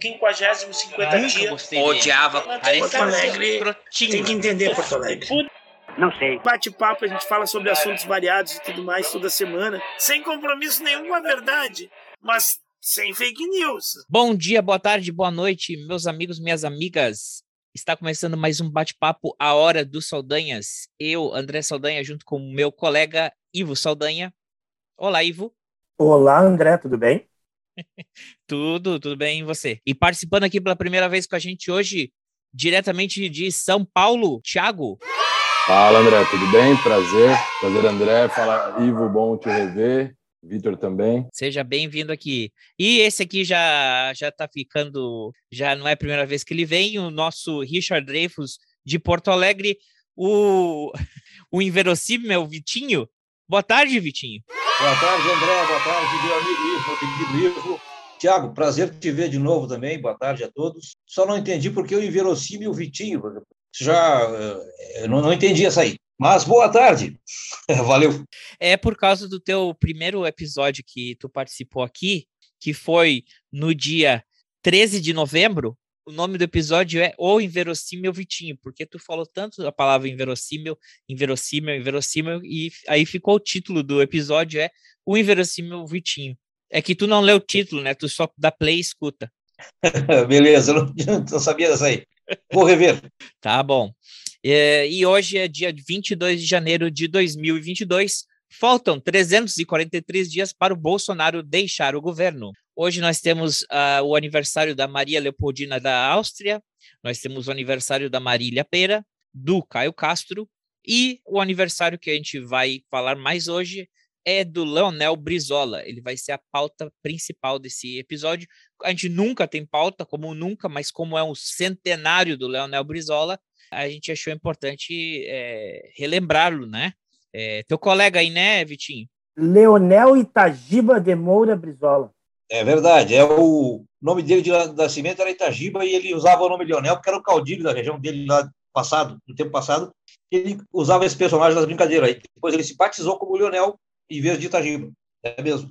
50, 50 dias. Odiava. Porto Alegre. Tem que entender Porto Alegre. Não sei. Bate-papo, a gente fala sobre assuntos variados e tudo mais toda semana. Sem compromisso nenhum com a verdade. Mas sem fake news. Bom dia, boa tarde, boa noite, meus amigos, minhas amigas. Está começando mais um bate-papo A Hora dos Saldanhas. Eu, André Saldanha, junto com o meu colega Ivo Saldanha. Olá, Ivo. Olá, André, tudo bem? Tudo, tudo bem, e você? E participando aqui pela primeira vez com a gente hoje, diretamente de São Paulo, Thiago. Fala, André, tudo bem? Prazer. Prazer, André. Fala, Ivo, bom te rever. Vitor também. Seja bem-vindo aqui. E esse aqui já já tá ficando, já não é a primeira vez que ele vem, o nosso Richard Dreyfus de Porto Alegre, o o inverossímil Vitinho. Boa tarde, Vitinho. Boa tarde, André. Boa tarde, meu amigo Ivo, meu querido Ivo. Tiago, prazer te ver de novo também. Boa tarde a todos. Só não entendi porque o inverossímil Vitinho. Já eh, eu não, não entendi essa aí. Mas boa tarde. Valeu. É por causa do teu primeiro episódio que tu participou aqui, que foi no dia 13 de novembro. O nome do episódio é O Inverossímil Vitinho, porque tu falou tanto a palavra inverossímil, inverossímil, inverossímil, e aí ficou o título do episódio é O Inverossímil Vitinho. É que tu não leu o título, né? Tu só dá play e escuta. Beleza, eu não, não sabia dessa aí. Vou rever. tá bom. É, e hoje é dia 22 de janeiro de 2022. Faltam 343 dias para o Bolsonaro deixar o governo. Hoje nós temos uh, o aniversário da Maria Leopoldina da Áustria, nós temos o aniversário da Marília Pera, do Caio Castro, e o aniversário que a gente vai falar mais hoje é do Leonel Brizola. Ele vai ser a pauta principal desse episódio. A gente nunca tem pauta, como nunca, mas como é um centenário do Leonel Brizola, a gente achou importante é, relembrá-lo, né? É, teu colega aí, né, Vitinho? Leonel Itagiba de Moura Brizola. É verdade, é o nome dele de nascimento era Itagiba e ele usava o nome Leonel porque era o caudilho da região dele lá passado, no tempo passado. Ele usava esse personagem nas brincadeiras. Aí depois ele se batizou como Leonel em vez de Itagiba. É mesmo.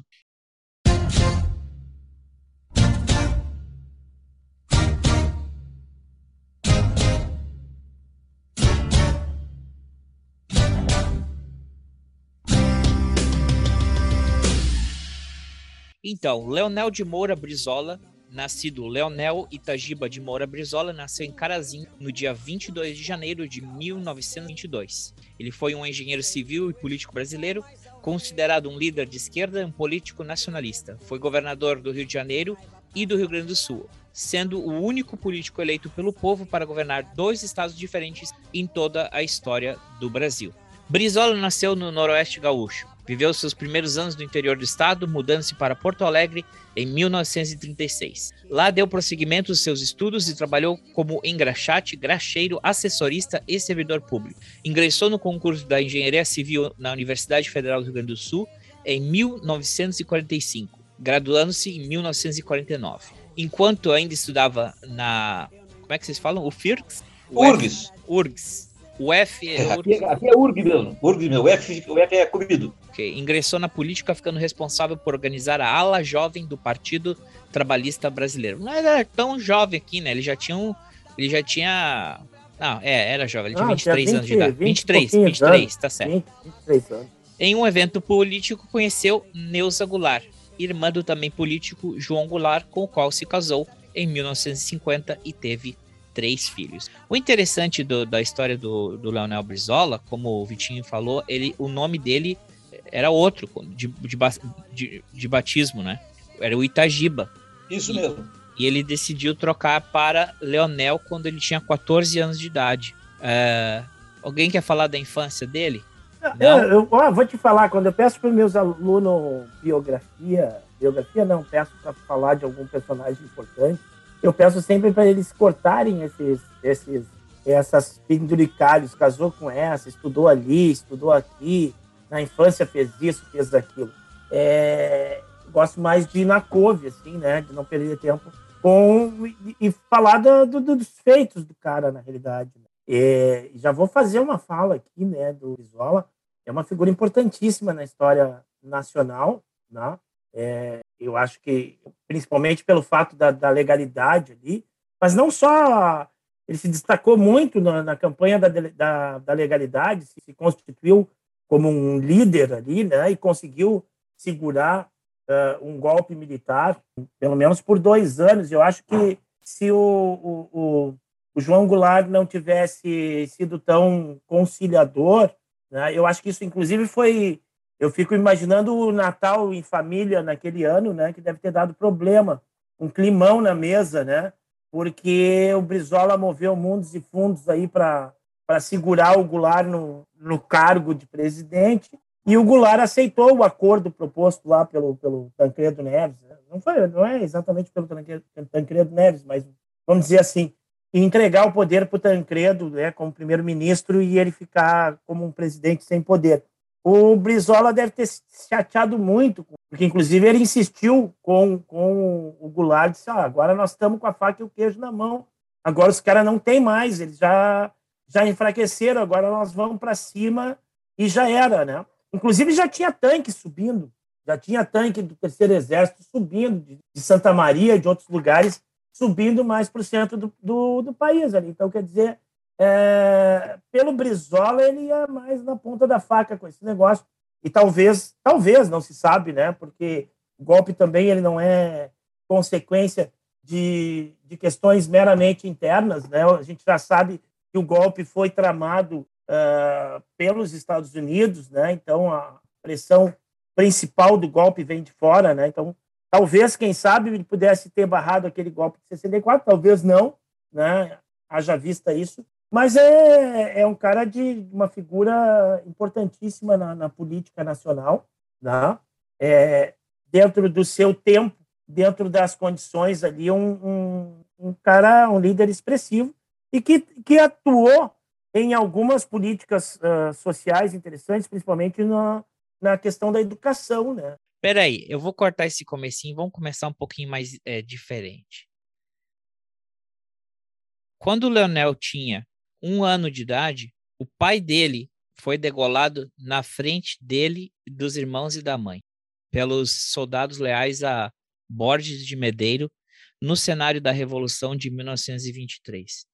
Então, Leonel de Moura Brizola, nascido Leonel Itagiba de Moura Brizola, nasceu em Carazinho no dia 22 de janeiro de 1922. Ele foi um engenheiro civil e político brasileiro, considerado um líder de esquerda e um político nacionalista. Foi governador do Rio de Janeiro e do Rio Grande do Sul, sendo o único político eleito pelo povo para governar dois estados diferentes em toda a história do Brasil. Brizola nasceu no Noroeste Gaúcho. Viveu seus primeiros anos no interior do estado, mudando-se para Porto Alegre em 1936. Lá deu prosseguimento aos seus estudos e trabalhou como engraxate, graxeiro, assessorista e servidor público. Ingressou no concurso da Engenharia Civil na Universidade Federal do Rio Grande do Sul em 1945, graduando-se em 1949. Enquanto ainda estudava na. Como é que vocês falam? O FIRGS? URGS. URGS o F é. Aqui, é, aqui é URG mesmo. URG mesmo. O F, o F é comido. Okay. Ingressou na política ficando responsável por organizar a ala jovem do Partido Trabalhista Brasileiro. Não era tão jovem aqui, né? Ele já tinha um. Ele já tinha. Não, é, era jovem, ele tinha ah, 23 20, anos de idade. 20, 23, 23, anos, tá certo. 20, 23 anos. Em um evento político, conheceu Neuza Goulart, irmã do também político João Goulart, com o qual se casou em 1950 e teve três filhos. O interessante do, da história do, do Leonel Brizola, como o Vitinho falou, ele, o nome dele era outro, de, de, de, de batismo, né? Era o Itagiba. Isso e, mesmo. E ele decidiu trocar para Leonel quando ele tinha 14 anos de idade. É, alguém quer falar da infância dele? Não? Eu, eu vou te falar, quando eu peço para os meus alunos biografia, biografia não, peço para falar de algum personagem importante, eu peço sempre para eles cortarem esses, esses, essas penduricalhos. Casou com essa, estudou ali, estudou aqui, na infância fez isso, fez aquilo. É, gosto mais de ir na couve, assim, né? De não perder tempo com e, e falar do, do, dos feitos do cara, na realidade. Né? É, já vou fazer uma fala aqui, né, do Isola. É uma figura importantíssima na história nacional, né? É, eu acho que, principalmente pelo fato da, da, legalidade ali, mas não só. Ele se destacou muito na, na campanha da, da, da legalidade, se, constituiu como um líder ali, né, e conseguiu segurar uh, um golpe militar, pelo menos por dois anos. Eu acho que se o, o, o, o João Goulart não tivesse sido tão conciliador, né, eu acho que isso, inclusive, foi eu fico imaginando o Natal em família naquele ano, né, que deve ter dado problema, um climão na mesa, né, porque o Brizola moveu mundos e fundos aí para segurar o Goulart no, no cargo de presidente e o Goulart aceitou o acordo proposto lá pelo pelo Tancredo Neves, né? não foi não é exatamente pelo Tancredo, Tancredo Neves, mas vamos dizer assim entregar o poder para o Tancredo, né, como primeiro-ministro e ele ficar como um presidente sem poder. O Brizola deve ter se chateado muito, porque inclusive ele insistiu com, com o Goulart, disse, ah, agora nós estamos com a faca e o queijo na mão, agora os caras não têm mais, eles já, já enfraqueceram, agora nós vamos para cima e já era, né? Inclusive já tinha tanque subindo, já tinha tanque do Terceiro Exército subindo, de, de Santa Maria, de outros lugares, subindo mais para o centro do, do, do país ali. Então, quer dizer, é, pelo Brizola, ele ia mais na ponta da faca com esse negócio. E talvez, talvez, não se sabe, né? Porque o golpe também ele não é consequência de, de questões meramente internas, né? A gente já sabe que o golpe foi tramado uh, pelos Estados Unidos, né? Então a pressão principal do golpe vem de fora, né? Então talvez, quem sabe, ele pudesse ter barrado aquele golpe de 64, talvez não, né? Haja vista isso, mas é, é um cara de uma figura importantíssima na, na política nacional, né? é, dentro do seu tempo, dentro das condições ali, um, um, um cara, um líder expressivo e que, que atuou em algumas políticas uh, sociais interessantes, principalmente na, na questão da educação, né? Peraí, eu vou cortar esse comecinho, vamos começar um pouquinho mais é, diferente. Quando o Leonel tinha um ano de idade, o pai dele foi degolado na frente dele, dos irmãos e da mãe, pelos soldados leais a Borges de Medeiro, no cenário da Revolução de 1923.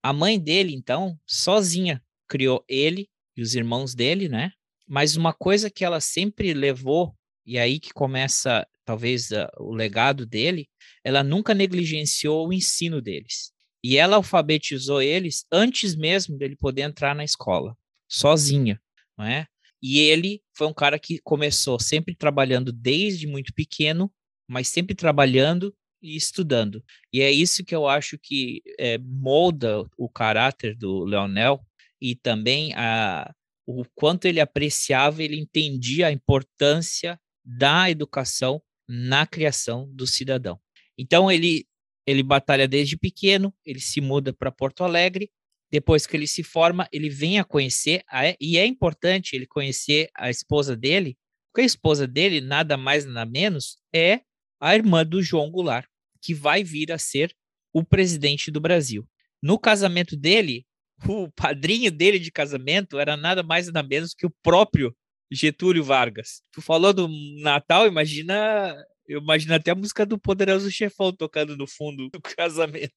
A mãe dele, então, sozinha, criou ele e os irmãos dele, né? Mas uma coisa que ela sempre levou, e aí que começa talvez o legado dele, ela nunca negligenciou o ensino deles. E ela alfabetizou eles antes mesmo dele poder entrar na escola, sozinha, não é? E ele foi um cara que começou sempre trabalhando desde muito pequeno, mas sempre trabalhando e estudando. E é isso que eu acho que é, molda o caráter do Leonel e também a, o quanto ele apreciava, ele entendia a importância da educação na criação do cidadão. Então ele ele batalha desde pequeno, ele se muda para Porto Alegre. Depois que ele se forma, ele vem a conhecer, a, e é importante ele conhecer a esposa dele, porque a esposa dele, nada mais nada menos, é a irmã do João Goulart, que vai vir a ser o presidente do Brasil. No casamento dele, o padrinho dele de casamento era nada mais nada menos que o próprio Getúlio Vargas. Tu falou do Natal, imagina eu imagino até a música do Poderoso Chefão tocando no fundo do casamento,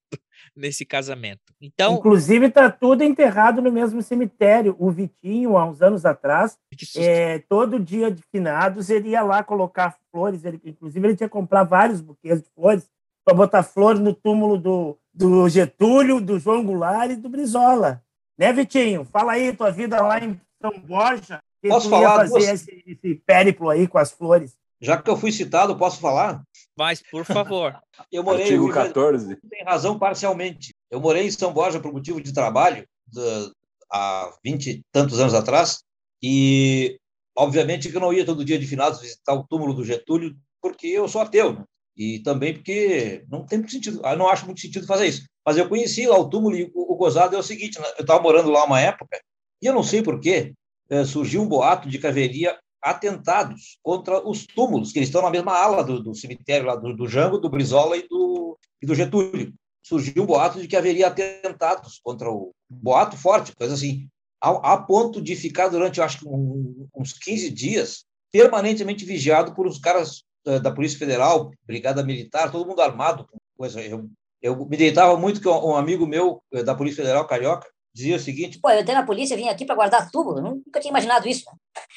nesse casamento. Então, Inclusive, está tudo enterrado no mesmo cemitério. O Vitinho, há uns anos atrás, é, todo dia de finados, ele ia lá colocar flores. Ele, inclusive, ele tinha que comprar vários buquês de flores para botar flores no túmulo do, do Getúlio, do João Goulart e do Brizola. Né, Vitinho? Fala aí, tua vida lá em São Borja. Posso falar? fazer duas... esse, esse périplo aí com as flores. Já que eu fui citado, posso falar? Mas, por favor. eu morei. Artigo 14. Tem razão parcialmente. Eu morei em São Borja por motivo de trabalho de, há 20 e tantos anos atrás, e obviamente que eu não ia todo dia de finados visitar o túmulo do Getúlio, porque eu sou ateu, né? e também porque não tem muito sentido, eu não acho muito sentido fazer isso. Mas eu conheci lá o túmulo e o, o gozado é o seguinte: né? eu estava morando lá uma época, e eu não sei porquê, eh, surgiu um boato de que haveria atentados contra os túmulos, que eles estão na mesma ala do, do cemitério lá do, do Jango, do Brizola e do, e do Getúlio. Surgiu um boato de que haveria atentados contra o boato forte, coisa assim, a, a ponto de ficar durante, eu acho que um, uns 15 dias permanentemente vigiado por os caras da, da Polícia Federal, Brigada Militar, todo mundo armado. Coisa. Eu, eu me deitava muito que um amigo meu eh, da Polícia Federal, carioca, dizia o seguinte: Pô, eu entrei na polícia, vim aqui para guardar tubo, eu nunca tinha imaginado isso.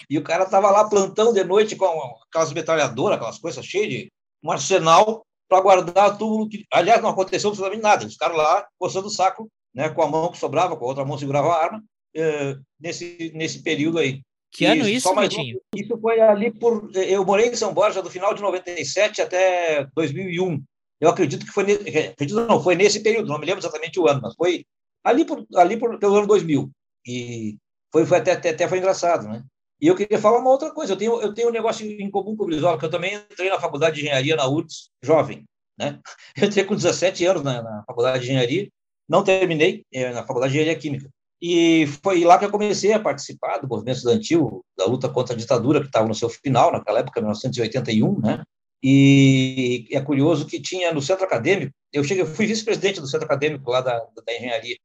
E o cara tava lá plantão de noite com aquelas metralhadoras, aquelas coisas cheias de um arsenal para guardar tudo. Que, aliás, não aconteceu absolutamente nada. Eles ficaram lá coçando o saco, né, com a mão que sobrava, com a outra mão segurava a arma, eh, nesse, nesse período aí. Que ano isso, Vitinho? Isso foi ali por. Eu morei em São Borja do final de 97 até 2001. Eu acredito que foi. Acredito não, foi nesse período, não me lembro exatamente o ano, mas foi ali, por, ali por, pelo ano 2000. E foi, foi até, até, até foi engraçado, né? E eu queria falar uma outra coisa. Eu tenho, eu tenho um negócio em comum com o Brizola, que eu também entrei na faculdade de engenharia na URGS, jovem. Né? Eu entrei com 17 anos na, na faculdade de engenharia, não terminei é, na faculdade de engenharia química. E foi lá que eu comecei a participar do movimento estudantil, da luta contra a ditadura, que estava no seu final, naquela época, 1981, né? E é curioso que tinha no centro acadêmico, eu cheguei, fui vice-presidente do centro acadêmico lá da, da engenharia.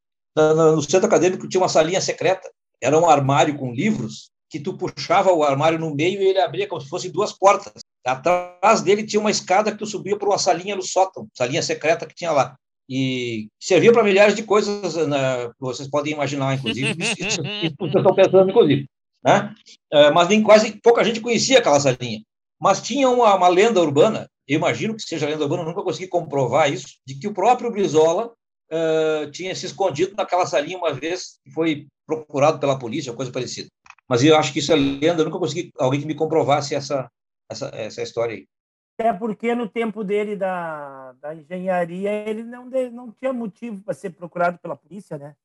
No centro acadêmico tinha uma salinha secreta, era um armário com livros que tu puxava o armário no meio e ele abria como se fossem duas portas. Atrás dele tinha uma escada que tu subia para uma salinha no sótão, salinha secreta que tinha lá. E servia para milhares de coisas né, que vocês podem imaginar, inclusive, isso, isso vocês estão pensando, inclusive. Né? É, mas nem quase pouca gente conhecia aquela salinha. Mas tinha uma, uma lenda urbana, eu imagino que seja lenda urbana, nunca consegui comprovar isso, de que o próprio Brizola uh, tinha se escondido naquela salinha uma vez que foi procurado pela polícia, coisa parecida. Mas eu acho que isso é lenda, eu nunca consegui alguém que me comprovasse essa, essa, essa história aí. É porque no tempo dele da, da engenharia ele não, não tinha motivo para ser procurado pela polícia, né?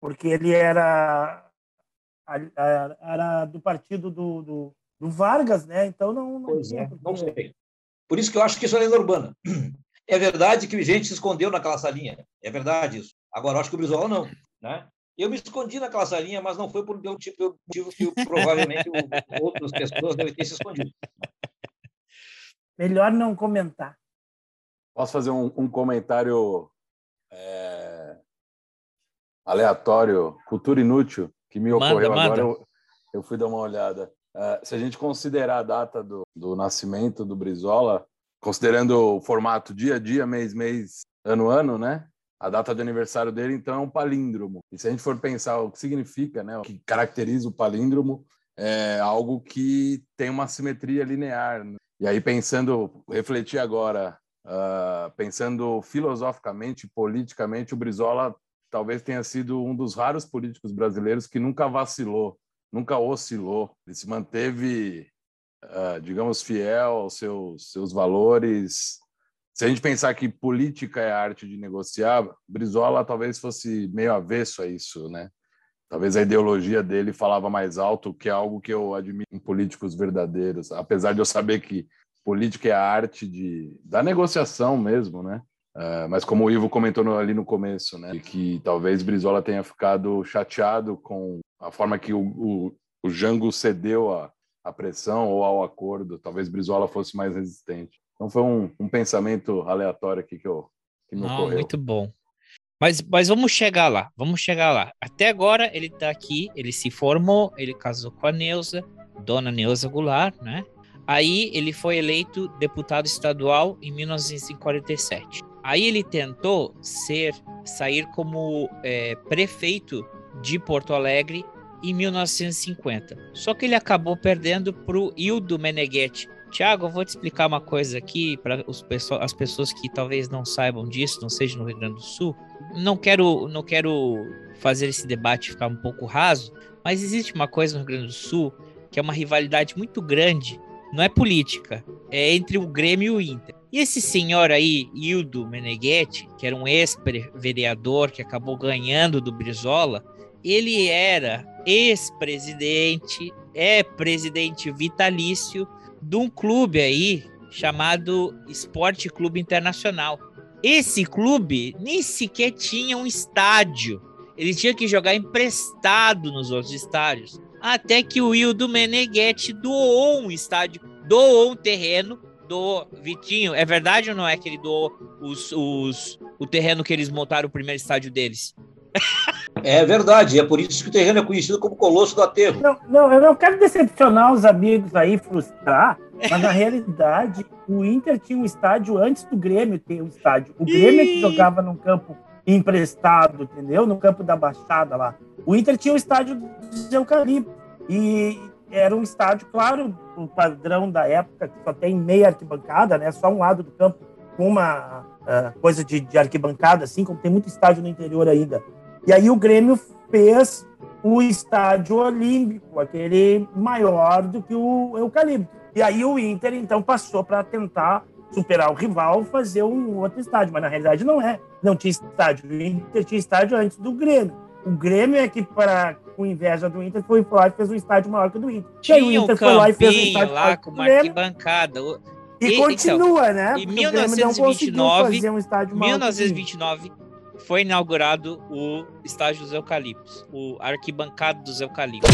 Porque ele era, era do partido do, do, do Vargas, né? Então não, não pois é, não sei. Por isso que eu acho que isso é lenda urbana. É verdade que gente se escondeu naquela salinha. É verdade isso. Agora, eu acho que o Brizola não. Né? Eu me escondi naquela salinha, mas não foi por um tipo motivo que provavelmente outras pessoas devem ter se escondido. Melhor não comentar. Posso fazer um, um comentário é, aleatório, cultura inútil, que me manda, ocorreu manda. agora. Eu, eu, fui dar uma olhada. Uh, se a gente considerar a data do, do nascimento do Brizola, considerando o formato dia a dia, mês, mês, ano, ano, né? A data de aniversário dele, então, é um palíndromo. E se a gente for pensar o que significa, né, o que caracteriza o palíndromo, é algo que tem uma simetria linear. Né? E aí, pensando, refletir agora, uh, pensando filosoficamente, politicamente, o Brizola talvez tenha sido um dos raros políticos brasileiros que nunca vacilou, nunca oscilou. Ele se manteve, uh, digamos, fiel aos seus, seus valores, se a gente pensar que política é a arte de negociar, Brizola talvez fosse meio avesso a isso, né? Talvez a ideologia dele falava mais alto, que é algo que eu admiro em políticos verdadeiros, apesar de eu saber que política é a arte de, da negociação mesmo, né? Uh, mas como o Ivo comentou no, ali no começo, né? Que talvez Brizola tenha ficado chateado com a forma que o, o, o Jango cedeu à, à pressão ou ao acordo. Talvez Brizola fosse mais resistente. Então foi um, um pensamento aleatório aqui que, eu, que me Não, ocorreu. Muito bom. Mas, mas vamos chegar lá, vamos chegar lá. Até agora ele está aqui, ele se formou, ele casou com a Neuza, dona Neuza Goulart, né? Aí ele foi eleito deputado estadual em 1947. Aí ele tentou ser, sair como é, prefeito de Porto Alegre em 1950. Só que ele acabou perdendo para o Hildo Meneghetti, Tiago, eu vou te explicar uma coisa aqui para as pessoas que talvez não saibam disso, não sejam no Rio Grande do Sul. Não quero, não quero fazer esse debate ficar um pouco raso, mas existe uma coisa no Rio Grande do Sul que é uma rivalidade muito grande, não é política, é entre o Grêmio e o Inter. E esse senhor aí, Hildo Meneghetti, que era um ex-vereador que acabou ganhando do Brizola, ele era ex-presidente, é presidente vitalício de um clube aí chamado Esporte Clube Internacional. Esse clube nem sequer tinha um estádio. Ele tinha que jogar emprestado nos outros estádios. Até que o Wildo Meneghetti doou um estádio, doou um terreno, doou. Vitinho, é verdade ou não é que ele doou os, os, o terreno que eles montaram o primeiro estádio deles? É verdade, é por isso que o terreno é conhecido como Colosso do Aterro. Não, não, eu não quero decepcionar os amigos aí, frustrar, mas na realidade, o Inter tinha um estádio antes do Grêmio ter um estádio. O Grêmio é que jogava num campo emprestado, entendeu? No campo da Baixada lá. O Inter tinha o estádio dos Eucalipto. E era um estádio, claro, o padrão da época, que só tem meia arquibancada, né? Só um lado do campo com uma uh, coisa de, de, arquibancada, assim, como tem muito estádio no interior ainda. E aí o Grêmio fez o estádio olímpico, aquele maior do que o Eucalipto. E aí o Inter, então, passou para tentar superar o rival, fazer um outro estádio. Mas na realidade não é. Não tinha estádio. O Inter tinha estádio antes do Grêmio. O Grêmio é que, para, com inveja do Inter, foi lá e fez um estádio maior que o do Inter. Tinha e aí o Inter foi lá e fez um estádio lá com uma arquibancada. E, e continua, então, né? Em 1929, um 1929 foi inaugurado o estádio dos Eucaliptos, o arquibancado dos Eucaliptos.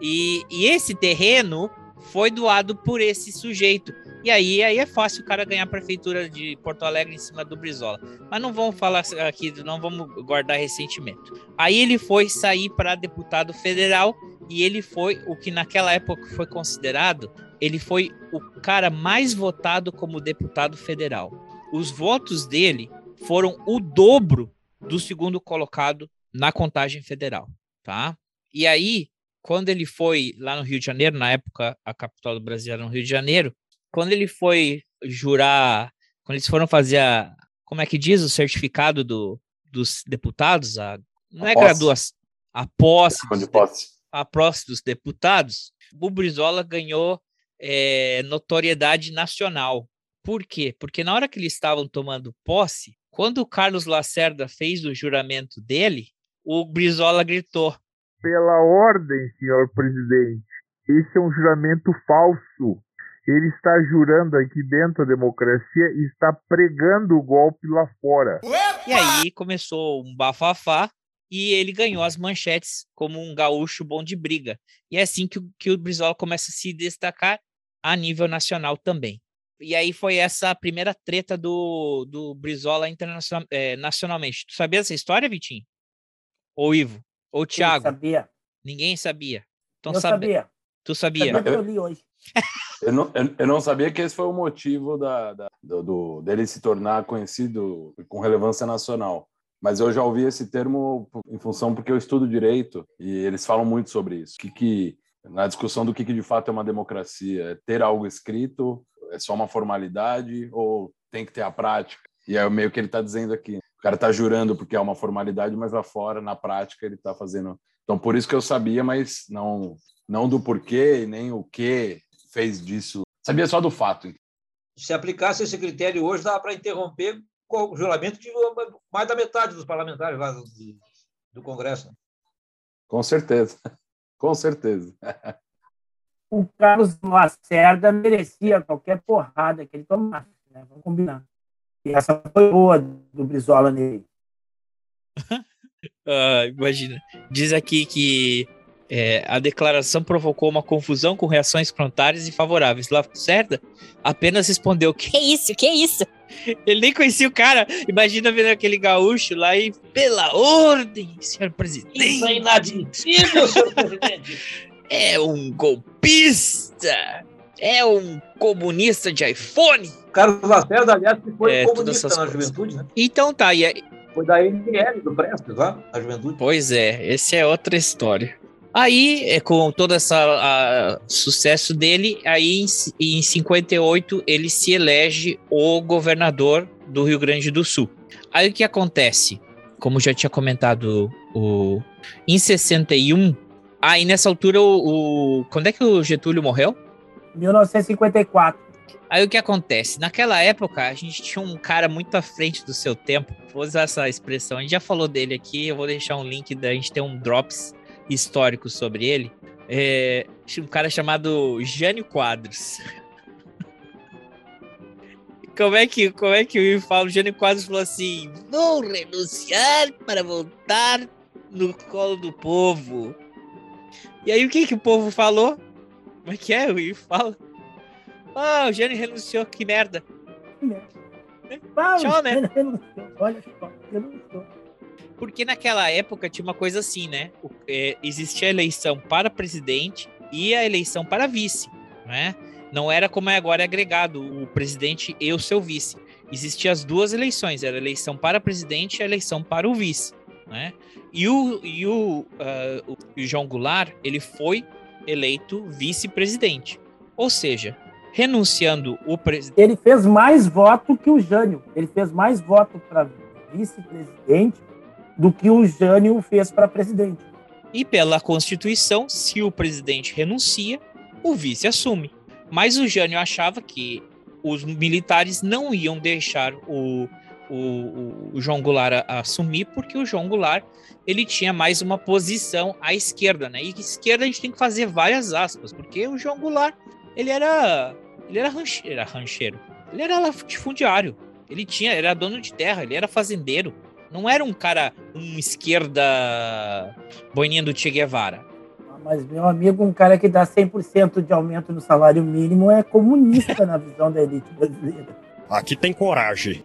E, e esse terreno foi doado por esse sujeito. E aí, aí é fácil o cara ganhar a prefeitura de Porto Alegre em cima do Brizola. Mas não vamos falar aqui, não vamos guardar ressentimento. Aí ele foi sair para deputado federal e ele foi o que naquela época foi considerado, ele foi o cara mais votado como deputado federal. Os votos dele foram o dobro do segundo colocado na contagem federal, tá? E aí, quando ele foi lá no Rio de Janeiro, na época a capital do Brasil era no Rio de Janeiro, quando ele foi jurar, quando eles foram fazer a, como é que diz, o certificado do, dos deputados, a, não a é graduação, a posse, dos, posse. a posse dos deputados, o Brizola ganhou é, notoriedade nacional. Por quê? Porque na hora que eles estavam tomando posse, quando o Carlos Lacerda fez o juramento dele, o Brizola gritou: Pela ordem, senhor presidente, esse é um juramento falso ele está jurando aqui dentro da democracia e está pregando o golpe lá fora. E aí começou um bafafá e ele ganhou as manchetes como um gaúcho bom de briga. E é assim que, que o Brizola começa a se destacar a nível nacional também. E aí foi essa a primeira treta do, do Brizola internacional, é, nacionalmente. Tu sabia essa história, Vitinho? Ou Ivo? Ou Thiago? Eu sabia. Ninguém sabia. Então, eu sabe... sabia. Tu sabia? sabia eu li hoje. Eu não, eu não sabia que esse foi o motivo da, da do, do, dele se tornar conhecido com relevância nacional. Mas eu já ouvi esse termo em função porque eu estudo direito e eles falam muito sobre isso. Que, que na discussão do que, que de fato é uma democracia, é ter algo escrito, é só uma formalidade ou tem que ter a prática? E é meio que ele está dizendo aqui. O cara está jurando porque é uma formalidade, mas lá fora, na prática, ele está fazendo. Então, por isso que eu sabia, mas não, não do porquê, nem o que fez disso. Sabia só do fato. Se aplicasse esse critério hoje, dava para interromper o juramento de mais da metade dos parlamentares lá do, do Congresso. Com certeza. Com certeza. O Carlos Lacerda merecia qualquer porrada que ele tomasse, né? Vamos combinar. E essa foi boa do Brizola nele. ah, imagina. Diz aqui que é, a declaração provocou uma confusão com reações contrárias e favoráveis. Lacerda apenas respondeu: Que isso? Que isso? Ele nem conhecia o cara. Imagina vendo aquele gaúcho lá e, pela ordem, senhor presidente. Isso é inadmissível, senhor presidente. É um golpista. É um comunista de iPhone. Carlos Lacerda, aliás, que foi é, comunista na coisas. juventude, né? Então tá. E aí... Foi da ML, do Prestes, lá, na juventude. Pois é, esse é outra história. Aí, é, com todo esse sucesso dele, aí em, em 58 ele se elege o governador do Rio Grande do Sul. Aí o que acontece? Como já tinha comentado o, em 61, aí nessa altura o, o quando é que o Getúlio morreu? 1954. Aí o que acontece? Naquela época, a gente tinha um cara muito à frente do seu tempo. Vou usar essa expressão. A gente já falou dele aqui. Eu vou deixar um link da gente tem um drops histórico sobre ele. É, um cara chamado Jânio Quadros. como é que, como é que eu falo? O Jânio Quadros falou assim: vou renunciar para voltar no colo do povo. E aí o que que o povo falou? Como é que é? O fala. Ah, o Jânio renunciou, que merda. Que merda. Tchau, né? Olha só, renunciou. Porque naquela época tinha uma coisa assim, né? É, existia a eleição para presidente e a eleição para vice, né? Não era como é agora é agregado o presidente e o seu vice. Existiam as duas eleições, era a eleição para presidente e a eleição para o vice, né? E o, e o, uh, o João Goulart, ele foi eleito vice-presidente. Ou seja, renunciando o presidente. Ele fez mais voto que o Jânio. Ele fez mais voto para vice-presidente do que o Jânio fez para presidente. E pela Constituição, se o presidente renuncia, o vice assume. Mas o Jânio achava que os militares não iam deixar o, o, o João Goulart assumir, porque o João Goulart ele tinha mais uma posição à esquerda, né? E esquerda a gente tem que fazer várias aspas, porque o João Goulart ele era ele era rancheiro, era rancheiro. ele era latifundiário, ele tinha era dono de terra, ele era fazendeiro. Não era um cara, um esquerda boininha do Che Guevara. Ah, mas, meu amigo, um cara que dá 100% de aumento no salário mínimo é comunista na visão da elite brasileira. Aqui tem coragem.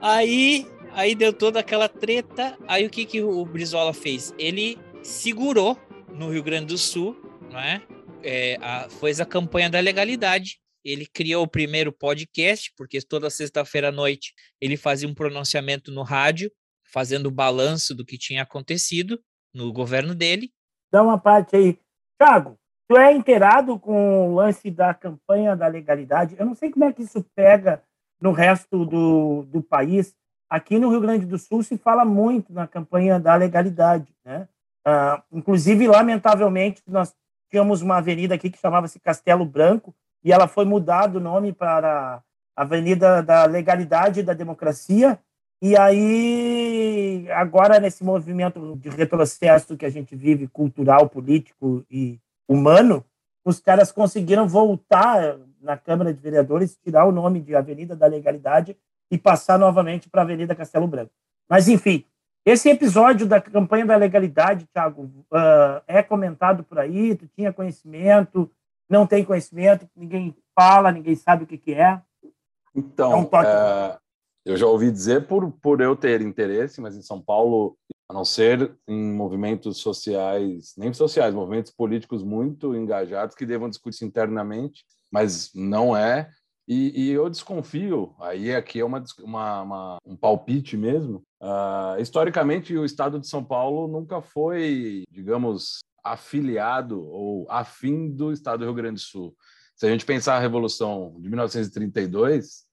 Aí, aí deu toda aquela treta. Aí o que, que o Brizola fez? Ele segurou no Rio Grande do Sul, não é? é a, fez a campanha da legalidade. Ele criou o primeiro podcast, porque toda sexta-feira à noite ele fazia um pronunciamento no rádio, fazendo o balanço do que tinha acontecido no governo dele. Dá uma parte aí. Thiago, tu é inteirado com o lance da campanha da legalidade? Eu não sei como é que isso pega no resto do, do país. Aqui no Rio Grande do Sul se fala muito na campanha da legalidade. Né? Ah, inclusive, lamentavelmente, nós tínhamos uma avenida aqui que chamava-se Castelo Branco e ela foi mudada o nome para Avenida da Legalidade e da Democracia. E aí, agora, nesse movimento de retrocesso que a gente vive, cultural, político e humano, os caras conseguiram voltar na Câmara de Vereadores, tirar o nome de Avenida da Legalidade e passar novamente para Avenida Castelo Branco. Mas, enfim, esse episódio da campanha da legalidade, Thiago, uh, é comentado por aí? Tu tinha conhecimento? Não tem conhecimento? Ninguém fala, ninguém sabe o que, que é? Então, é um é, eu já ouvi dizer por, por eu ter interesse, mas em São Paulo, a não ser em movimentos sociais, nem sociais, movimentos políticos muito engajados que devam discutir internamente, mas não é. E, e eu desconfio, aí aqui é uma, uma, uma um palpite mesmo. Uh, historicamente, o estado de São Paulo nunca foi, digamos, afiliado ou afim do estado do Rio Grande do Sul. Se a gente pensar a Revolução de 1932,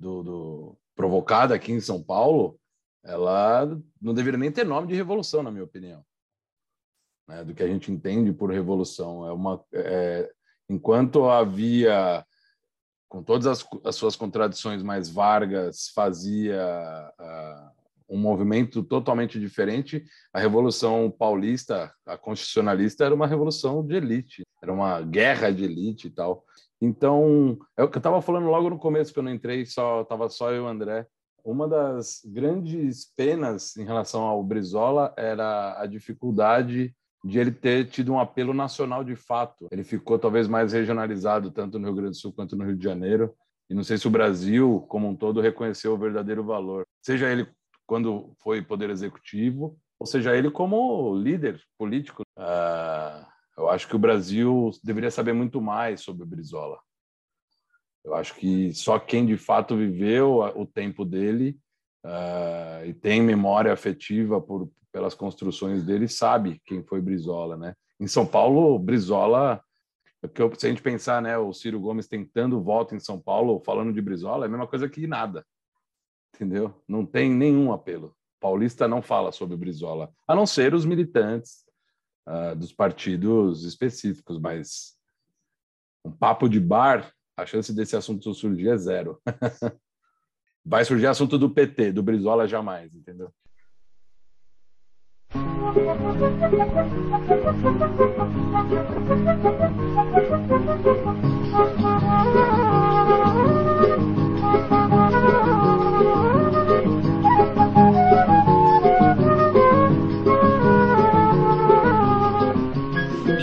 do, do, provocada aqui em São Paulo, ela não deveria nem ter nome de revolução, na minha opinião. Né? Do que a gente entende por revolução. É uma, é, enquanto havia, com todas as, as, suas contradições, mais Vargas fazia uh, um movimento totalmente diferente, a Revolução Paulista, a constitucionalista, era uma revolução de elite, era uma guerra de elite e tal. Então, é o que eu estava falando logo no começo, que eu não entrei, só estava só eu e o André. Uma das grandes penas em relação ao Brizola era a dificuldade de ele ter tido um apelo nacional de fato. Ele ficou talvez mais regionalizado, tanto no Rio Grande do Sul quanto no Rio de Janeiro. E não sei se o Brasil, como um todo, reconheceu o verdadeiro valor. Seja ele quando foi poder executivo, ou seja ele como líder político. Uh, eu acho que o Brasil deveria saber muito mais sobre Brizola. Eu acho que só quem de fato viveu o tempo dele uh, e tem memória afetiva por, pelas construções dele sabe quem foi Brizola, né? Em São Paulo, Brizola, porque se a gente pensar, né, o Ciro Gomes tentando voto em São Paulo, falando de Brizola, é a mesma coisa que nada, entendeu? Não tem nenhum apelo. Paulista não fala sobre Brizola, a não ser os militantes uh, dos partidos específicos, mas um papo de bar, a chance desse assunto surgir é zero. Vai surgir assunto do PT, do Brizola jamais, entendeu?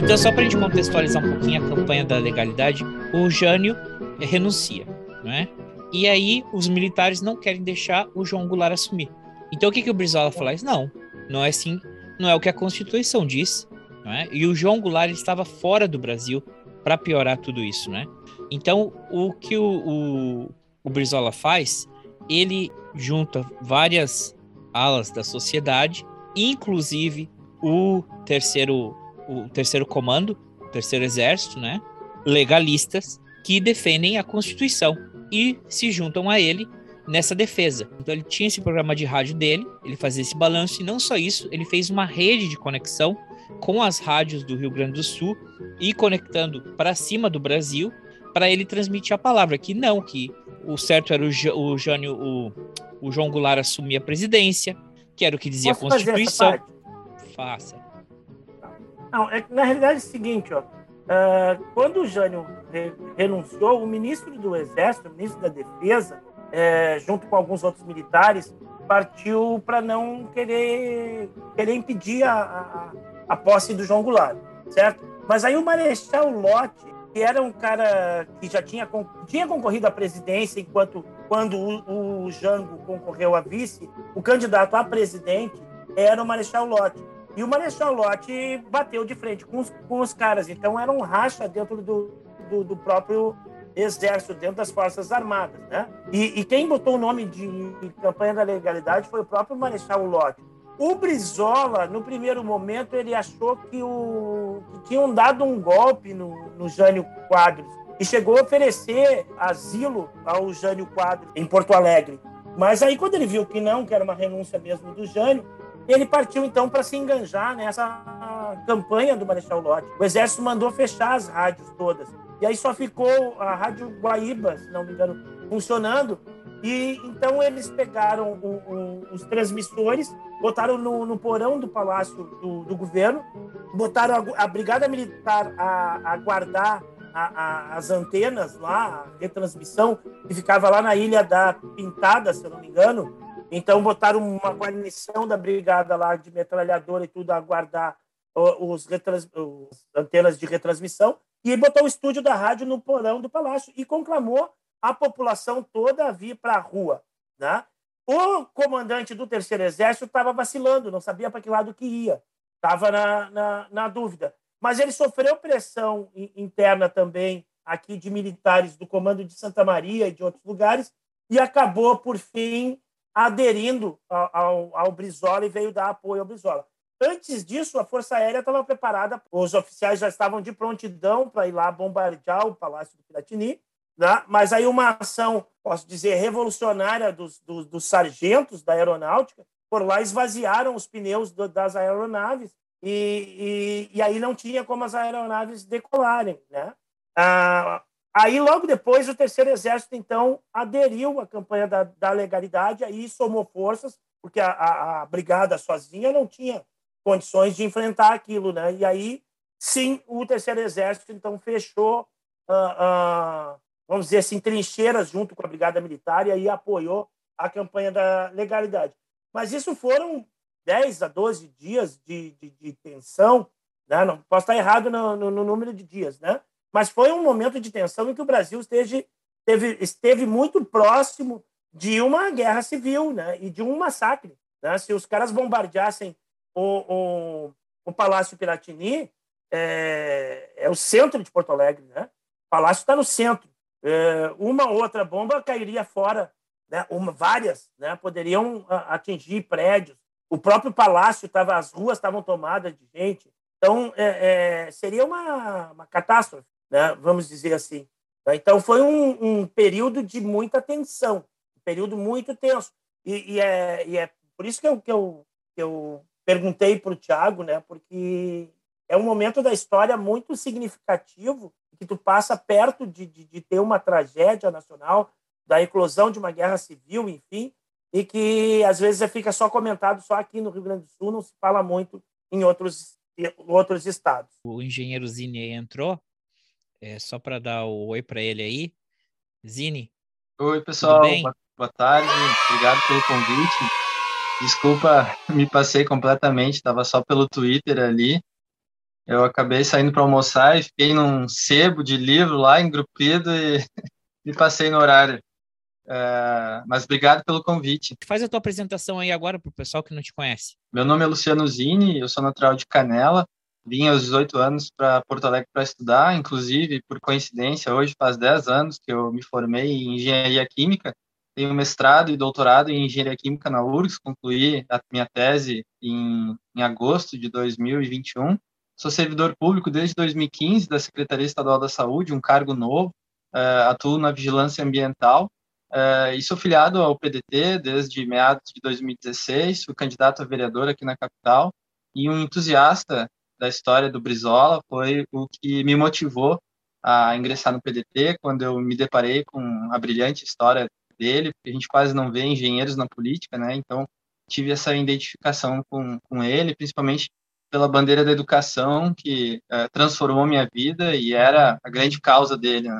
Então, só para a gente contextualizar um pouquinho a campanha da legalidade, o Jânio renuncia, não é? E aí os militares não querem deixar o João Goulart assumir. Então o que, que o Brizola falou? Não, não é assim, não é o que a Constituição diz. É? E o João Goulart estava fora do Brasil para piorar tudo isso, né? Então o que o, o, o Brizola faz, ele junta várias alas da sociedade, inclusive o terceiro, o terceiro comando, o terceiro exército, né? Legalistas que defendem a Constituição e se juntam a ele nessa defesa. Então ele tinha esse programa de rádio dele, ele fazia esse balanço e não só isso, ele fez uma rede de conexão com as rádios do Rio Grande do Sul e conectando para cima do Brasil para ele transmitir a palavra que não, que o certo era o, o Jânio, o, o João Goulart assumir a presidência, que era o que dizia Posso a Constituição. Faça. Não, é, na realidade é o seguinte, ó. Uh, quando o Jânio re renunciou, o ministro do Exército, o ministro da Defesa, é, junto com alguns outros militares, partiu para não querer, querer impedir a, a, a, posse do João Goulart, certo? Mas aí o Marechal Lott, que era um cara que já tinha, tinha concorrido à presidência enquanto quando o, o Jango concorreu a vice, o candidato a presidente era o Marechal Lott. E o Marechal Lott bateu de frente com os, com os caras. Então era um racha dentro do, do, do próprio exército, dentro das Forças Armadas. Né? E, e, quem botou o nome de campanha da legalidade foi o próprio Marechal Lott. O Brizola, no primeiro momento, ele achou que, o, que tinham dado um golpe no, no Jânio Quadros e chegou a oferecer asilo ao Jânio Quadros em Porto Alegre. Mas aí, quando ele viu que não, que era uma renúncia mesmo do Jânio, ele partiu então para se enganjar nessa campanha do Marechal Lott. O exército mandou fechar as rádios todas. E aí só ficou a Rádio Guaíba, se não me engano, funcionando. E então eles pegaram o, o, os transmissores, botaram no, no porão do palácio do, do governo, botaram a, a, Brigada Militar a, a guardar a, as antenas lá, a retransmissão, que ficava lá na Ilha da Pintada, se eu não me engano, então botaram uma guarnição da brigada lá de metralhadora e tudo a guardar os, retrans, os antenas de retransmissão e botou o estúdio da rádio no porão do palácio e conclamou a população toda a vir para a rua. Né? O comandante do terceiro exército estava vacilando, não sabia para que lado que ia, estava na, na, na dúvida. Mas ele sofreu pressão interna também aqui de militares do comando de Santa Maria e de outros lugares e acabou por fim aderindo ao, ao, ao Brizola e veio dar apoio ao Brizola. Antes disso, a Força Aérea estava preparada, os oficiais já estavam de prontidão para ir lá bombardear o Palácio do Piratini, né? mas aí uma ação, posso dizer, revolucionária dos, dos, dos sargentos da aeronáutica, por lá esvaziaram os pneus do, das aeronaves e, e, e, aí não tinha como as aeronaves decolarem. Né? Ah, Aí, logo depois, o Terceiro Exército, então, aderiu à campanha da, da legalidade, aí somou forças, porque a, a, a, brigada sozinha não tinha condições de enfrentar aquilo, né? E aí, sim, o Terceiro Exército, então, fechou, uh, uh, vamos dizer assim, trincheiras junto com a Brigada Militar e aí apoiou a campanha da legalidade. Mas isso foram 10 a 12 dias de, de, de tensão, né? Não posso estar errado no, no, no número de dias, né? Mas foi um momento de tensão em que o Brasil esteve, esteve, esteve muito próximo de uma guerra civil né? e de um massacre. Né? Se os caras bombardeassem o, o, o Palácio Piratini, é, é, o centro de Porto Alegre. Né? O palácio está no centro. É, uma outra bomba cairia fora, né? uma, várias né? poderiam atingir prédios. O próprio palácio estava, as ruas estavam tomadas de gente. Então, é, é, seria uma, uma catástrofe né? vamos dizer assim. Né? Então, foi um, um, período de muita tensão, um período muito tenso. E, e, é, e é por isso que eu, que eu, que eu perguntei para o Tiago, né? porque é um momento da história muito significativo, que tu passa perto de, de, de ter uma tragédia nacional, da eclosão de uma guerra civil, enfim, e que às vezes fica só comentado só aqui no Rio Grande do Sul, não se fala muito em outros, em outros estados. O engenheiro Zine entrou, é, só para dar o oi para ele aí. Zine. Oi, pessoal. Boa, boa tarde. Obrigado pelo convite. Desculpa, me passei completamente, estava só pelo Twitter ali. Eu acabei saindo para almoçar e fiquei num sebo de livro lá, engrupido, e me passei no horário. Uh, mas obrigado pelo convite. Faz a tua apresentação aí agora para o pessoal que não te conhece. Meu nome é Luciano Zini, eu sou natural de Canela. Vim aos 18 anos para Porto Alegre para estudar, inclusive, por coincidência, hoje faz 10 anos que eu me formei em Engenharia Química. Tenho mestrado e doutorado em Engenharia Química na URGS, concluí a minha tese em, em agosto de 2021. Sou servidor público desde 2015 da Secretaria Estadual da Saúde, um cargo novo. Uh, atuo na vigilância ambiental Uh, e sou filiado ao PDT desde meados de 2016, fui candidato a vereador aqui na capital, e um entusiasta da história do Brizola foi o que me motivou a ingressar no PDT, quando eu me deparei com a brilhante história dele, porque a gente quase não vê engenheiros na política, né? Então, tive essa identificação com, com ele, principalmente pela bandeira da educação, que uh, transformou minha vida e era a grande causa dele. Né?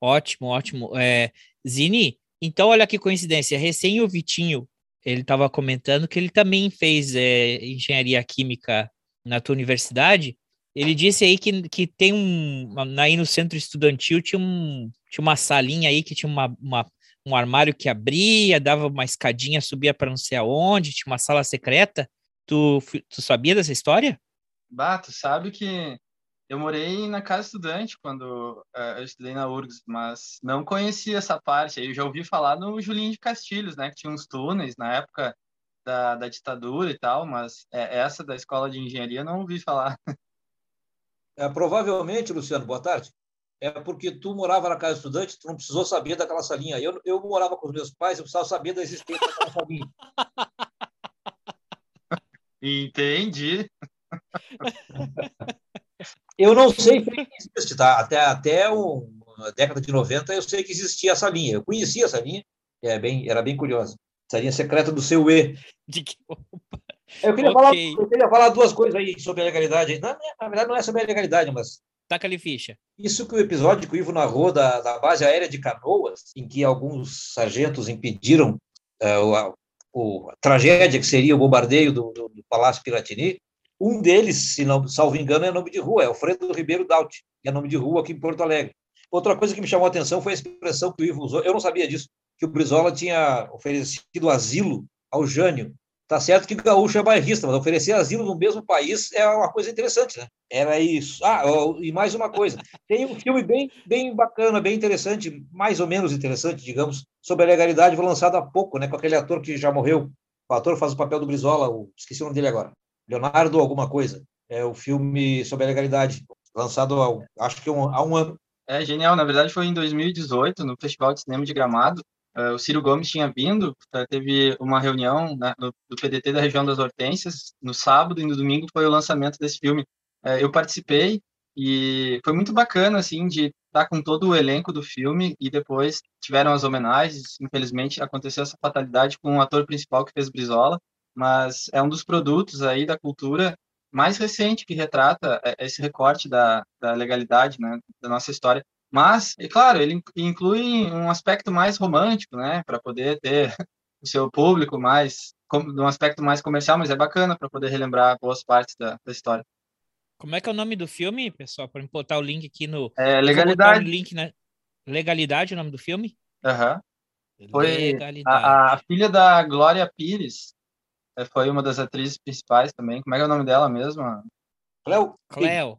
Ótimo, ótimo. É, Zini, então, olha que coincidência, recém o Vitinho, ele estava comentando que ele também fez é, engenharia química na tua universidade. Ele disse aí que, que tem um. Aí no centro estudantil tinha, um, tinha uma salinha aí que tinha uma, uma um armário que abria, dava uma escadinha, subia para não sei aonde, tinha uma sala secreta. Tu, tu sabia dessa história? Bato, sabe que eu morei na casa estudante quando uh, eu estudei na URGS, mas não conhecia essa parte. Eu já ouvi falar no Julinho de Castilhos, né, que tinha uns túneis na época da, da ditadura e tal, mas é, essa da escola de engenharia não ouvi falar. É, provavelmente, Luciano, boa tarde. É porque tu morava na casa estudante, tu não precisou saber daquela salinha. Eu, eu morava com os meus pais, eu precisava saber da existência daquela salinha. Entendi. Eu não sei se existe, tá? Até, até um, a década de 90 eu sei que existia essa linha. Eu conhecia essa linha, é bem, era bem curiosa. Essa linha secreta do seu E. De que... Eu queria, okay. falar, eu queria falar duas coisas aí sobre a legalidade. Na, na verdade, não é sobre a legalidade, mas. Taca-lhe ficha. Isso que o episódio que o Ivo narrou da, da base aérea de Canoas, em que alguns sargentos impediram uh, a, a, tragédia que seria o bombardeio do, do, do Palácio Piratini, um deles, se não salvo engano, é nome de rua, é Alfredo Ribeiro Daut, que é nome de rua aqui em Porto Alegre. Outra coisa que me chamou a atenção foi a expressão que o Ivo usou, eu não sabia disso, que o Brizola tinha oferecido asilo ao Jânio. Tá certo que gaúcho é bairrista, mas oferecer asilo no mesmo país é uma coisa interessante, né? Era isso. Ah, e mais uma coisa. Tem um filme bem, bem bacana, bem interessante, mais ou menos interessante, digamos, sobre a legalidade, foi lançado há pouco, né? Com aquele ator que já morreu. O ator faz o papel do Brizola, o... esqueci o nome dele agora. Leonardo alguma coisa. É o filme sobre a legalidade, lançado há, acho que um, há um ano. É genial, na verdade foi em 2018, no Festival de Cinema de Gramado. Uh, o Ciro Gomes tinha vindo, uh, teve uma reunião né, no, do PDT da região das Hortênsias, no sábado e no domingo foi o lançamento desse filme. Uh, eu participei e foi muito bacana, assim, de estar com todo o elenco do filme e depois tiveram as homenagens. Infelizmente aconteceu essa fatalidade com o ator principal que fez Brizola, mas é um dos produtos aí da cultura mais recente que retrata é, esse recorte da, da legalidade, né, da nossa história. Mas, é claro, ele inclui um aspecto mais romântico, né, para poder ter o seu público mais, um aspecto mais comercial, mas é bacana para poder relembrar boas partes da, da, história. Como é que é o nome do filme, pessoal? Para botar o link aqui no. É Legalidade. link na... Legalidade, o nome do filme? Aham. Uhum. Foi a, a, filha da Glória Pires, é, foi uma das atrizes principais também. Como é que é o nome dela mesmo? Cleo. Cleo.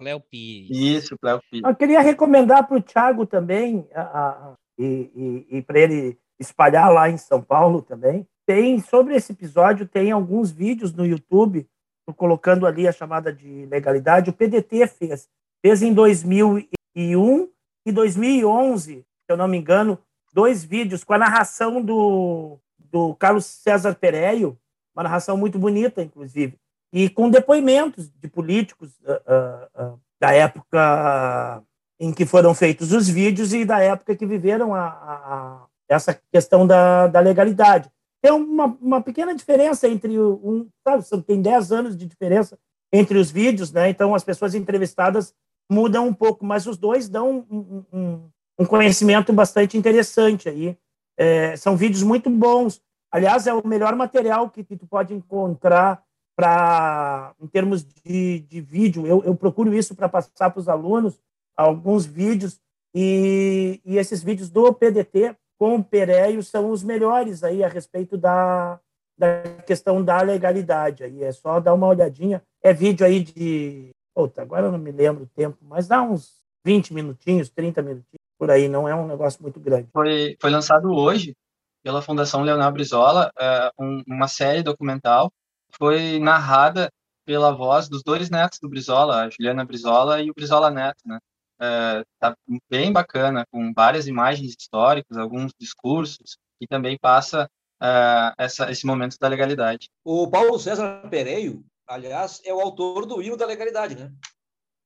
Cleo Pires. Isso, Cleo Pires. Eu queria recomendar para o Thiago também, a, a, e, e, e para ele espalhar lá em São Paulo também. Tem, sobre esse episódio, tem alguns vídeos no YouTube, colocando ali a chamada de legalidade. O PDT fez. Fez em 2001 e 2011, se eu não me engano, dois vídeos com a narração do, do Carlos César Pereio, uma narração muito bonita, inclusive, e com depoimentos de políticos uh, uh, da época em que foram feitos os vídeos e da época que viveram a, a, a essa questão da, da legalidade. Tem uma, uma pequena diferença entre um, sabe, tem 10 anos de diferença entre os vídeos, né? Então as pessoas entrevistadas mudam um pouco, mas os dois dão um, um, um conhecimento bastante interessante aí é, são vídeos muito bons. Aliás, é o melhor material que, que tu pode encontrar para em termos de, de vídeo. Eu, eu procuro isso para passar para os alunos alguns vídeos e, e esses vídeos do PDT com o Pereio são os melhores aí a respeito da, da questão da legalidade. Aí é só dar uma olhadinha. É vídeo aí de. Puta, agora eu não me lembro o tempo, mas dá uns 20 minutinhos, 30 minutinhos por aí, não é um negócio muito grande. Foi, foi lançado hoje pela Fundação Leonel Brizola um, uma série documental. Foi narrada pela voz dos dois netos do Brizola, a Juliana Brizola e o Brizola Neto, né? É, tá bem bacana, com várias imagens históricas, alguns discursos, e também passa uh, essa, esse momento da legalidade. O Paulo César Pereio, aliás, é o autor do hino da legalidade, né?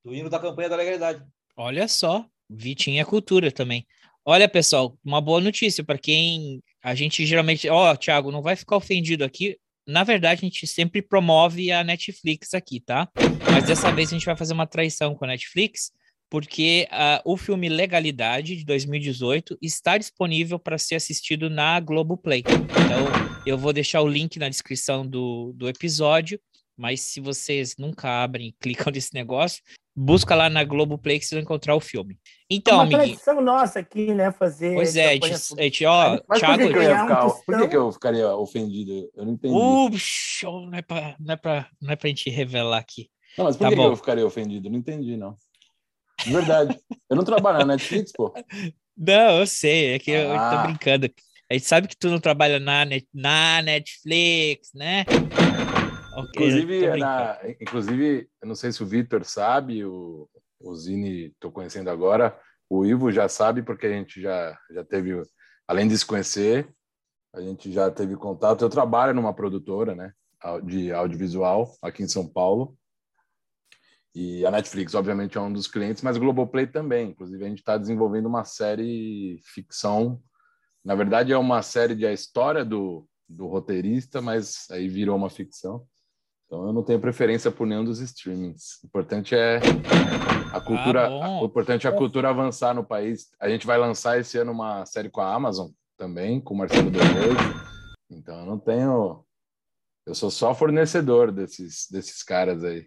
Do hino da campanha da legalidade. Olha só, Vitinho é cultura também. Olha, pessoal, uma boa notícia para quem a gente geralmente, ó, oh, Thiago, não vai ficar ofendido aqui. Na verdade, a gente sempre promove a Netflix aqui, tá? Mas dessa vez a gente vai fazer uma traição com a Netflix, porque uh, o filme Legalidade de 2018 está disponível para ser assistido na Globoplay. Então, eu vou deixar o link na descrição do, do episódio. Mas se vocês nunca abrem e clicam nesse negócio, busca lá na Globoplay que vocês vão encontrar o filme. Então, é uma tradição nossa aqui, né, fazer... Pois é, a gente, a gente, ó, Mas Thiago... Por que, que, eu ia ficar, por que, que eu ficaria ofendido? Eu não entendi. Uxa, não é pra, não é pra, não é pra gente revelar aqui. Não, mas por tá que, que eu ficaria ofendido? Eu não entendi, não. De verdade. eu não trabalho na Netflix, pô. Não, eu sei, é que ah. eu, eu tô ah. brincando. A gente sabe que tu não trabalha na, net, na Netflix, né? Okay, inclusive, na, inclusive, eu não sei se o Vitor sabe, o, o Zini estou conhecendo agora, o Ivo já sabe, porque a gente já, já teve, além de se conhecer, a gente já teve contato. Eu trabalho numa produtora né, de audiovisual aqui em São Paulo. E a Netflix, obviamente, é um dos clientes, mas o Globoplay também. Inclusive, a gente está desenvolvendo uma série ficção. Na verdade, é uma série de a história do, do roteirista, mas aí virou uma ficção. Então eu não tenho preferência por nenhum dos streamings. O importante é a cultura, ah, o importante é a cultura avançar no país. A gente vai lançar esse ano uma série com a Amazon também, com o Marcelo Delois. Então eu não tenho eu sou só fornecedor desses desses caras aí.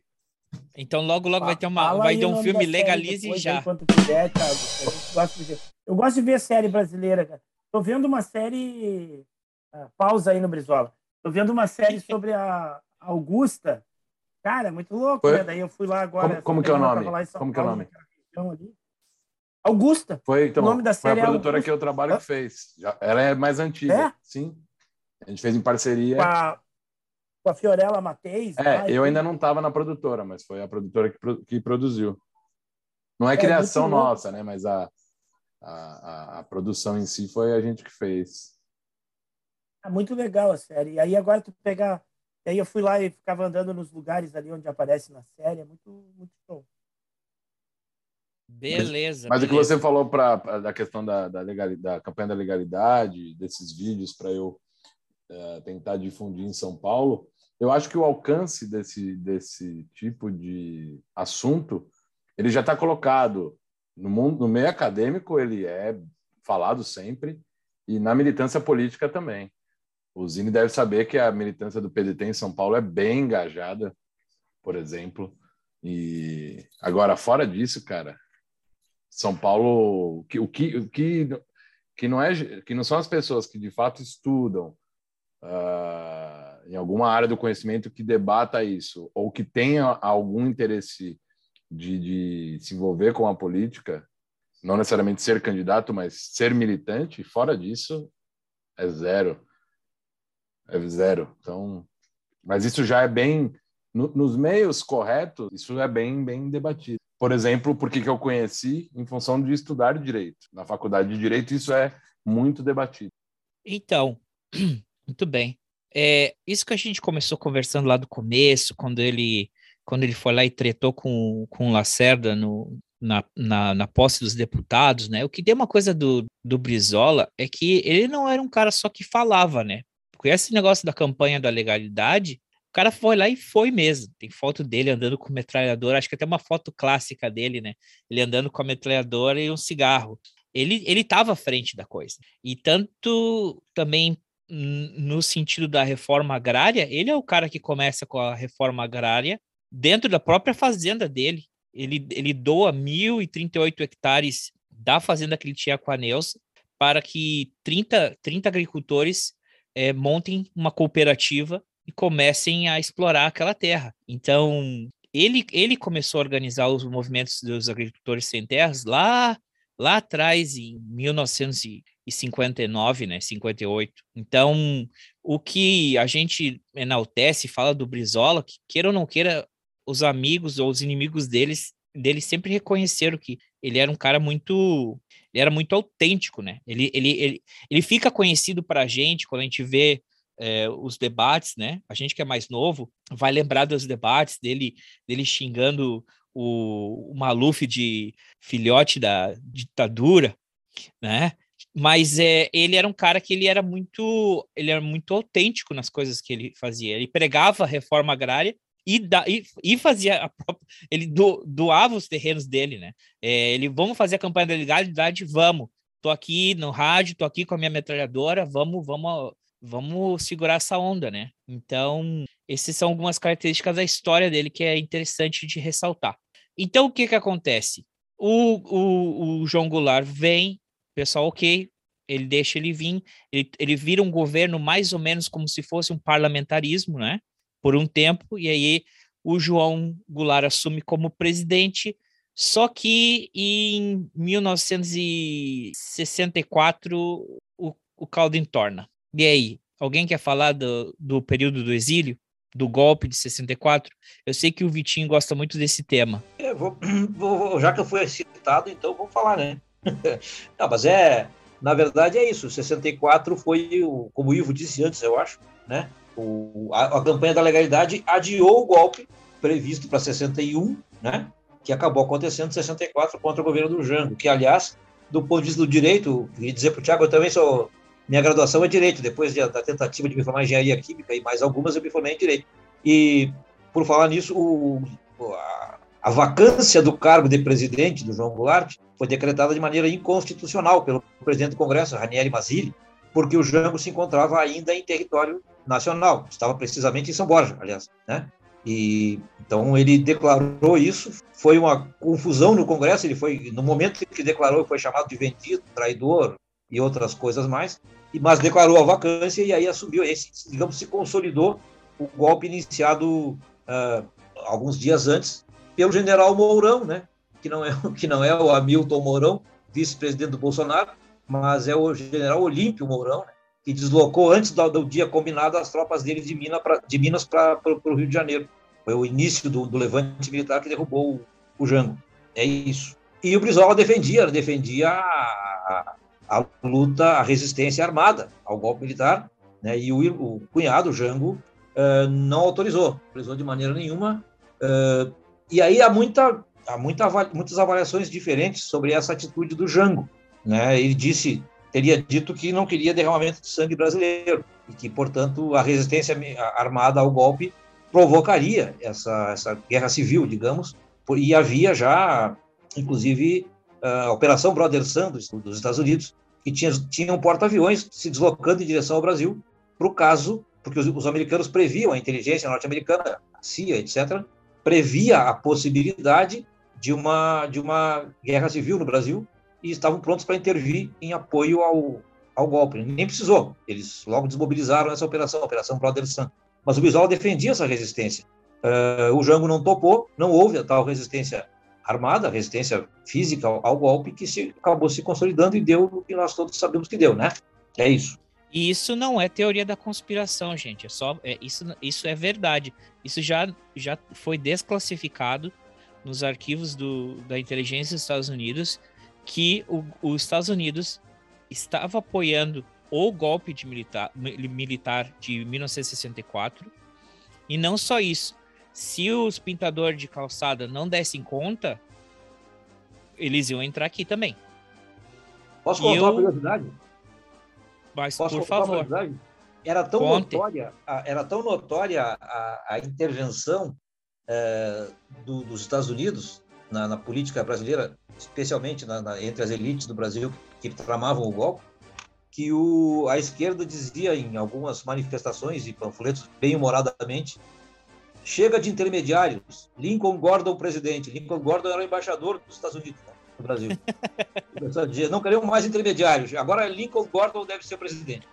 Então logo logo vai ter uma vai ter um filme legalize já. Quiser, Thiago. Eu gosto de ver série brasileira, cara. Tô vendo uma série ah, pausa aí no Brizola. Tô vendo uma série sobre a Augusta. Cara, muito louco, né? Daí eu fui lá agora. Como, como que é o nome? Como que é o nome? Augusta. Foi, então, o nome da série foi a produtora é que eu trabalho que fez. Ela é mais antiga. É? Sim. A gente fez em parceria. Com a, com a Fiorella Mateis. É, eu ainda não estava na produtora, mas foi a produtora que, que produziu. Não é, é criação nossa, né? Mas a, a, a, produção em si foi a gente que fez. É muito legal a série. E aí agora tu pegar e aí eu fui lá e ficava andando nos lugares ali onde aparece na série, é muito, muito show. Beleza. Mas, beleza. o que você falou para da questão da, da, da campanha da legalidade, desses vídeos para eu é, tentar difundir em São Paulo, eu acho que o alcance desse, desse tipo de assunto ele já está colocado no mundo, no meio acadêmico, ele é falado sempre e na militância política também. O Zini deve saber que a militância do PDT em São Paulo é bem engajada, por exemplo. E agora, fora disso, cara, São Paulo, o que, o que, o que, que, não, é, que não são as pessoas que de fato estudam uh, em alguma área do conhecimento que debata isso, ou que tenha algum interesse de, de se envolver com a política, não necessariamente ser candidato, mas ser militante, fora disso, é zero. É zero. Então, mas isso já é bem no, nos meios corretos, isso é bem bem debatido. Por exemplo, porque que eu conheci em função de estudar direito. Na faculdade de direito isso é muito debatido. Então, muito bem. É, isso que a gente começou conversando lá do começo, quando ele quando ele foi lá e tretou com, com o Lacerda no, na, na, na, posse dos deputados, né? O que tem uma coisa do, do Brizola é que ele não era um cara só que falava, né? Porque esse negócio da campanha da legalidade, o cara foi lá e foi mesmo. Tem foto dele andando com metralhadora, acho que até uma foto clássica dele, né? Ele andando com a metralhadora e um cigarro. Ele ele estava à frente da coisa. E tanto também no sentido da reforma agrária, ele é o cara que começa com a reforma agrária dentro da própria fazenda dele. Ele, ele doa 1.038 hectares da fazenda que ele tinha com a Neuza para que 30, 30 agricultores é, montem uma cooperativa e comecem a explorar aquela terra. Então, ele, ele começou a organizar os movimentos dos agricultores sem terras lá lá atrás em 1959, né, 58. Então, o que a gente enaltece, fala do Brizola, que queira ou não queira, os amigos ou os inimigos deles dele sempre reconheceram que ele era um cara muito ele era muito autêntico, né? Ele, ele, ele, ele fica conhecido para a gente quando a gente vê é, os debates, né? A gente que é mais novo vai lembrar dos debates dele, dele xingando o, o Maluf de filhote da ditadura, né? Mas é, ele era um cara que ele era muito, ele era muito autêntico nas coisas que ele fazia. Ele pregava reforma agrária e, da, e, e fazia própria, ele do, doava os terrenos dele, né? É, ele vamos fazer a campanha da legalidade, vamos. Tô aqui no rádio, tô aqui com a minha metralhadora, vamos, vamos, vamos segurar essa onda, né? Então, essas são algumas características da história dele que é interessante de ressaltar. Então, o que que acontece? O, o, o João Goulart vem, pessoal, ok, ele deixa ele vir, ele, ele vira um governo mais ou menos como se fosse um parlamentarismo, né? Por um tempo, e aí o João Goulart assume como presidente, só que em 1964 o, o caldo entorna. E aí, alguém quer falar do, do período do exílio? Do golpe de 64? Eu sei que o Vitinho gosta muito desse tema. É, vou, vou, já que eu fui citado, então vou falar, né? Não, mas é, na verdade é isso. 64 foi, o, como o Ivo disse antes, eu acho, né? O, a, a, campanha da legalidade adiou o golpe previsto para 61, né, que acabou acontecendo em 64 contra o governo do Jango, que, aliás, do ponto de vista do direito, queria dizer para o Tiago, eu também sou. Minha graduação é direito, depois de, da tentativa de me formar em engenharia química e mais algumas, eu me formei em direito. E, por falar nisso, o, a, a vacância do cargo de presidente do João Goulart foi decretada de maneira inconstitucional pelo presidente do Congresso, Ranieri Mazzilli, porque o Jango se encontrava ainda em território nacional, estava precisamente em São Borja, aliás, né? E então ele declarou isso, foi uma confusão no Congresso, ele foi no momento que declarou, foi chamado de vendido, traidor e outras coisas mais, mas declarou a vacância e aí assumiu, esse, digamos, se consolidou o golpe iniciado uh, alguns dias antes pelo general Mourão, né? Que não é que não é o Hamilton Mourão, vice-presidente do Bolsonaro, mas é o general Olímpio Mourão, né? Que deslocou antes do, do, dia combinado as tropas dele de, Minas pra, de Minas para o Rio de Janeiro. Foi o início do, do levante militar que derrubou o, o, Jango. É isso. E o Brizola defendia, defendia a, a, luta, a resistência armada ao golpe militar, né? e o, o cunhado, o Jango, uh, não autorizou, autorizou de maneira nenhuma. Uh, e aí há, muita, há muita, muitas avaliações diferentes sobre essa atitude do Jango. Né? Ele disse teria dito que não queria derramamento de sangue brasileiro e que, portanto, a resistência armada ao golpe provocaria essa, essa guerra civil, digamos, e havia já, inclusive, a Operação Brother Sun dos, dos Estados Unidos, que tinha, tinha um porta-aviões se deslocando em direção ao Brasil, para o caso, porque os, os americanos previam, a inteligência norte-americana, a CIA, etc., previa a possibilidade de uma, de uma guerra civil no Brasil, e estavam prontos para intervir em apoio ao, ao golpe. Nem precisou, eles logo desmobilizaram essa operação, a Operação Brother Sun. Mas o Brizola defendia essa resistência. Uh, o Jango não topou, não houve a tal resistência armada, resistência física ao, ao golpe, que se, acabou se consolidando e deu o que nós todos sabemos que deu, né? É isso. E isso não é teoria da conspiração, gente. É só é, isso, isso é verdade. Isso já, já foi desclassificado nos arquivos do, da inteligência dos Estados Unidos que o, os Estados Unidos estava apoiando o golpe de militar, militar de 1964. E não só isso. Se os pintadores de calçada não dessem conta, eles iam entrar aqui também. Posso contar eu... uma curiosidade? Mas, Posso por favor. Era tão Conte. notória, era tão notória a, a intervenção é, do, dos Estados Unidos na, na política brasileira especialmente na, na, entre as elites do Brasil que, que tramavam o golpe, que o, a esquerda dizia em algumas manifestações e panfletos, bem humoradamente, chega de intermediários, Lincoln Gordon presidente, Lincoln Gordon era o embaixador dos Estados Unidos. Né? no Brasil. não queremos mais intermediários. Agora Lincoln Gordon deve ser presidente.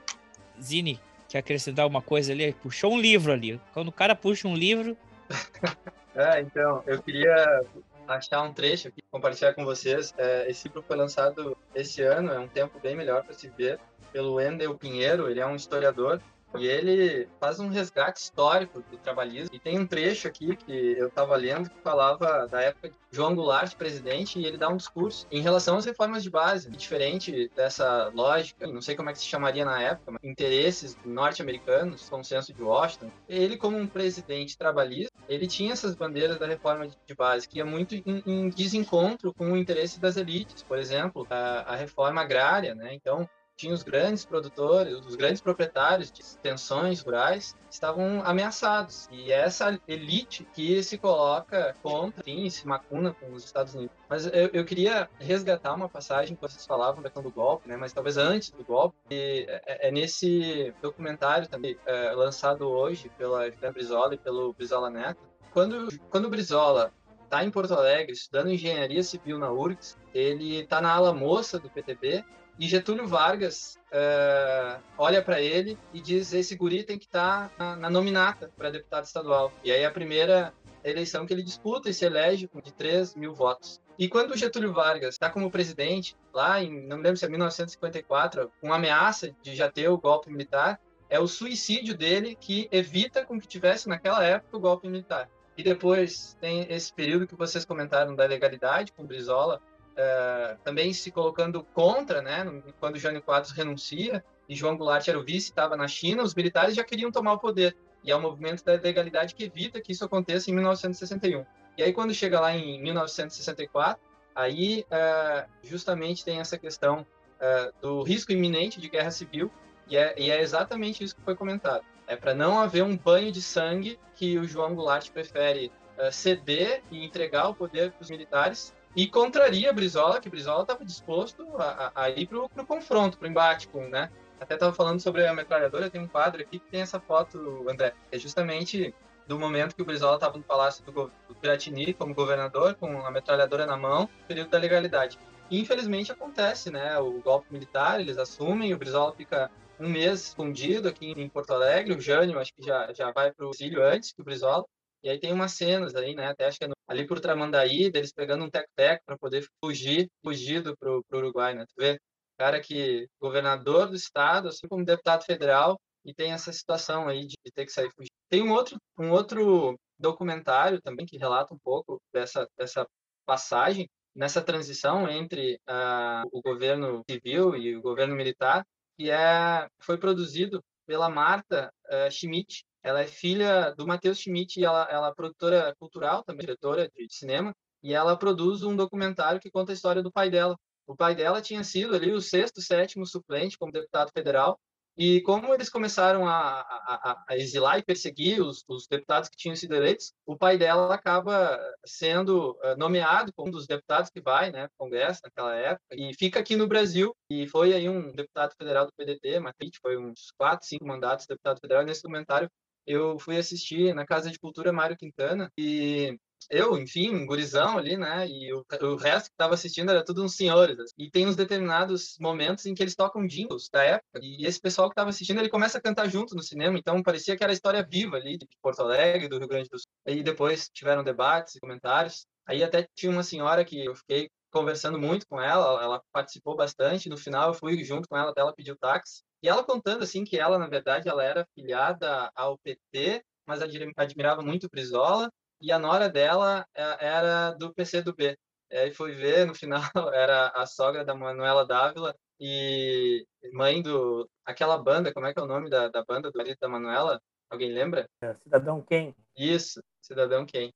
Zini, quer acrescentar uma coisa ali? Puxou um livro ali. Quando o cara puxa um livro. é, então, eu queria achar um trecho aqui, compartilhar com vocês. É, esse livro foi lançado esse ano, é um tempo bem melhor para se ver, pelo Wendel Pinheiro, ele é um historiador e ele faz um resgate histórico do trabalhismo. E tem um trecho aqui que eu estava lendo que falava da época de João Goulart, presidente, e ele dá um discurso em relação às reformas de base, diferente dessa lógica, não sei como é que se chamaria na época, mas interesses norte-americanos, consenso de Washington. Ele, como um presidente trabalhista, ele tinha essas bandeiras da reforma de base, que ia muito em, em desencontro com o interesse das elites, por exemplo, a, a reforma agrária, né? Então, tinha os grandes produtores, os grandes proprietários de extensões rurais estavam ameaçados. E é essa elite que se coloca contra, sim, se macuna com os Estados Unidos. Mas eu, eu queria resgatar uma passagem que vocês falavam da questão do golpe, né? mas talvez antes do golpe. E é, é nesse documentário também, é, lançado hoje pela Fran Brizola e pelo Brizola Neto, quando, quando o Brizola está em Porto Alegre estudando engenharia civil na URGS, ele está na ala moça do PTB e Getúlio Vargas uh, olha para ele e diz: esse guri tem que estar tá na, na, nominata para deputado estadual. E aí a primeira eleição que ele disputa e se elege com de 3 mil votos. E quando Getúlio Vargas está como presidente, lá em, não lembro se é 1954, com ameaça de já ter o golpe militar, é o suicídio dele que evita com que tivesse naquela época o golpe militar. E depois tem esse período que vocês comentaram da legalidade com Brizola, uh, também se colocando contra, né? Quando Jânio Quadros renuncia e João Goulart era o vice, estava na China, os militares já queriam tomar o poder. E é o movimento da legalidade que evita que isso aconteça em 1961. E aí, quando chega lá em 1964, aí uh, justamente tem essa questão uh, do risco iminente de guerra civil, e é, e é exatamente isso que foi comentado. É para não haver um banho de sangue que o João Goulart prefere uh, ceder e entregar o poder para os militares e contraria Brizola, que Brizola estava disposto a, a, ir para o confronto, para o embate com, né? Até estava falando sobre a metralhadora, tem um quadro aqui que tem essa foto, André, é justamente do momento que o Brizola estava no palácio do, do Piratini como governador, com a metralhadora na mão, período da legalidade. E, infelizmente acontece, né? O golpe militar, eles assumem, o Brizola fica um mês escondido aqui em Porto Alegre, o Jânio acho que já, já vai para o exílio antes que o Brizola, e aí tem umas cenas aí, né? Até acho que é ali por Tramandaí, deles pegando um teco-teco para poder fugir, fugido pro, pro Uruguai, né? Tu vê, cara que governador do estado, assim como deputado federal, e tem essa situação aí de, ter que sair fugindo. Tem um outro, um outro documentário também que relata um pouco dessa, dessa passagem, nessa transição entre uh, o governo civil e o governo militar, que é, foi produzido pela Marta uh, Schmidt, ela é filha do Matheus Schmidt e ela, ela é produtora cultural, também diretora de cinema, e ela produz um documentário que conta a história do pai dela. O pai dela tinha sido ali o sexto, sétimo suplente como deputado federal, e como eles começaram a, a, a exilar e perseguir os, os, deputados que tinham sido eleitos, o pai dela acaba sendo eh, nomeado como um dos deputados que vai, né, Congresso naquela época, e fica aqui no Brasil, e foi aí um deputado federal do PDT, Matite, foi uns quatro, cinco mandatos de deputado federal, e nesse documentário eu fui assistir na Casa de Cultura Mário Quintana e eu, enfim, gurizão ali, né? E o, o resto que estava assistindo era tudo uns senhores. Assim. E tem uns determinados momentos em que eles tocam jingles da época. E esse pessoal que estava assistindo, ele começa a cantar junto no cinema. Então parecia que era a história viva ali de Porto Alegre, do Rio Grande do Sul. Aí depois tiveram debates e comentários. Aí até tinha uma senhora que eu fiquei conversando muito com ela, ela participou bastante. No final eu fui junto com ela, até ela pediu táxi. E ela contando assim que ela, na verdade, ela era filiada ao PT, mas admirava muito o Brizola, e a nora dela é, era do PCdoB. E aí foi ver, no final, era a sogra da Manuela Dávila e mãe do... aquela banda, como é que é o nome da, da banda do marido da Manuela? Alguém lembra? É, Cidadão Quem. Isso, Cidadão Quem.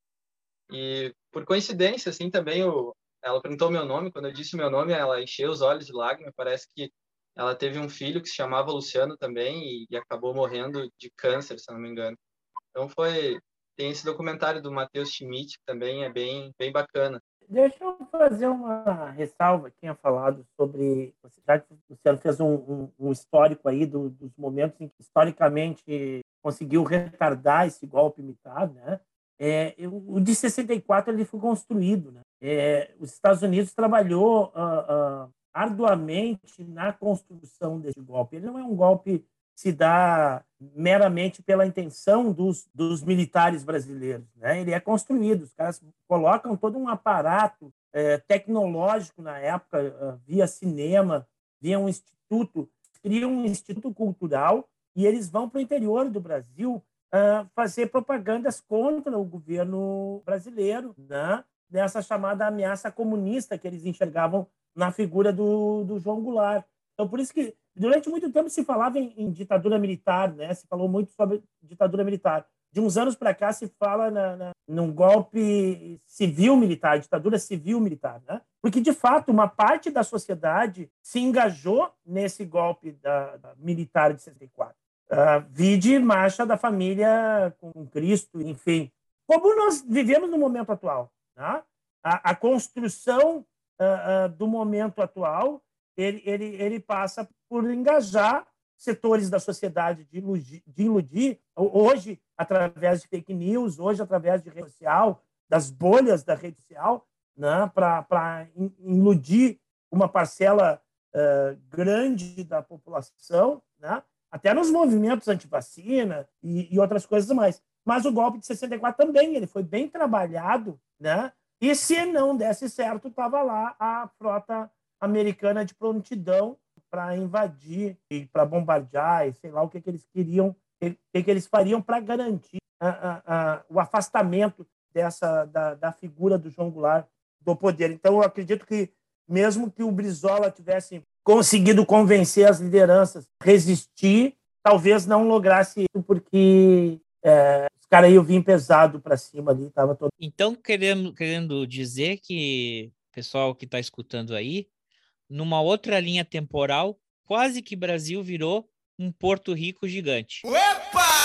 E por coincidência, assim, também o, ela perguntou meu nome, quando eu disse meu nome, ela encheu os olhos de lágrimas, parece que ela teve um filho que se chamava Luciano também e, e acabou morrendo de câncer, se não me engano. Então foi tem esse documentário do Matheus Schmidt que também é bem bem bacana. Deixa eu fazer uma ressalva. Tinha falado sobre. Já que o Luciano fez um, um, um histórico aí do, dos momentos em que historicamente conseguiu retardar esse golpe imitado, né? É, o de 64 ele foi construído, né? é, os Estados Unidos trabalhou uh, uh, arduamente na construção desse golpe. Ele não é um golpe se dá meramente pela intenção dos, dos militares brasileiros. Né? Ele é construído, os caras colocam todo um aparato é, tecnológico na época, uh, via cinema, via um instituto, criam um instituto cultural e eles vão para o interior do Brasil uh, fazer propagandas contra o governo brasileiro, né? Nessa chamada ameaça comunista que eles enxergavam na figura do, do João Goulart. Então, por isso que durante muito tempo se falava em, em ditadura militar, né? Se falou muito sobre ditadura militar. De uns anos para cá se fala na, na, num golpe civil-militar, ditadura civil-militar, né? Porque, de fato, uma parte da sociedade se engajou nesse golpe da, da militar de 64. Uh, vide marcha da família com Cristo, enfim. Como nós vivemos no momento atual. Né? A, a, construção uh, uh, do momento atual, ele, ele, ele passa por engajar setores da sociedade de iludir, de iludir, hoje através de fake news, hoje através de rede social, das bolhas da rede social, né, para iludir uma parcela uh, grande da população, né, até nos movimentos anti-vacina e, e, outras coisas mais. Mas o golpe de 64 também, ele foi bem trabalhado, né? E se não desse certo, estava lá a frota americana de prontidão para invadir e para bombardear e sei lá o que, que eles queriam, o que, que eles fariam para garantir a, a, a, o afastamento dessa da, da figura do João Goulart do poder. Então, eu acredito que mesmo que o Brizola tivesse conseguido convencer as lideranças a resistir, talvez não lograsse isso, porque é, os caras iam vir pesado para cima ali. Tava todo... Então, querendo, querendo dizer que, pessoal que está escutando aí, numa outra linha temporal, quase que Brasil virou um Porto Rico gigante. Opa!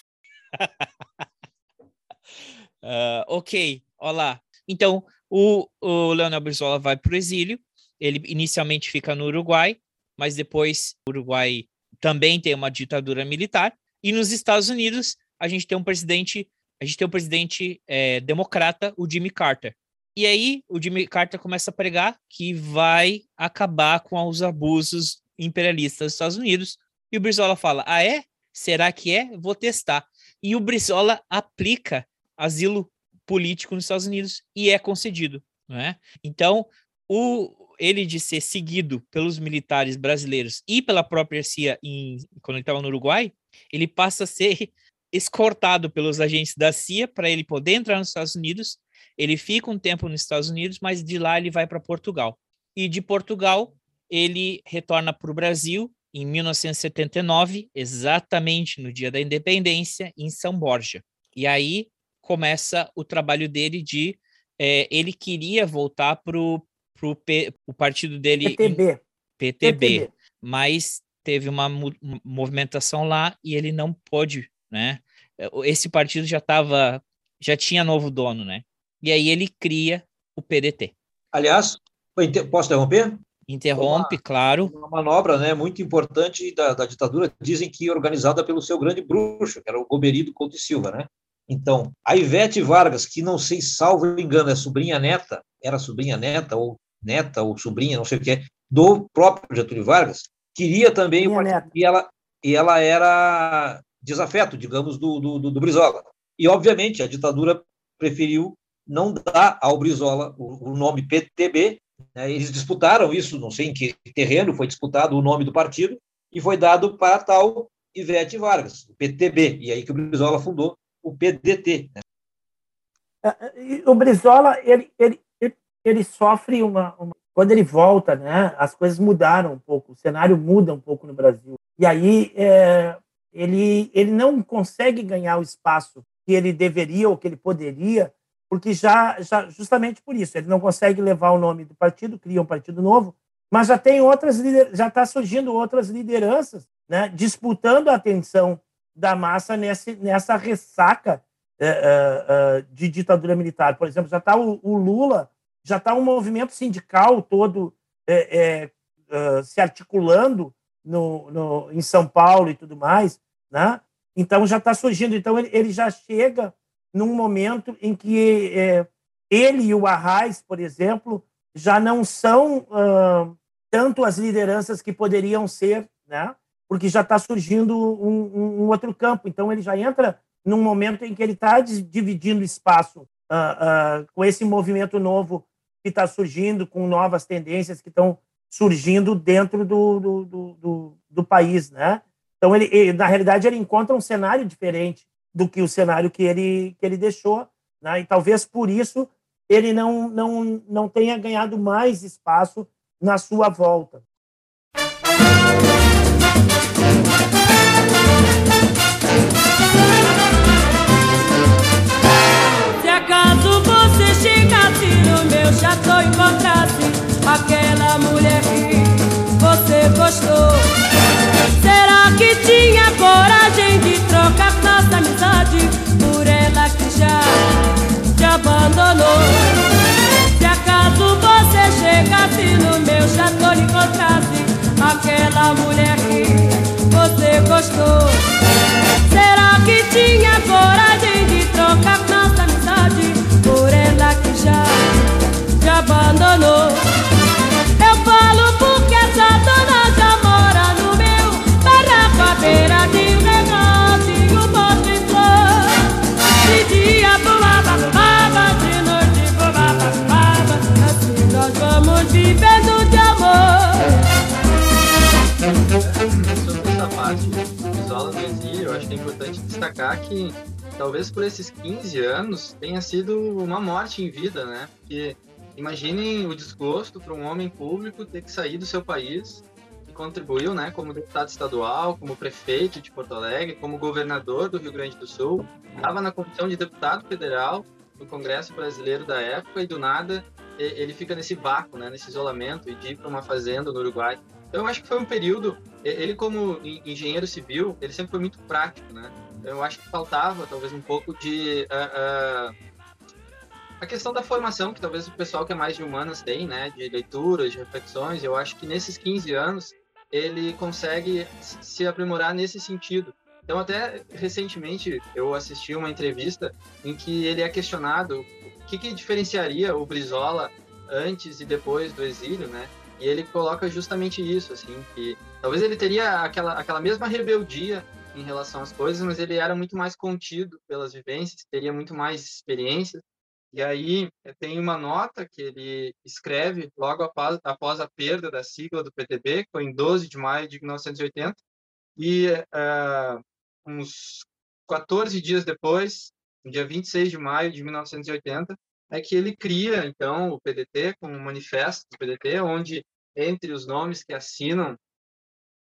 uh, ok, olá. Então, o, o Leonel Brizola vai para o exílio. Ele inicialmente fica no Uruguai, mas depois o Uruguai também tem uma ditadura militar. E nos Estados Unidos, a gente tem um presidente, a gente tem um presidente é, democrata, o Jimmy Carter. E aí o Jimmy Carter começa a pregar que vai acabar com os abusos imperialistas dos Estados Unidos. E o Brizola fala: Ah, é? Será que é? Vou testar. E o Brizola aplica asilo político nos Estados Unidos e é concedido. Não é? Então, o, ele de ser seguido pelos militares brasileiros e pela própria CIA em, quando ele estava no Uruguai, ele passa a ser escortado pelos agentes da CIA para ele poder entrar nos Estados Unidos. Ele fica um tempo nos Estados Unidos, mas de lá ele vai para Portugal. E de Portugal ele retorna para o Brasil em 1979, exatamente no dia da independência, em São Borja. E aí começa o trabalho dele de é, ele queria voltar para o partido dele. PTB. PTB. PTB. Mas teve uma movimentação lá e ele não pôde, né? Esse partido já estava, já tinha novo dono, né? E aí ele cria o PDT. Aliás, posso interromper? Interrompe, uma, claro. Uma manobra né, muito importante da, da, ditadura, dizem que organizada pelo seu grande bruxo, que era o Goberido Couto e Silva, né? Então, a Ivete Vargas, que não sei, salvo engano, é sobrinha neta, era sobrinha neta ou neta ou sobrinha, não sei o que é, do próprio Getúlio Vargas, queria também o partido, e ela, e ela era desafeto, digamos, do, do, do, Brizola. E, obviamente, a ditadura preferiu não dar ao Brizola o, o nome PTB, né? eles disputaram isso, não sei em que terreno foi disputado o nome do partido, e foi dado para tal Ivete Vargas, o PTB, e aí que o Brizola fundou o PDT. Né? É, o Brizola, ele, ele, ele sofre uma, uma, Quando ele volta, né, as coisas mudaram um pouco, o cenário muda um pouco no Brasil. E aí é, ele, ele não consegue ganhar o espaço que ele deveria ou que ele poderia, porque já, já justamente por isso, ele não consegue levar o nome do partido, cria um partido novo, mas já tem outras já está surgindo outras lideranças, né, disputando a atenção da massa nesse, nessa ressaca é, é, é de ditadura militar. Por exemplo, já está o, o Lula já está um movimento sindical todo se articulando no, no, em São Paulo e tudo mais, né? Então já está surgindo. Então ele, ele, já chega num momento em que é, ele e o Arraes, por exemplo, já não são uh, tanto as lideranças que poderiam ser, né? porque já está surgindo um, um, outro campo. Então, ele já entra num momento em que ele está dividindo espaço uh, uh, com esse movimento novo que está surgindo, com novas tendências que estão surgindo dentro do, do, do, do, do país. Né? Então, ele, ele, na realidade, ele encontra um cenário diferente do que o cenário que ele, que ele deixou. Né? E talvez por isso ele não, não, não tenha ganhado mais espaço na sua volta. Se acaso você chegasse no meu chateau e encontrasse aquela mulher que você gostou, que tinha coragem de trocar nossa amizade por ela que já te abandonou? Se acaso você chegasse no meu chateau e encontrasse aquela mulher que você gostou. Será que tinha coragem de trocar nossa amizade por ela que já te abandonou? Destacar que talvez por esses 15 anos tenha sido uma morte em vida, né? Porque imaginem o desgosto para um homem público ter que sair do seu país e contribuiu, né, como deputado estadual, como prefeito de Porto Alegre, como governador do Rio Grande do Sul, estava na condição de deputado federal no Congresso Brasileiro da época e do nada ele fica nesse vácuo, né, nesse isolamento e de ir para uma fazenda no Uruguai. Então, eu acho que foi um período. Ele, como engenheiro civil, ele sempre foi muito prático, né? Eu acho que faltava, talvez, um pouco de. Uh, uh, a questão da formação, que talvez o pessoal que é mais de humanas tem, né? De leituras, de reflexões. Eu acho que nesses 15 anos ele consegue se aprimorar nesse sentido. Então, até recentemente, eu assisti uma entrevista em que ele é questionado o que, que diferenciaria o Brizola antes e depois do exílio, né? E ele coloca justamente isso, assim, que talvez ele teria aquela, aquela mesma rebeldia em relação às coisas, mas ele era muito mais contido pelas vivências, teria muito mais experiência. E aí tem uma nota que ele escreve logo após, após a perda da sigla do PTB, que foi em 12 de maio de 1980, e uh, uns 14 dias depois, no dia 26 de maio de 1980, é que ele cria, então, o PDT, como um manifesto do PDT, onde entre os nomes que assinam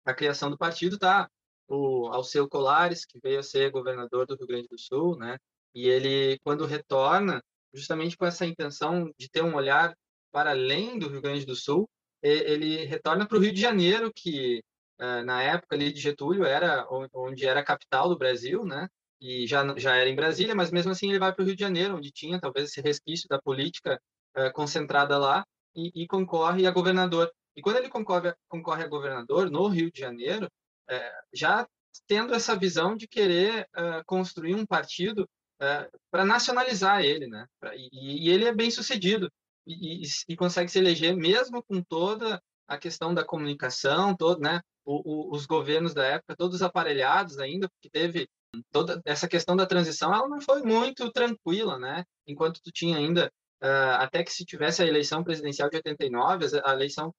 a criação do partido está o Alceu Colares, que veio a ser governador do Rio Grande do Sul, né? E ele, quando retorna, justamente com essa intenção de ter um olhar para além do Rio Grande do Sul, ele retorna para o Rio de Janeiro, que eh, na época ali de Getúlio era onde era a capital do Brasil, né? E já já era em Brasília, mas mesmo assim ele vai para o Rio de Janeiro, onde tinha talvez esse resquício da política eh, concentrada lá e, e, concorre a governador. E quando ele concorre, concorre a governador no Rio de Janeiro, é, já tendo essa visão de querer uh, construir um partido uh, é, para nacionalizar ele, né? E, e, ele é bem sucedido e, e, e, consegue se eleger mesmo com toda a questão da comunicação, todo, né? O, o, os governos da época todos aparelhados ainda, porque teve toda essa questão da transição, ela não foi muito tranquila, né? Enquanto tu tinha ainda uh, até que se tivesse a eleição presidencial de 89, a eleição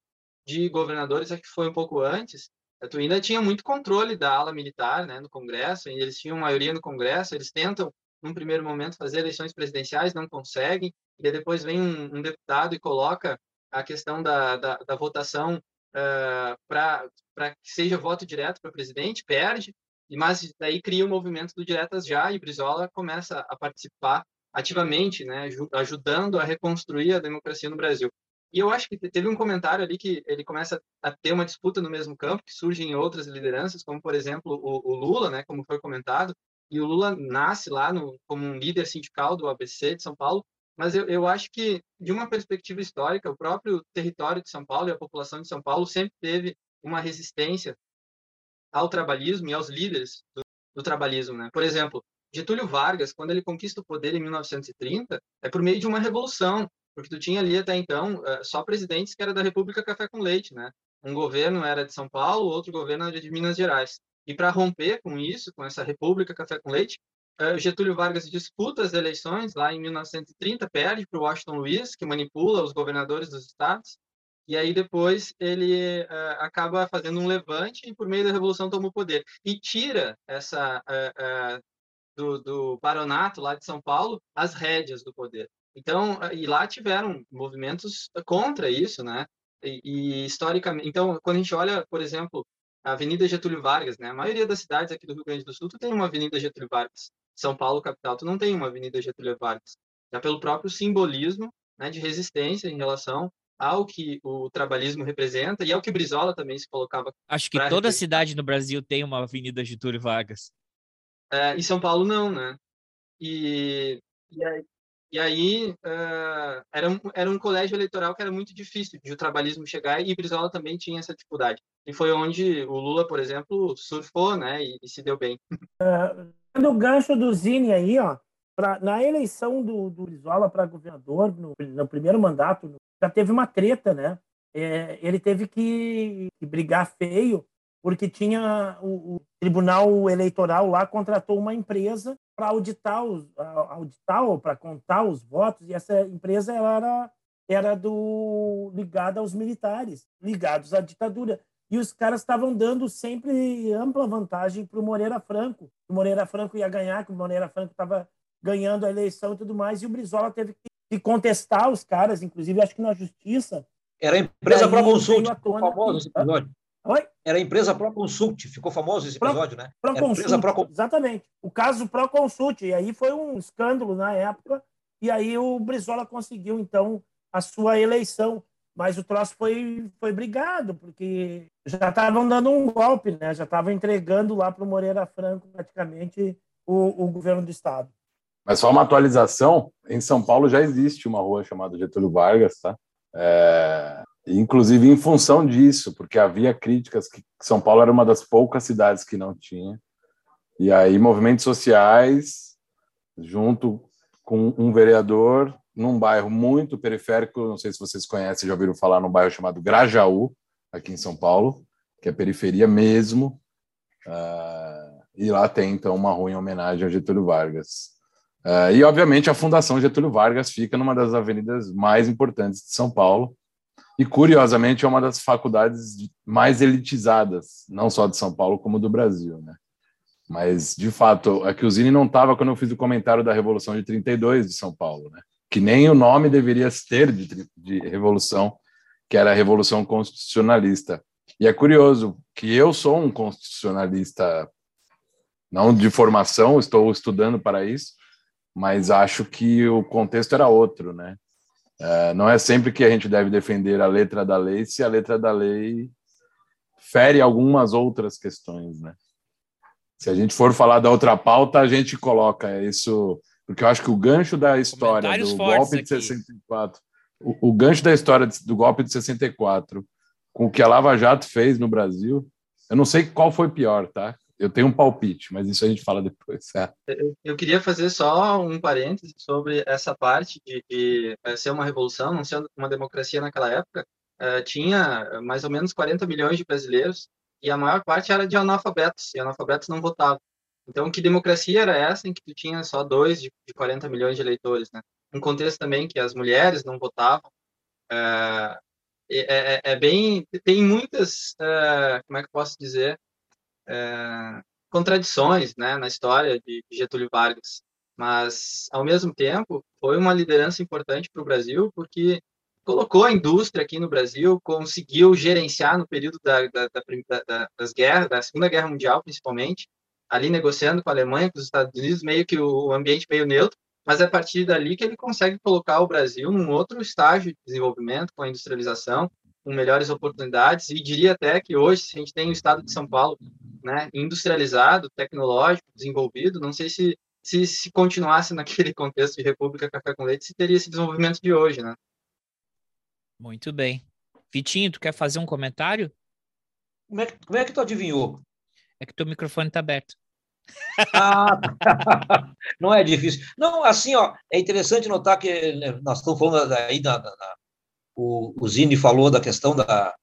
de governadores acho que foi um pouco antes, tu ainda tinha muito controle da ala militar né, no Congresso, eles tinham maioria no Congresso, eles tentam, num primeiro momento, fazer eleições presidenciais, não conseguem, e depois vem um, um deputado e coloca a questão da, da, da votação uh, para que seja voto direto para presidente, perde, e mas daí cria o movimento do Diretas Já, e Brizola começa a participar ativamente, né, ajudando a reconstruir a democracia no Brasil. E eu acho que teve um comentário ali que ele começa a ter uma disputa no mesmo campo, que surgem outras lideranças, como, por exemplo, o, o Lula, né, como foi comentado, e o Lula nasce lá no, como um líder sindical do ABC de São Paulo, mas eu, eu acho que, de uma perspectiva histórica, o próprio território de São Paulo e a população de São Paulo sempre teve uma resistência ao trabalhismo e aos líderes do, do trabalhismo. Né? Por exemplo, Getúlio Vargas, quando ele conquista o poder em 1930, é por meio de uma revolução, porque tu tinha ali até então eh, só presidentes que era da República Café com Leite, né? Um governo era de São Paulo, outro governo era de Minas Gerais. E para romper com isso, com essa República Café com Leite, eh, Getúlio Vargas disputa as eleições lá em 1930, perde para o Washington Luiz, que manipula os governadores dos estados, e aí depois ele uh, acaba fazendo um levante e por meio da revolução toma o poder e tira essa uh, uh, do, do baronato lá de São Paulo as rédeas do poder. Então, e lá tiveram movimentos contra isso, né? E, e, historicamente, então, quando a gente olha, por exemplo, a Avenida Getúlio Vargas, né? A maioria das cidades aqui do Rio Grande do Sul tu tem uma Avenida Getúlio Vargas. São Paulo, capital, tu não tem uma Avenida Getúlio Vargas. Já pelo próprio simbolismo né, de resistência em relação ao que o trabalhismo representa e ao que Brizola também se colocava. Acho que toda cidade no Brasil tem uma Avenida Getúlio Vargas. É, em São Paulo não, né? E, e aí, e aí uh, era, um, era um colégio eleitoral que era muito difícil de o trabalhismo chegar e Brizola também tinha essa dificuldade. E foi onde o Lula, por exemplo, surfou, né? E, e se deu bem. Uh, no gancho do Zine aí, ó, pra, na eleição do, do Brizola para governador, no, no primeiro mandato, já teve uma treta, né? É, ele teve que, que, brigar feio porque tinha o, o, tribunal eleitoral lá contratou uma empresa para auditar os auditar ou para contar os votos e essa empresa ela era era do ligada aos militares ligados à ditadura e os caras estavam dando sempre ampla vantagem para o Moreira Franco o Moreira Franco ia ganhar que o Moreira Franco estava ganhando a eleição e tudo mais e o Brizola teve que contestar os caras, inclusive acho que na justiça. Era a empresa Proconsult, ficou famoso esse episódio. Oi? Era a empresa Proconsult, ficou famoso esse episódio, Pro, né? Proconsult, Pro... exatamente. O caso Proconsult, e aí foi um escândalo na época, e aí o Brizola conseguiu, então, a sua eleição. Mas o troço foi, foi brigado, porque já estavam dando um golpe, né? Já estavam entregando lá para o Moreira Franco, praticamente, o, o governo do Estado. Mas só uma atualização, em São Paulo já existe uma rua chamada Getúlio Vargas, tá? É, inclusive em função disso, porque havia críticas que São Paulo era uma das poucas cidades que não tinha. E aí movimentos sociais, junto com um vereador, num bairro muito periférico, não sei se vocês conhecem, já ouviram falar num bairro chamado Grajaú, aqui em São Paulo, que é periferia mesmo. Uh, e lá tem então uma rua em homenagem ao Getúlio Vargas. Uh, e, obviamente, a Fundação Getúlio Vargas fica numa das avenidas mais importantes de São Paulo. E, curiosamente, é uma das faculdades mais elitizadas, não só de São Paulo, como do Brasil. Né? Mas, de fato, a Zini não estava quando eu fiz o comentário da Revolução de 32 de São Paulo, né? que nem o nome deveria ter de, de revolução, que era a Revolução Constitucionalista. E é curioso que eu sou um constitucionalista, não de formação, estou estudando para isso, mas acho que o contexto era outro, né? É, não é sempre que a gente deve defender a letra da lei se a letra da lei fere algumas outras questões, né? Se a gente for falar da outra pauta, a gente coloca isso, porque eu acho que o gancho da história do golpe de 64, o, o gancho da história do golpe de 64, com o que a Lava Jato fez no Brasil, eu não sei qual foi pior, tá? Eu tenho um palpite, mas isso a gente fala depois. É. Eu, eu, queria fazer só um parêntese sobre essa parte de, de, ser uma revolução, não ser uma democracia naquela época. Uh, tinha mais ou menos 40 milhões de brasileiros e a maior parte era de analfabetos, e analfabetos não votavam. Então, que democracia era essa em que tu tinha só dois de, de 40 milhões de eleitores, né? Um contexto também que as mulheres não votavam. Uh, é, é, é, bem... Tem muitas... Uh, como é que eu posso dizer? É, contradições né, na história de Getúlio Vargas, mas, ao mesmo tempo, foi uma liderança importante para o Brasil, porque colocou a indústria aqui no Brasil, conseguiu gerenciar no período da, da, da, das guerras, da Segunda Guerra Mundial, principalmente, ali negociando com a Alemanha, com os Estados Unidos, meio que o ambiente meio neutro, mas é a partir dali que ele consegue colocar o Brasil num outro estágio de desenvolvimento, com a industrialização, com melhores oportunidades, e diria até que hoje, se a gente tem o estado de São Paulo né, industrializado, tecnológico, desenvolvido, não sei se, se, se continuasse naquele contexto de República Café com Leite, se teria esse desenvolvimento de hoje, né? Muito bem. Vitinho, tu quer fazer um comentário? Como é, que, como é que tu adivinhou? É que teu microfone está aberto. Ah, não é difícil. Não, assim, ó, é interessante notar que né, nós estamos falando aí da, da, da o, o Zini falou da questão da,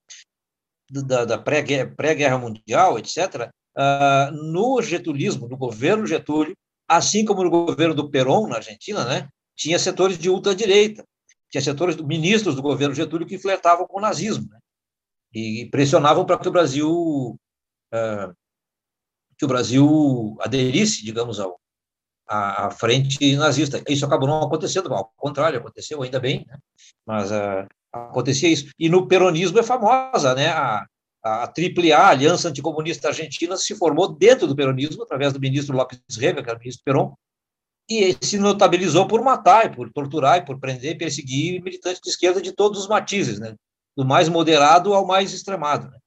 da, da pré-guerra pré mundial, etc. Uh, ah, no getulismo, no governo Getúlio, assim como no governo do Perón, na Argentina, né, tinha setores de ultradireita, tinha setores do, ministros do governo Getúlio que flertavam com o nazismo, né, e pressionavam para que o Brasil uh, que o Brasil aderisse, digamos, ao, à, frente nazista. Isso acabou não acontecendo, ao contrário, aconteceu ainda bem, né? mas uh, acontecia isso. E no peronismo é famosa, né? A, a AAA, a Aliança Anticomunista Argentina, se formou dentro do peronismo, através do ministro Lopes Rega, que era o ministro Perón, e se notabilizou por matar, e por torturar, e por prender, perseguir militantes de esquerda de todos os matizes, né? do mais moderado ao mais extremado. Né?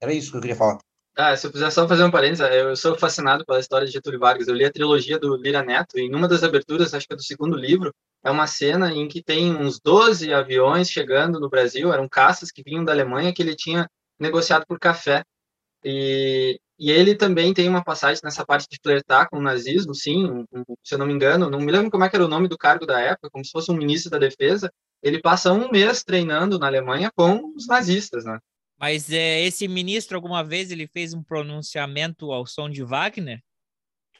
Era isso que eu queria falar. Ah, se eu puder só fazer um parênteses, eu sou fascinado pela história de Getúlio Vargas. Eu li a trilogia do Lira Neto e numa das aberturas, acho que é do segundo livro, é uma cena em que tem uns 12 aviões chegando no Brasil, eram caças que vinham da Alemanha que ele tinha negociado por café. E, e ele também tem uma passagem nessa parte de flertar com o nazismo, sim, um, um, se eu não me engano, não me lembro como é que era o nome do cargo da época, como se fosse um ministro da defesa. Ele passa um mês treinando na Alemanha com os nazistas, né? Mas é, esse ministro, alguma vez, ele fez um pronunciamento ao som de Wagner?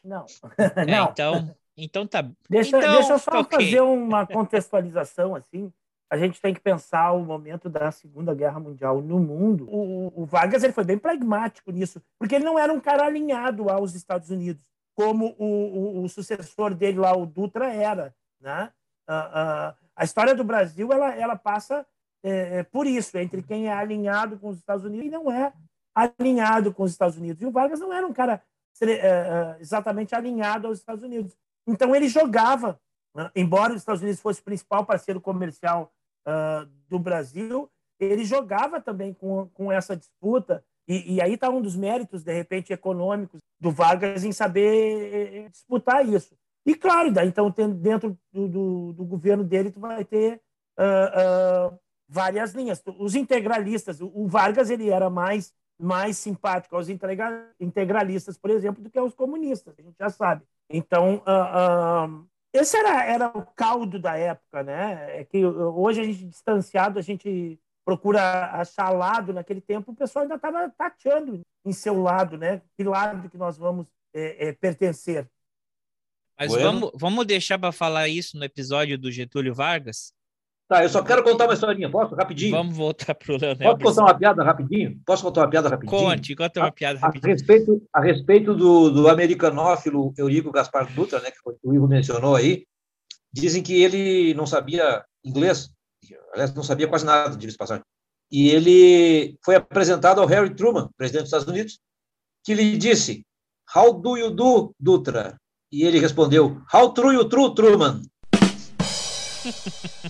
Não. É, não. Então, então tá. Deixa, então, deixa eu só okay. fazer uma contextualização assim. A gente tem que pensar o momento da Segunda Guerra Mundial no mundo. O, o Vargas ele foi bem pragmático nisso, porque ele não era um cara alinhado aos Estados Unidos, como o, o, o sucessor dele lá, o Dutra, era. Né? Uh, uh, a história do Brasil ela, ela passa é, é, por isso, entre quem é alinhado com os Estados Unidos e não é alinhado com os Estados Unidos. E o Vargas não era um cara é, é, exatamente alinhado aos Estados Unidos. Então ele jogava, né? embora os Estados Unidos fosse o principal parceiro comercial uh, do Brasil, ele jogava também com, com essa disputa. E, e aí está um dos méritos, de repente, econômicos do Vargas em saber disputar isso. E claro, então dentro do, do, do governo dele tu vai ter uh, uh, várias linhas. Os integralistas, o Vargas ele era mais mais simpático aos integralistas, por exemplo, do que aos comunistas, a gente já sabe. Então, uh, uh, esse era, era o caldo da época, né? É que hoje a gente distanciado, a gente procura achar lado naquele tempo, o pessoal ainda estava tateando em seu lado, né? Que lado que nós vamos é, é, pertencer. Mas bueno. vamos, vamos deixar para falar isso no episódio do Getúlio Vargas? Tá, eu só quero contar uma historinha, posso? Rapidinho. Vamos voltar para o Leonel. Posso contar uma piada rapidinho? Posso contar uma piada rapidinho? Conte, conta uma piada a, rapidinho. A respeito, a respeito do, do americanófilo Eurico Gaspar Dutra, né, que o Ivo mencionou aí, dizem que ele não sabia inglês, aliás, não sabia quase nada, de passagem. E ele foi apresentado ao Harry Truman, presidente dos Estados Unidos, que lhe disse, How do you do, Dutra? E ele respondeu, How true you true, Truman?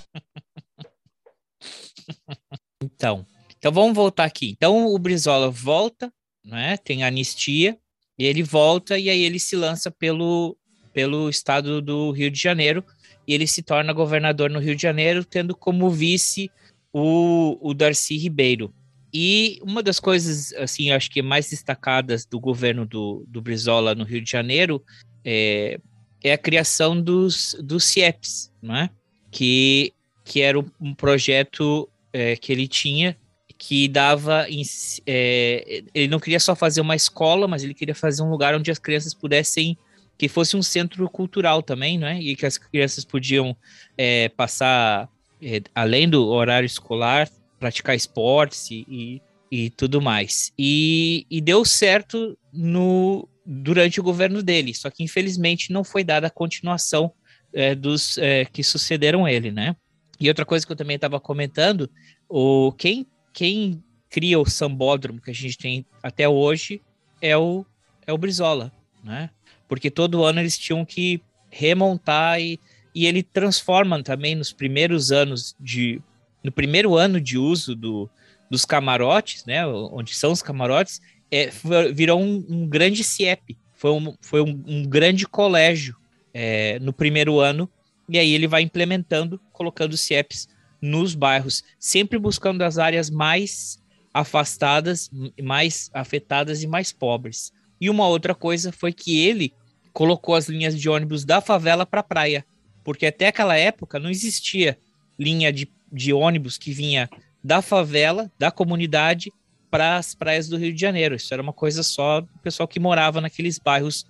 Então, então vamos voltar aqui. Então o Brizola volta, né? Tem anistia, e ele volta e aí ele se lança pelo, pelo estado do Rio de Janeiro e ele se torna governador no Rio de Janeiro, tendo como vice o, o Darcy Ribeiro. E uma das coisas, assim, acho que mais destacadas do governo do, do Brizola no Rio de Janeiro é, é a criação dos, dos CIEPs, né? que, que era um projeto é, que ele tinha que dava. Em, é, ele não queria só fazer uma escola, mas ele queria fazer um lugar onde as crianças pudessem. que fosse um centro cultural também, né? E que as crianças podiam é, passar, é, além do horário escolar, praticar esportes e, e, e tudo mais. E, e deu certo no, durante o governo dele, só que infelizmente não foi dada a continuação é, dos é, que sucederam ele, né? E outra coisa que eu também estava comentando, o quem, quem cria o sambódromo que a gente tem até hoje é o, é o Brizola, né? Porque todo ano eles tinham que remontar e, e ele transforma também nos primeiros anos de no primeiro ano de uso do, dos camarotes, né? Onde são os camarotes, é, virou um, um grande CIEP, foi um, foi um, um grande colégio é, no primeiro ano e aí ele vai implementando, colocando CIEPs nos bairros, sempre buscando as áreas mais afastadas, mais afetadas e mais pobres. E uma outra coisa foi que ele colocou as linhas de ônibus da favela para a praia, porque até aquela época não existia linha de, de ônibus que vinha da favela, da comunidade, para as praias do Rio de Janeiro. Isso era uma coisa só do pessoal que morava naqueles bairros,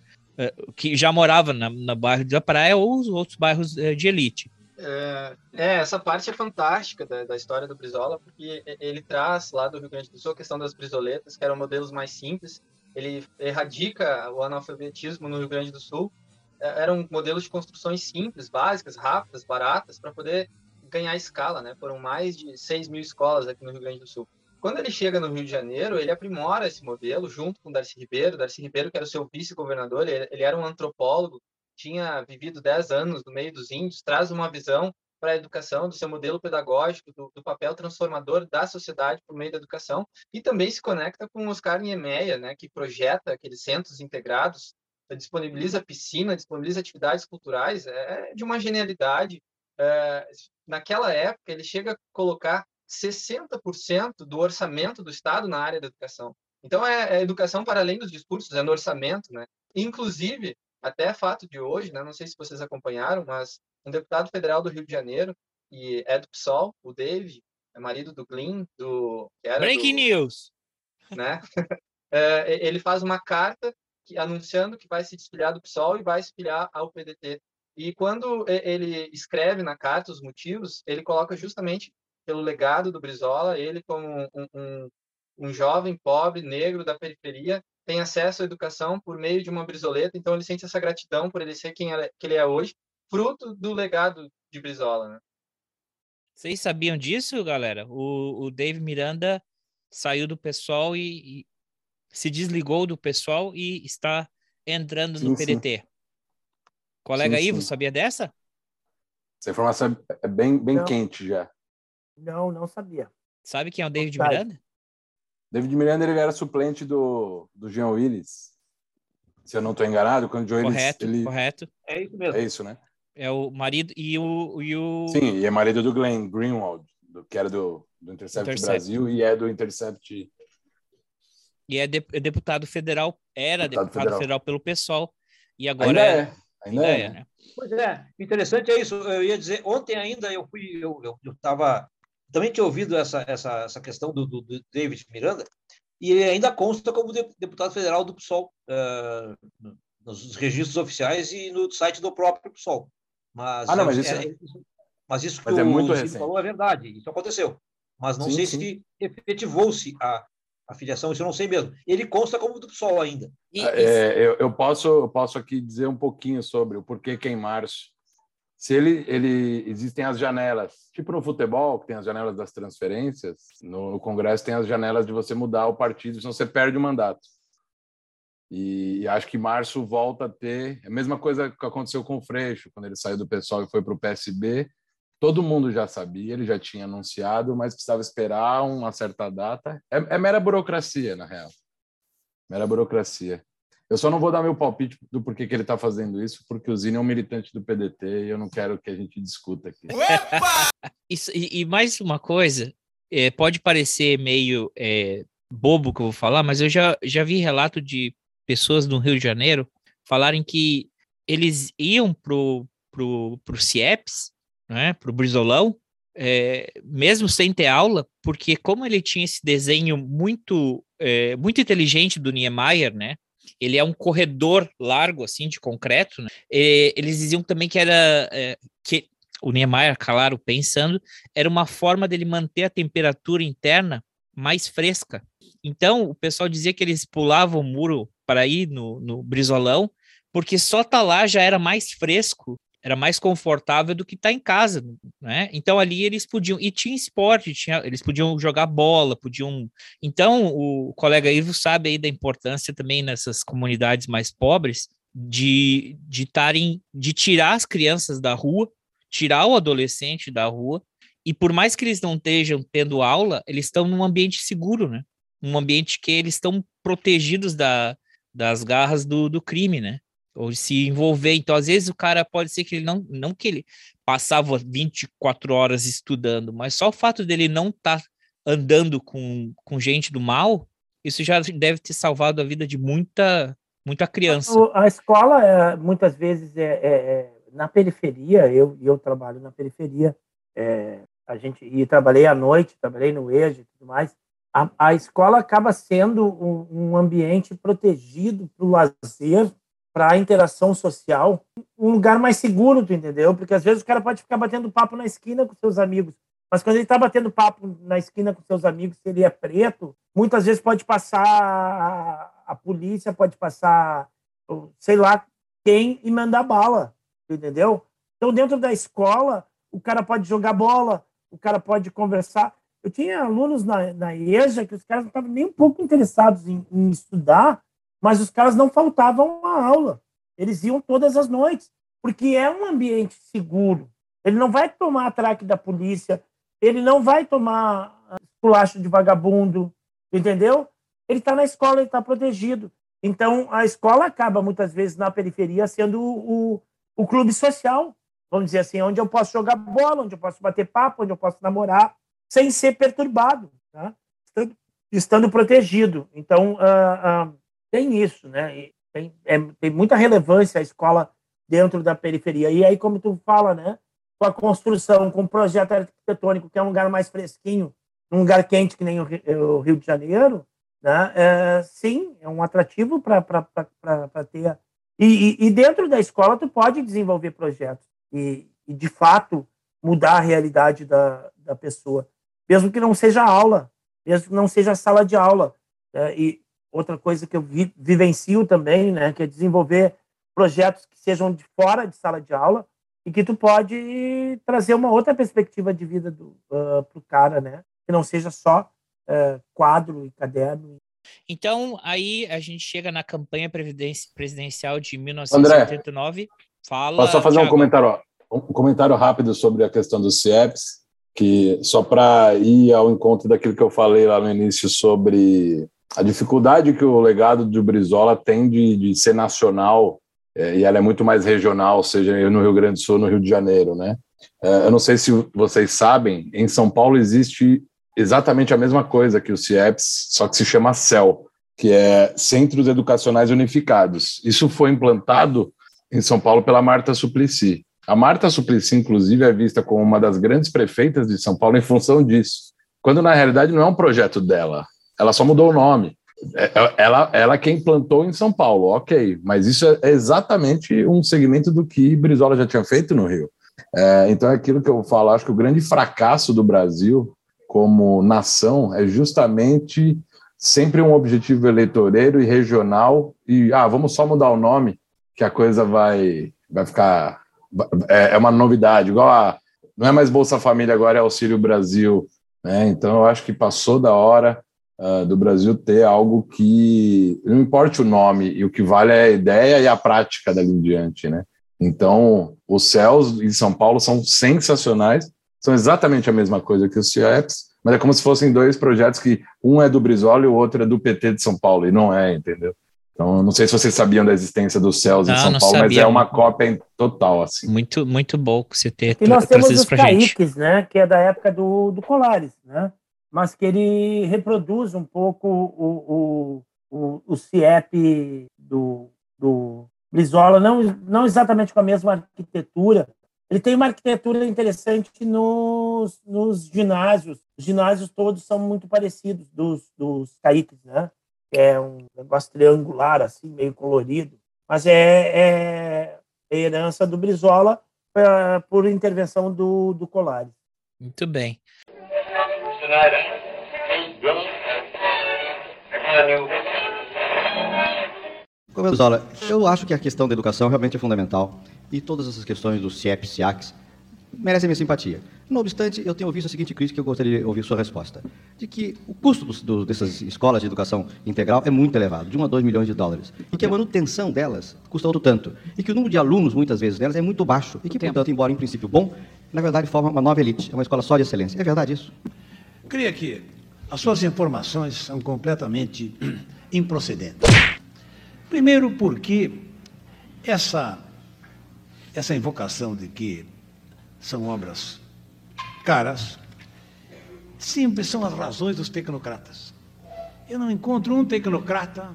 que já morava na, no bairro da praia ou os outros bairros uh, de elite. É, é, essa parte é fantástica da, da, história do Brizola, porque ele traz lá do Rio Grande do Sul a questão das brisoletas, que eram modelos mais simples. Ele erradica o analfabetismo no Rio Grande do Sul. É, eram modelos de construções simples, básicas, rápidas, baratas, para poder ganhar escala, né? Foram mais de 6 mil escolas aqui no Rio Grande do Sul. Quando ele chega no Rio de Janeiro, ele aprimora esse modelo junto com Darcy Ribeiro. Darcy Ribeiro, que era o seu vice-governador, ele, ele era um antropólogo tinha vivido 10 anos no meio dos índios, traz uma visão para a educação, do seu modelo pedagógico, do, do, papel transformador da sociedade por meio da educação, e também se conecta com Oscar Niemeyer, né, que projeta aqueles centros integrados, disponibiliza piscina, disponibiliza atividades culturais, é de uma genialidade. É, naquela época, ele chega a colocar 60% do orçamento do Estado na área da educação. Então, é, é educação para além dos discursos, é no orçamento, né? Inclusive, até fato de hoje, né, não sei se vocês acompanharam, mas um deputado federal do Rio de Janeiro, e é do PSOL, o Dave, é marido do Glyn, do... Breaking do, news! Né? é, ele faz uma carta que, anunciando que vai se desfiliar do PSOL e vai se filiar ao PDT. E quando ele escreve na carta os motivos, ele coloca justamente pelo legado do Brizola, ele como um, um, um jovem pobre, negro da periferia, tem acesso à educação por meio de uma brisoleta, então ele sente essa gratidão por ele ser quem ele, que ele é hoje, fruto do legado de Brizola, né? Vocês sabiam disso, galera? O, o Dave Miranda saiu do pessoal e, e, se desligou do pessoal e está entrando sim, no PDT. Sim. Colega sim, Ivo, sim. sabia dessa? Essa informação é bem, bem quente já. Não, não sabia. Sabe quem é o David Miranda? David Miranda ele era suplente do, do Jean Willis. Se eu não estou enganado, quando o Jean correto, Willis. Ele... Correto. É isso mesmo. É isso, né? É o marido e o. E o... Sim, e é marido do Glenn Greenwald, do, que era do, do Intercept, Intercept, Brasil e é do Intercept. E é, de, é deputado federal, era deputado, deputado federal. federal. pelo PSOL. E agora ainda é. é. Ainda, ainda é. é né? Pois é, interessante é isso. Eu ia dizer, ontem ainda eu fui, eu estava também tinha ouvido essa, essa, essa questão do, do, do David Miranda, e ele ainda consta como deputado federal do PSOL, uh, nos registros oficiais e no site do próprio PSOL. Mas, ah, não, mas isso, é, é, mas isso mas que é muito o falou é verdade, isso aconteceu. Mas não sim, sei sim. se efetivou-se a, a filiação, isso eu não sei mesmo. Ele consta como do PSOL ainda. E, é, eu, eu, posso, eu posso aqui dizer um pouquinho sobre o porquê que em março se ele, ele existem as janelas, tipo no futebol, que tem as janelas das transferências, no, no Congresso tem as janelas de você mudar o partido, senão você perde o mandato. E, e, acho que março volta a ter é a mesma coisa que aconteceu com o Freixo, quando ele saiu do pessoal e foi para o PSB. Todo mundo já sabia, ele já tinha anunciado, mas precisava esperar uma certa data. É, é mera burocracia, na real. Mera burocracia. Eu só não vou dar meu palpite do porquê que ele está fazendo isso, porque o Zine é um militante do PDT e eu não quero que a gente discuta aqui. isso, e, e, mais uma coisa, é, pode parecer meio é, bobo que eu vou falar, mas eu já, já vi relato de pessoas do Rio de Janeiro falarem que eles iam pro, pro, pro CIEPS, né, pro Brizolão, é, mesmo sem ter aula, porque como ele tinha esse desenho muito é, muito inteligente do Niemeyer, né, ele é um corredor largo, assim, de concreto, né? E eles diziam também que era, é, que o Niemeyer, claro, pensando, era uma forma dele manter a temperatura interna mais fresca. Então, o pessoal dizia que eles pulavam o muro para ir no, no brizolão, porque só tá lá já era mais fresco era mais confortável do que estar tá em casa, né? Então ali eles podiam e tinha esporte, tinha, eles podiam jogar bola, podiam. Então o colega Ivo sabe aí da importância também nessas comunidades mais pobres de de tarem, de tirar as crianças da rua, tirar o adolescente da rua e por mais que eles não estejam tendo aula, eles estão num ambiente seguro, né? Um ambiente que eles estão protegidos da, das garras do, do crime, né? Ou se envolver. Então, às vezes, o cara pode ser que ele não, não que ele passava 24 horas estudando, mas só o fato dele não estar tá andando com, com gente do mal, isso já deve ter salvado a vida de muita Muita criança. A, escola, é, muitas vezes, é, é, é, na periferia, eu, eu trabalho na periferia, é, a gente, e trabalhei à noite, trabalhei no EJA e tudo mais, a, a escola acaba sendo um, um ambiente protegido para o lazer, para a interação social, um lugar mais seguro, tu entendeu? Porque às vezes o cara pode ficar batendo papo na esquina com seus amigos, mas quando ele está batendo papo na esquina com seus amigos, se ele é preto, muitas vezes pode passar a, a polícia, pode passar, sei lá quem, e mandar bala, entendeu? Então, dentro da escola, o cara pode jogar bola, o cara pode conversar. Eu tinha alunos na, na EJA que os caras não estavam nem um pouco interessados em, em estudar, mas os caras não faltavam a aula. Eles iam todas as noites, porque é um ambiente seguro. Ele não vai tomar atraque da polícia, ele não vai tomar pulacho de vagabundo, entendeu? Ele está na escola, ele está protegido. Então, a escola acaba, muitas vezes, na periferia, sendo o, o, o clube social, vamos dizer assim, onde eu posso jogar bola, onde eu posso bater papo, onde eu posso namorar, sem ser perturbado, né? estando, estando protegido. Então, uh, uh, tem isso, né? Tem, é, tem muita relevância a escola dentro da periferia. E aí, como tu fala, né? Com a construção, com o projeto arquitetônico, que é um lugar mais fresquinho, um lugar quente que nem o, o Rio de Janeiro, né? É, sim, é um atrativo para ter. E, e, e, dentro da escola, tu pode desenvolver projetos e, e, de fato, mudar a realidade da, da pessoa, mesmo que não seja aula, mesmo que não seja sala de aula. É, e outra coisa que eu vi, vivencio também, né, que é desenvolver projetos que sejam de fora de sala de aula e que tu pode trazer uma outra perspectiva de vida uh, ah, para o cara, né, que não seja só uh, quadro e caderno. Então, aí a gente chega na campanha presidencial de 1989. André, Fala. Posso só fazer Thiago. um comentário, ó, um comentário rápido sobre a questão dos CIEPs, que só para ir ao encontro daquilo que eu falei lá no início sobre a dificuldade que o legado de Brizola tem de, de ser nacional é, e ela é muito mais regional, seja no Rio Grande do Sul, no Rio de Janeiro, né? É, eu não sei se vocês sabem, em São Paulo existe exatamente a mesma coisa que o CIEPS, só que se chama CEL, que é Centros Educacionais Unificados. Isso foi implantado em São Paulo pela Marta Suplicy. A Marta Suplicy, inclusive, é vista como uma das grandes prefeitas de São Paulo em função disso, quando na realidade não é um projeto dela, ela só mudou o nome. É, é, ela, ela quem plantou em São Paulo, ok, mas isso é exatamente um segmento do que Brizola já tinha feito no Rio. É, então é aquilo que eu falo, acho que o grande fracasso do Brasil como nação é justamente sempre um objetivo eleitoreiro e regional e ah, vamos só mudar o nome que a coisa vai vai ficar é, é uma novidade, igual a não é mais Bolsa Família agora é Auxílio Brasil, né? Então eu acho que passou da hora uh, do Brasil ter algo que não importe o nome, e o que vale é a ideia e a prática dali em diante, né? Então, os céus em São Paulo são sensacionais, são exatamente a mesma coisa que os CIEPs, mas é como se fossem dois projetos que um é do Brizola e o outro é do PT de São Paulo, e não é, entendeu? Então, não sei se vocês sabiam da existência dos céus não, em São Paulo, sabia. mas é uma cópia total, assim. Muito, muito bom você ter E nós temos os caíques, né, que é da época do, do Colares, né? Mas que ele reproduz um pouco o, o, o, o CIEP do, do Brizola, não, não exatamente com a mesma arquitetura. Ele tem uma arquitetura interessante nos, nos ginásios. Os ginásios todos são muito parecidos dos, dos caíques, né? É um negócio triangular, assim, meio colorido. Mas é, é herança do Brizola uh, por intervenção do, do Colares. Muito bem. Gomes eu acho que a questão da educação realmente é fundamental e todas essas questões do CIEP, SIACs, merecem minha simpatia. Não obstante, eu tenho ouvido a seguinte crítica que eu gostaria de ouvir sua resposta. De que o custo do, do, dessas escolas de educação integral é muito elevado, de 1 a 2 milhões de dólares. E que a manutenção delas custa outro tanto. E que o número de alunos, muitas vezes, delas é muito baixo. E que, portanto, embora em princípio bom, na verdade forma uma nova elite. É uma escola só de excelência. É verdade isso? Creio que as suas informações são completamente improcedentes. Primeiro, porque essa, essa invocação de que são obras caras sempre são as razões dos tecnocratas. Eu não encontro um tecnocrata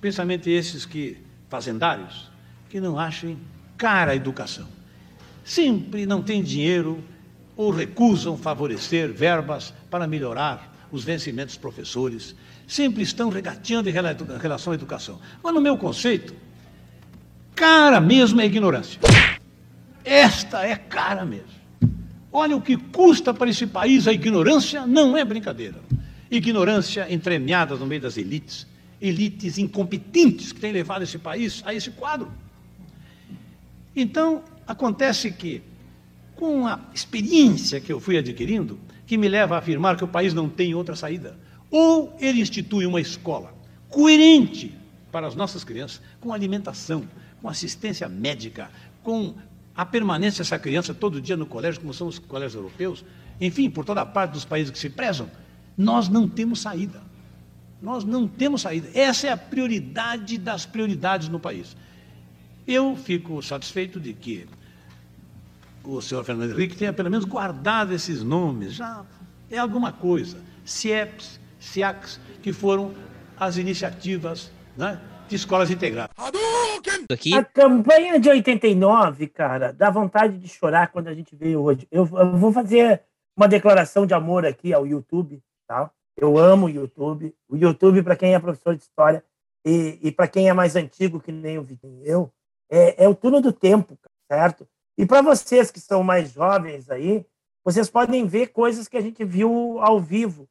principalmente esses que fazendários, que não achem cara a educação. Sempre não têm dinheiro ou recusam favorecer verbas para melhorar os vencimentos dos professores, sempre estão regateando em relação à educação. Mas no meu conceito, cara mesmo é ignorância. Esta é cara mesmo. Olha o que custa para esse país a ignorância, não é brincadeira. Ignorância entremeada no meio das elites, elites incompetentes que têm levado esse país a esse quadro. Então, acontece que, com a experiência que eu fui adquirindo, que me leva a afirmar que o país não tem outra saída, ou ele institui uma escola coerente para as nossas crianças, com alimentação, com assistência médica, com a permanência dessa criança todo dia no colégio, como são os colégios europeus, enfim, por toda parte dos países que se prezam, nós não temos saída. Nós não temos saída. Essa é a prioridade das prioridades no país. Eu fico satisfeito de que o senhor Fernando Henrique tenha pelo menos guardado esses nomes, já é alguma coisa. CIEPS, CIACs, que foram as iniciativas né, de escolas integradas. Aqui. A campanha de 89, cara, dá vontade de chorar quando a gente vê hoje. Eu, eu vou fazer uma declaração de amor aqui ao YouTube, tá? Eu amo o YouTube. O YouTube, para quem é professor de história e, e para quem é mais antigo, que nem o Vitinho eu, é, é o turno do tempo, certo? E para vocês que são mais jovens aí, vocês podem ver coisas que a gente viu ao vivo.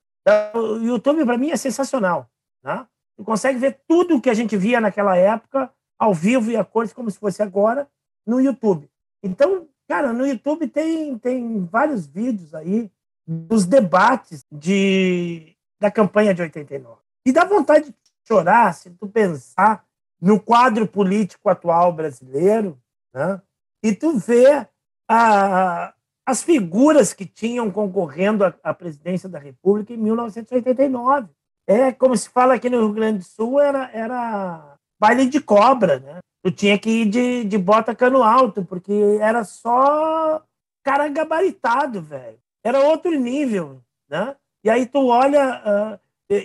O YouTube, para mim, é sensacional. Né? Tu consegue ver tudo o que a gente via naquela época, ao vivo e a cores, como se fosse agora, no YouTube. Então, cara, no YouTube tem, tem vários vídeos aí dos debates de, da campanha de 89. E dá vontade de chorar se tu pensar no quadro político atual brasileiro, né? E tu vê a, as figuras que tinham concorrendo à, à, presidência da República em 1989. É como se fala aqui no Rio Grande do Sul, era, era baile de cobra, né? Tu tinha que ir de, de bota cano alto, porque era só cara gabaritado, velho. Era outro nível, né? E aí tu olha... Uh,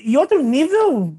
e outro nível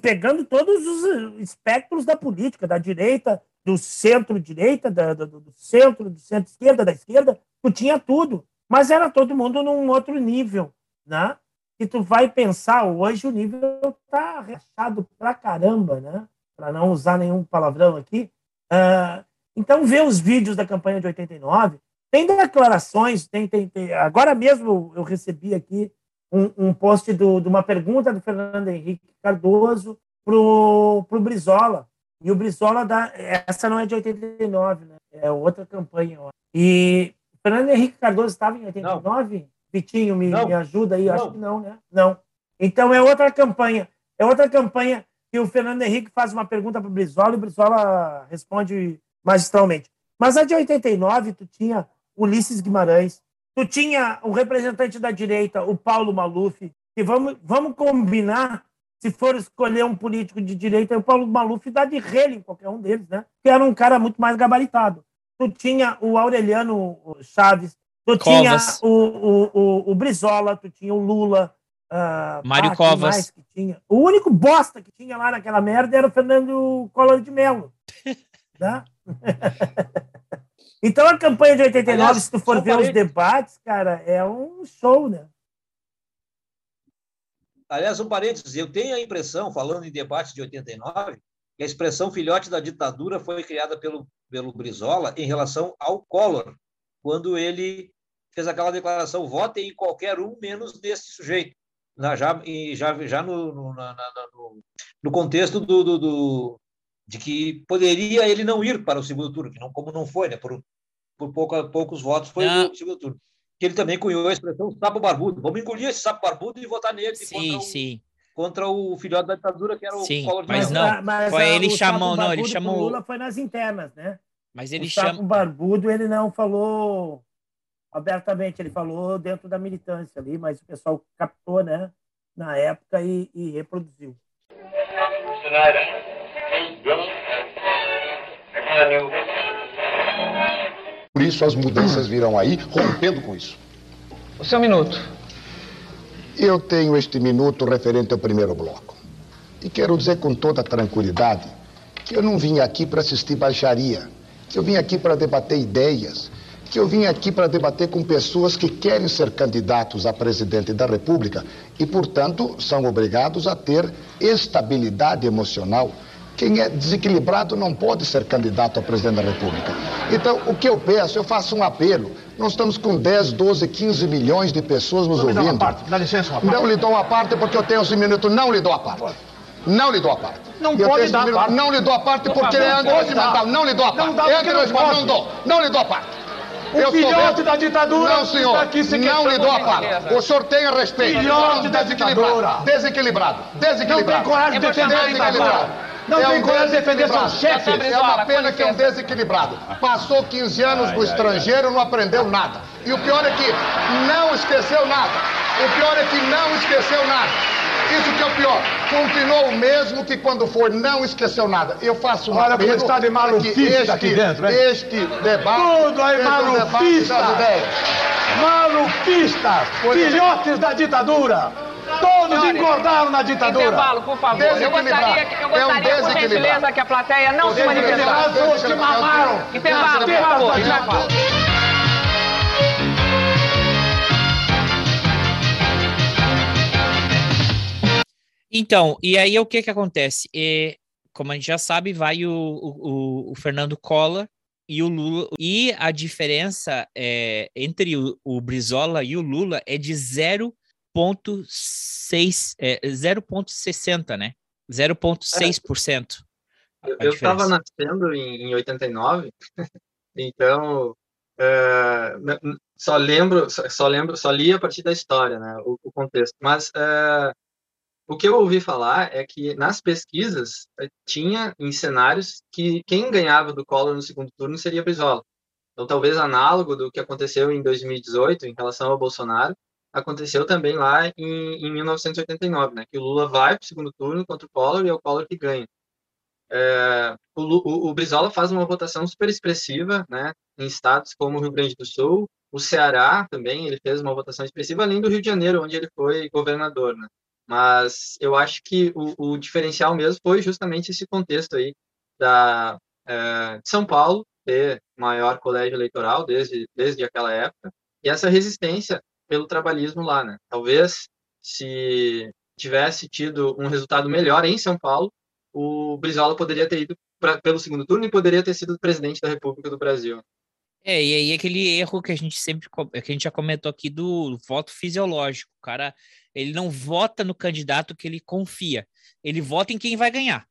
pegando todos os espectros da política, da direita, do centro-direita, do, centro, do centro-esquerda, da esquerda, tu tinha tudo. Mas era todo mundo num outro nível, né? E tu vai pensar, hoje o nível tá rachado pra caramba, né? Para não usar nenhum palavrão aqui. Uh, então, ver os vídeos da campanha de 89, tem declarações, tem, tem, tem agora mesmo eu recebi aqui um, um post do, de uma pergunta do Fernando Henrique Cardoso pro, pro Brizola, e o Brizola dá. Essa não é de 89, né? É outra campanha. Ó. E o Fernando Henrique Cardoso estava em 89? Não. Vitinho, me, me ajuda aí. Não. Acho que não, né? Não. Então é outra campanha. É outra campanha que o Fernando Henrique faz uma pergunta para o Brizola e o Brizola responde magistralmente. Mas a de 89, tu tinha Ulisses Guimarães, tu tinha o representante da direita, o Paulo Maluf, e vamos, vamos combinar se for escolher um político de direita, o Paulo Maluf dá de rele em qualquer um deles, né? Que era um cara muito mais gabaritado. Tu tinha o Aureliano Chaves, tu Covas. tinha o, o, o, o, Brizola, tu tinha o Lula. Uh, Mário ah, Covas. Que tinha? O único bosta que tinha lá naquela merda era o Fernando Collor de Mello. né? então a campanha de 89, Aliás, se tu for ver os debates, cara, é um show, né? Aliás, um parênteses, eu tenho a impressão, falando em debate de 89, que a expressão filhote da ditadura foi criada pelo, pelo Brizola em relação ao Collor, quando ele fez aquela declaração: votem em qualquer um menos nesse sujeito. Na, já, já, já no, no, na, no, no contexto do, do, do, de que poderia ele não ir para o segundo turno, que não, como não foi, né? por, por pouca, poucos votos foi o segundo turno que ele também cunhou a expressão sapo barbudo. Vamos engolir esse sapo barbudo e votar nele sim, contra, sim. O, contra o filhote da ditadura, que era o sim, Collor de Mas não, mas, foi ele chamou, não, ele chamou. O Lula foi nas internas, né? Mas ele o sapo chama... barbudo ele não falou abertamente, ele falou dentro da militância ali, mas o pessoal captou, né, na época e, e reproduziu. Por isso as mudanças virão aí, rompendo com isso. O seu minuto. Eu tenho este minuto referente ao primeiro bloco. E quero dizer com toda tranquilidade que eu não vim aqui para assistir baixaria, que eu vim aqui para debater ideias, que eu vim aqui para debater com pessoas que querem ser candidatos a presidente da República e, portanto, são obrigados a ter estabilidade emocional. Quem é desequilibrado não pode ser candidato a presidente da República. Então, o que eu peço, eu faço um apelo. Nós estamos com 10, 12, 15 milhões de pessoas nos Não me dá ouvindo. uma parte, dá licença, uma parte. Não lhe dou uma parte porque eu tenho 11 minutos. Não lhe dou a parte. Não lhe dou a parte. Não Eu pode tenho esse dar minuto. parte. Não lhe dou a parte Não, porque não é pode antirregimental. dar. Não lhe dou a Não parte. dá É porque não pode. Não dou. Não lhe dou a parte. O Eu filhote da ditadura Não, senhor. está aqui se não lhe dou a parte. O senhor tenha respeito. Filhote da ditadura. Desequilibrado. Desequilibrado. Não tem coragem de defender a ditadura. Não É tem um coragem de defender seus chefes. É uma pena que é um desequilibrado. Passou 15 anos no estrangeiro, não aprendeu nada. E o pior é que não esqueceu nada. O pior é que não esqueceu nada. Isso que é o pior. Continuou o mesmo que quando for, não esqueceu nada. Eu faço um Olha como está de que malufista aqui dentro, hein? Este debate Tudo aí Pois é. filhotes da ditadura. Todos engordaram na ditadura. Intervalo, por favor. Eu gostaria, que- eu É um gostaria por desequilibrado. gentileza, que a plateia não se manifestasse. Os mamaram. Intervalo, por favor. Intervalo. Então, e aí o que que acontece? É, como a gente já sabe, vai o, o, o Fernando Collor e o Lula. E a diferença é, entre o, o Brizola e o Lula é de 0,6, é, 0,60, né? 0,6%. Eu, a eu estava nascendo em, em 89, então n- só lembro, só, só lembro, só li a partir da história, né, o, o contexto. Mas eh, o que eu ouvi falar é que nas pesquisas eh, tinha em cenários que quem ganhava do Collor no segundo turno seria Brizola. Então talvez análogo do que aconteceu em 2018 em relação ao Bolsonaro aconteceu também lá em, em 1989, né, que o Lula vai para o segundo turno contra o Collor e é o Collor que ganha. É, o, o, o Brizola faz uma votação super expressiva, né, em estados como o Rio Grande do Sul, o Ceará também, ele fez uma votação expressiva, além do Rio de Janeiro, onde ele foi governador, né. Mas eu acho que o, o diferencial mesmo foi justamente esse contexto aí da é, de São Paulo ter maior colégio eleitoral desde desde aquela época e essa resistência pelo trabalhismo lá, né. Talvez se tivesse tido um resultado melhor em São Paulo o Brizola poderia ter ido pra, pelo segundo turno e poderia ter sido presidente da República do Brasil. É, e aí aquele erro que a gente sempre, que a gente já comentou aqui do voto fisiológico. O cara, ele não vota no candidato que ele confia. Ele vota em quem vai ganhar.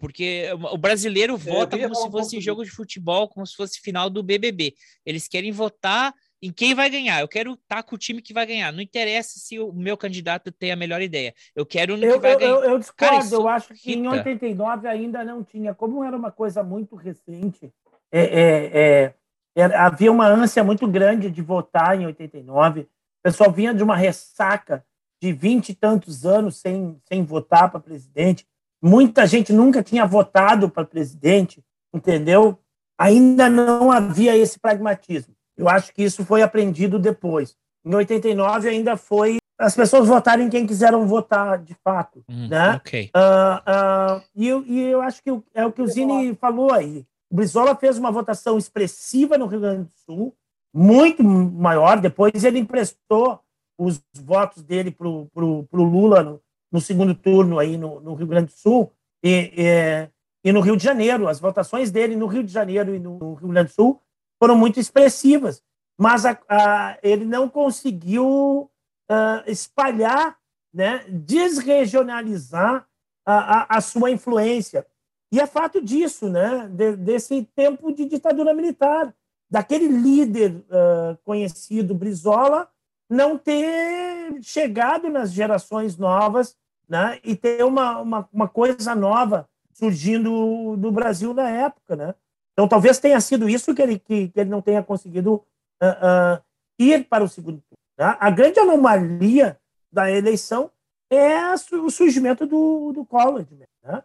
Porque o brasileiro vota como se um fosse pouco jogo de futebol, como se fosse final do BBB. Eles querem votar em quem vai ganhar. Eu quero estar com o time que vai ganhar. Não interessa se o meu candidato tem a melhor ideia. Eu quero no Eu, que vai eu, ganhar. eu, eu discordo, Cara, eu acho que em irrita. 89 ainda não tinha. Como era uma coisa muito recente, é, é, é, havia uma ânsia muito grande de votar em 89. O pessoal vinha de uma ressaca de vinte e tantos anos sem, sem votar para presidente. Muita gente nunca tinha votado para presidente, entendeu? Ainda não havia esse pragmatismo. Eu acho que isso foi aprendido depois. Em 89 ainda foi as pessoas votarem quem quiseram votar de fato, Hum, né? ok. Ah, ah, e, eu, e eu acho que é o que o Zini falou aí. O Brizola fez uma votação expressiva no Rio Grande do Sul, muito maior. Depois ele emprestou os votos dele para o Lula no, no segundo turno aí no, no Rio Grande do Sul e, e, e no Rio de Janeiro. As votações dele no Rio de Janeiro e no Rio Grande do Sul foram muito expressivas, mas a- a- ele não conseguiu ah, espalhar, né, desregionalizar a, a, sua influência. E é fato disso, né, de- desse tempo de ditadura militar, daquele líder ah, conhecido, Brizola, não ter chegado nas gerações novas né, e ter uma, uma, uma coisa nova surgindo no Brasil na época. Né? Então, talvez tenha sido isso que ele, que, que ele não tenha conseguido ah, ah, ir para o segundo turno. né? A grande anomalia da eleição é o surgimento do, do Collor. Né?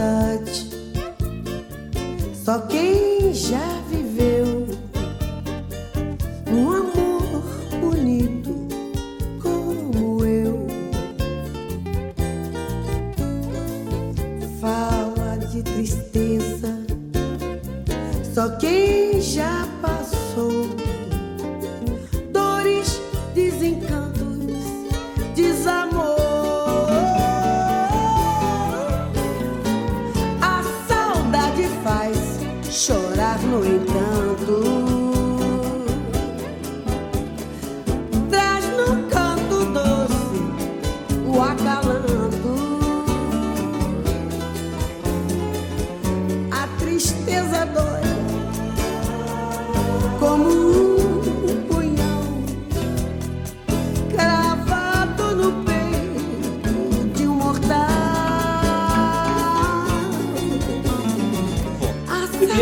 Saudade. Só quem já viveu um amor bonito como eu fala de tristeza. Só quem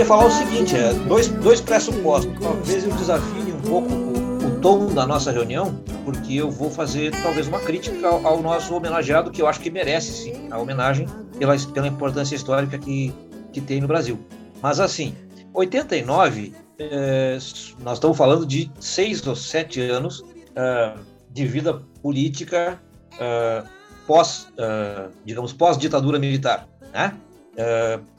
falar o seguinte, é, dois, dois pressupostos. Talvez eu desafie um pouco o, o tom da nossa reunião, porque eu vou fazer talvez uma crítica ao, ao nosso homenageado, que eu acho que merece sim a homenagem pela, pela importância histórica que, que tem no Brasil. Mas assim, 89, é, nós estamos falando de seis ou sete anos é, de vida política é, pós, é, digamos, pós-ditadura militar, né?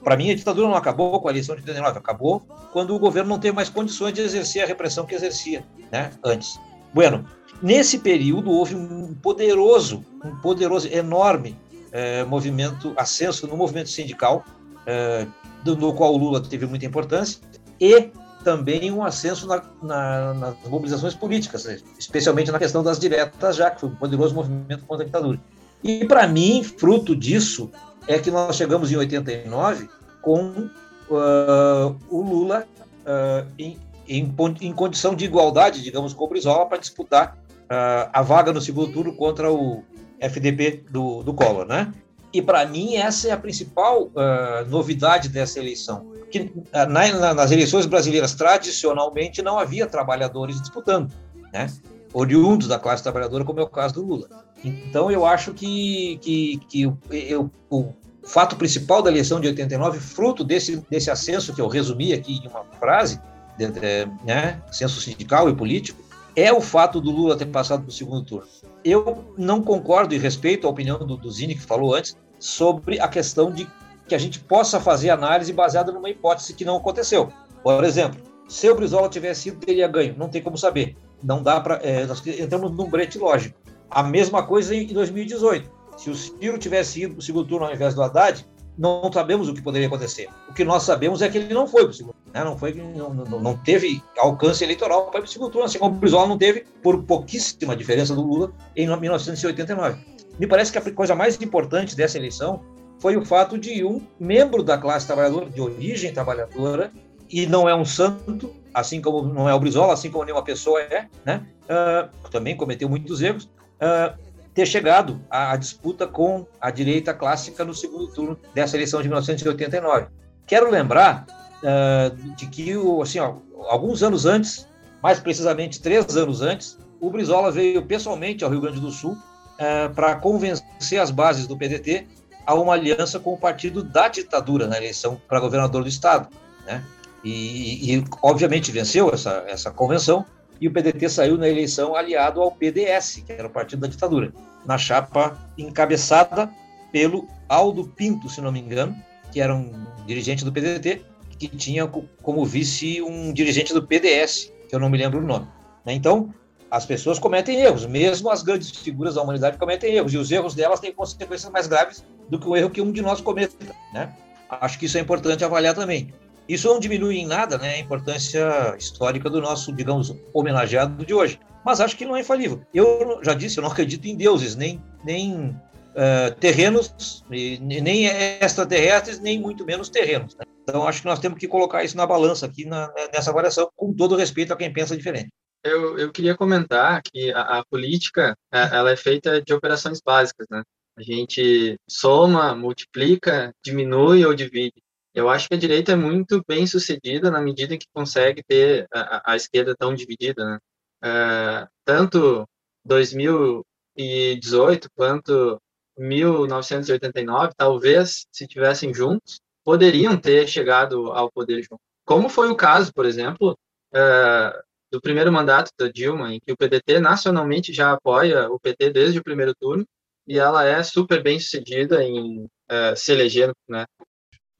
Para mim, a ditadura não acabou com a eleição de 89, acabou quando o governo não teve mais condições de exercer a repressão que exercia né, antes. Bueno, nesse período houve um poderoso, um poderoso, enorme eh, movimento, ascenso no movimento sindical, eh, no qual o Lula teve muita importância, e também um ascenso na, na, nas mobilizações políticas, especialmente na questão das diretas, já que foi um poderoso movimento contra a ditadura. E, para mim, fruto disso, é que nós chegamos em 89 com uh, o Lula uh, em, em, em, condição de igualdade, digamos, com o Brizola para disputar uh, a vaga no segundo turno contra o FDP do, do Collor, né? E para mim essa é a principal novidade dessa eleição, que na, nas eleições brasileiras tradicionalmente não havia trabalhadores disputando, né? Oriundos da classe trabalhadora, como é o caso do Lula. Então, eu acho que, que, que eu, o fato principal da eleição de 89, fruto desse, desse ascenso que eu resumi aqui em uma frase, né, ascenso sindical e político, é o fato do Lula ter passado para o segundo turno. Eu não concordo e respeito a opinião do, do Zini, que falou antes, sobre a questão de que a gente possa fazer análise baseada numa hipótese que não aconteceu. Por exemplo, se o Brizola tivesse ido, teria ganho. Não tem como saber. Não dá para. É, nós entramos num brete lógico. A mesma coisa em 2018. Se o Ciro tivesse ido para o segundo turno ao invés do Haddad, não sabemos o que poderia acontecer. O que nós sabemos é que ele não foi para o segundo turno, né? não, foi, não, não, teve alcance eleitoral para o segundo turno, assim como o Brizola não teve, por pouquíssima diferença do Lula, em 1989. Me parece que a coisa mais importante dessa eleição foi o fato de um membro da classe trabalhadora, de origem trabalhadora, e não é um santo, assim como não é o Brizola, assim como nenhuma pessoa é, né? Uh, também cometeu muitos erros, uh, ter chegado à, à, disputa com a direita clássica no segundo turno dessa eleição de 1989. Quero lembrar uh, de que, assim, ó, alguns anos antes, mais precisamente três anos antes, o Brizola veio pessoalmente ao Rio Grande do Sul para convencer as bases do PDT a uma aliança com o partido da ditadura na eleição para governador do estado, né? E, e, obviamente venceu essa, essa convenção e o PDT saiu na eleição aliado ao PDS, que era o partido da ditadura, na chapa encabeçada pelo Aldo Pinto, se não me engano, que era um dirigente do PDT, que tinha como vice um dirigente do PDS, que eu não me lembro o nome. Né? Então, as pessoas cometem erros, mesmo as grandes figuras da humanidade cometem erros, e os erros delas têm consequências mais graves do que o erro que um de nós cometa. Né? Acho que isso é importante avaliar também. Isso não diminui em nada né, a importância histórica do nosso, digamos, homenageado de hoje. Mas acho que não é infalível. Eu já disse, eu não acredito em deuses, nem, nem uh, terrenos, nem extraterrestres, nem muito menos terrenos. Né? Então acho que nós temos que colocar isso na balança aqui na, nessa avaliação, com todo respeito a quem pensa diferente. Eu, eu queria comentar que a, a política ela é feita de operações básicas, né? A gente soma, multiplica, diminui ou divide. Eu acho que a direita é muito bem sucedida na medida que consegue ter a, a esquerda tão dividida, né? Uh, tanto 2018 quanto 1989, talvez, se tivessem juntos, poderiam ter chegado ao poder juntos. Como foi o caso, por exemplo, uh, do primeiro mandato da Dilma, em que o PDT nacionalmente já apoia o PT desde o primeiro turno, e ela é super bem sucedida em uh, se eleger, né?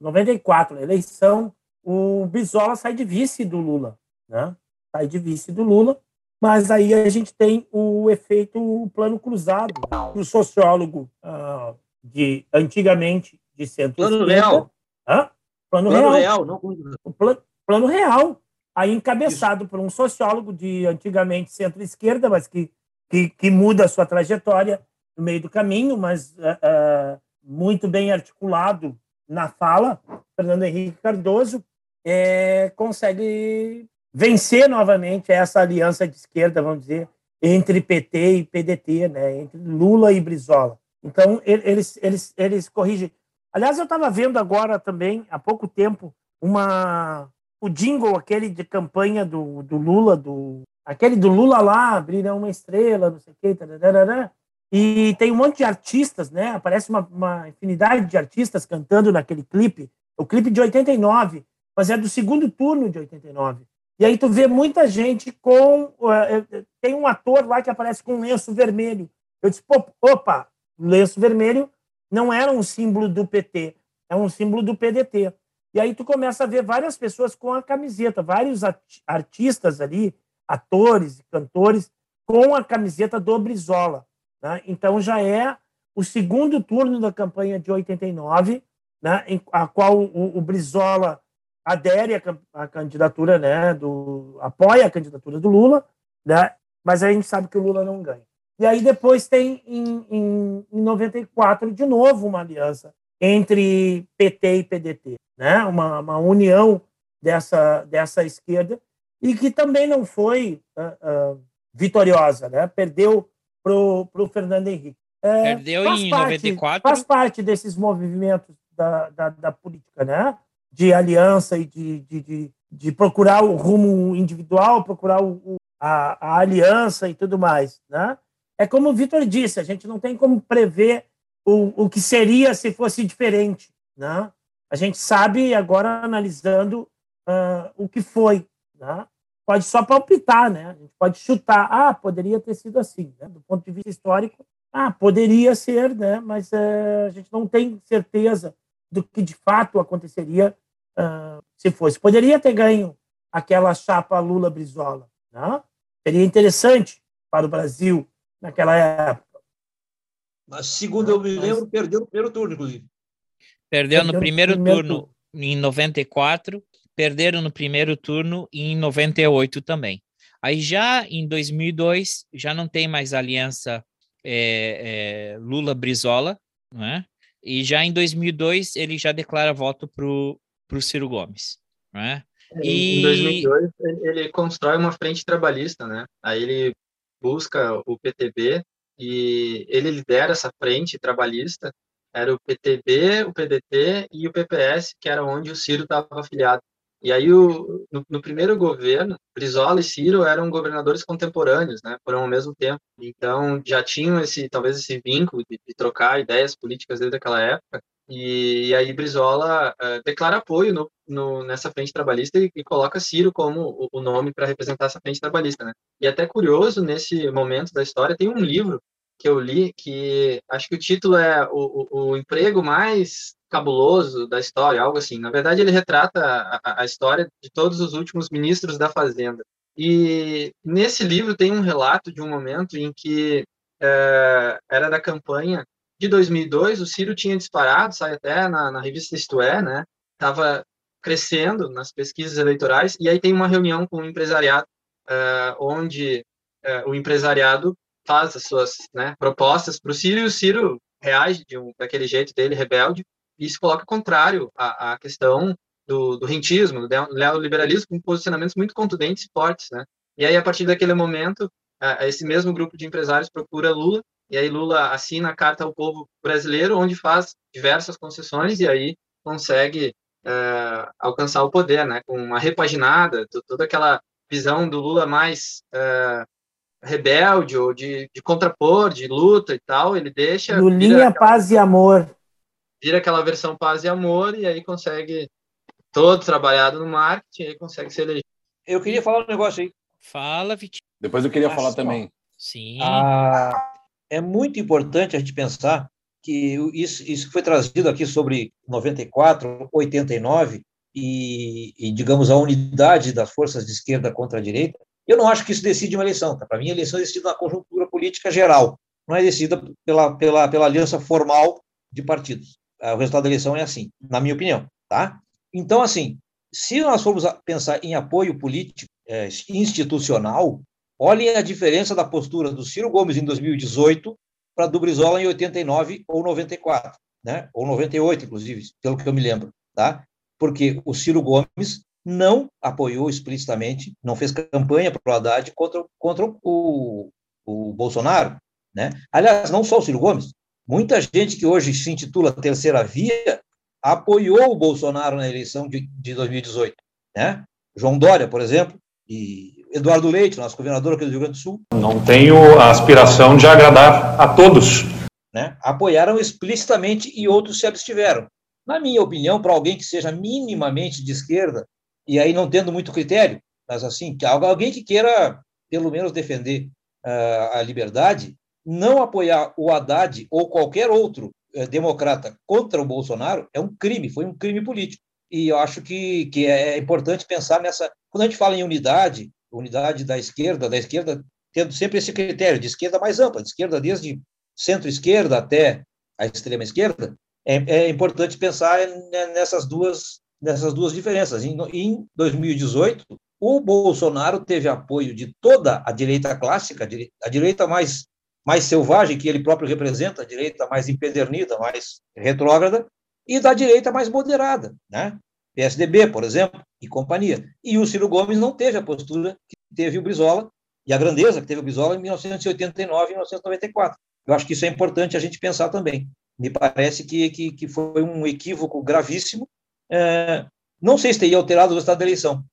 94, eleição, o Bisola sai de vice do Lula, né? Sai de vice do Lula, mas aí a gente tem o efeito plano cruzado. O sociólogo uh, de antigamente de centro Plano real. Hã? Plano, plano real. real, não o plano, plano real. Aí encabeçado Isso. por um sociólogo de antigamente centro-esquerda, mas que, que, que, muda a sua trajetória no meio do caminho, mas uh, uh, muito bem articulado na fala, Fernando Henrique Cardoso, é, consegue vencer novamente essa aliança de esquerda, vamos dizer, entre PT e PDT, né, entre Lula e Brizola. Então, eles, eles, eles corrigem. Aliás, eu estava vendo agora também, há pouco tempo, uma o jingle, aquele de campanha do, do Lula, do aquele do Lula lá, abrir uma estrela, não sei o quê, tararara, e tem um monte de artistas, né? Aparece uma, uma infinidade de artistas cantando naquele clipe, o clipe de 89, mas é do segundo turno de 89. E aí tu vê muita gente com. Uh, tem um ator lá que aparece com um lenço vermelho. Eu disse, opa, lenço vermelho não era um símbolo do PT, é um símbolo do PDT. E aí tu começa a ver várias pessoas com a camiseta, vários artistas ali, atores e cantores, com a camiseta do Brizola. Né? Então já é o segundo turno da campanha de 89, né? em a qual o, o Brizola adere à, candidatura, né? Do, apoia a candidatura do Lula, né? mas a gente sabe que o Lula não ganha. E aí depois tem, em, em, em 94, de novo uma aliança entre PT e PDT, né? uma, uma união dessa, dessa esquerda, e que também não foi uh, uh, vitoriosa, né? perdeu para o Fernando Henrique. É, perdeu em parte, 94. Faz parte desses movimentos da, da, da política, né? de aliança e de, de, de, de, procurar o rumo individual, procurar o, a, a aliança e tudo mais. Né? É como o Vitor disse, a gente não tem como prever o, o que seria se fosse diferente. Né? A gente sabe agora, analisando uh, o que foi. Né? Pode só palpitar, né? a gente pode chutar. Ah, poderia ter sido assim. Né? Do ponto de vista histórico, ah, poderia ser, né? mas uh, a gente não tem certeza do que de fato aconteceria uh, se fosse. Poderia ter ganho aquela chapa Lula-Brizola. Né? Seria interessante para o Brasil naquela época. Mas, segundo eu me lembro, perdeu no primeiro turno, inclusive. Perdeu, perdeu no, primeiro, no primeiro turno, turno em 94, perderam no primeiro turno e em 98 também. Aí já em 2002, já não tem mais aliança é, é, Lula-Brizola, né? E já em 2002, ele já declara voto para o Ciro Gomes, né? E... Em 2002, ele constrói uma frente trabalhista, né? Aí ele busca o PTB e ele lidera essa frente trabalhista. Era o PTB, o PDT e o PPS, que era onde o Ciro estava afiliado. E aí, o, no, no, primeiro governo, Brizola e Ciro eram governadores contemporâneos, né, foram ao mesmo tempo. Então, já tinham esse, talvez, esse vínculo de, de trocar ideias políticas desde aquela época. E, e aí Brizola uh, declara apoio no, no, nessa frente trabalhista e, e, coloca Ciro como o, o nome para representar essa frente trabalhista, né? E até curioso, nesse momento da história, tem um livro que eu li que acho que o título é o, o, o emprego mais cabuloso da história, algo assim. Na verdade, ele retrata a, a história de todos os últimos ministros da Fazenda. E nesse livro tem um relato de um momento em que é, era da campanha de 2002, o Ciro tinha disparado, sai até na, na revista Isto É, né? Estava crescendo nas pesquisas eleitorais, e aí tem uma reunião com o empresariado, uh, onde uh, o empresariado faz as suas né, propostas para o Ciro, e o Ciro reage de um, daquele jeito dele, rebelde, e se coloca contrário à, à questão do, do rentismo, do neoliberalismo, com posicionamentos muito contundentes e fortes, né? E aí, a partir daquele momento, uh, esse mesmo grupo de empresários procura Lula e aí Lula assina a carta ao povo brasileiro, onde faz diversas concessões e aí consegue é, alcançar o poder, né? Com uma repaginada, toda aquela visão do Lula mais é, rebelde ou de, de contrapor, de luta e tal, ele deixa. Lulinha, aquela, paz e amor. Vira aquela versão paz e amor e aí consegue todo trabalhado no marketing e aí consegue se eleger. Eu queria falar um negócio aí. Fala, Vitinho. Depois eu queria Nossa, falar também. Sim. Ah, é muito importante a gente pensar que isso, isso foi trazido aqui sobre 94, 89 e, e, digamos, a unidade das forças de esquerda contra a direita. Eu não acho que isso decide uma eleição. Tá? Para mim, a eleição é decidida na conjuntura política geral, não é decidida pela, pela, pela aliança formal de partidos. O resultado da eleição é assim, na minha opinião. Tá? Então, assim, se nós formos pensar em apoio político é, institucional, olhem a diferença da postura do Ciro Gomes em 2018 para do Brizola em 89 ou 94, né? ou 98, inclusive, pelo que eu me lembro. Tá? Porque o Ciro Gomes não apoiou explicitamente, não fez campanha para o Haddad contra, contra o, o Bolsonaro. Né? Aliás, não só o Ciro Gomes, muita gente que hoje se intitula Terceira Via apoiou o Bolsonaro na eleição de, de 2018. Né? João Dória, por exemplo, e Eduardo Leite, nosso governador aqui do Rio Grande do Sul. Não tenho a aspiração de agradar a todos. Né? Apoiaram explicitamente e outros se abstiveram. Na minha opinião, para alguém que seja minimamente de esquerda, e aí não tendo muito critério, mas assim, que alguém que queira pelo menos defender uh, a liberdade, não apoiar o Haddad ou qualquer outro uh, democrata contra o Bolsonaro é um crime, foi um crime político. E eu acho que, que é importante pensar nessa. Quando a gente fala em unidade, unidade da esquerda, da esquerda tendo sempre esse critério de esquerda mais ampla, de esquerda desde centro-esquerda até a extrema esquerda, é, é, importante pensar nessas duas nessas duas diferenças. Em, em 2018, o Bolsonaro teve apoio de toda a direita clássica, a direita mais mais selvagem que ele próprio representa, a direita mais empedernida, mais retrógrada, e da direita mais moderada, né? PSDB, por exemplo, e companhia. E o Ciro Gomes não teve a postura que teve o Brizola e a grandeza que teve o Brizola em 1989 e 1994. Eu acho que isso é importante a gente pensar também. Me parece que, que, que foi um equívoco gravíssimo. É, não sei se teria alterado o resultado da eleição.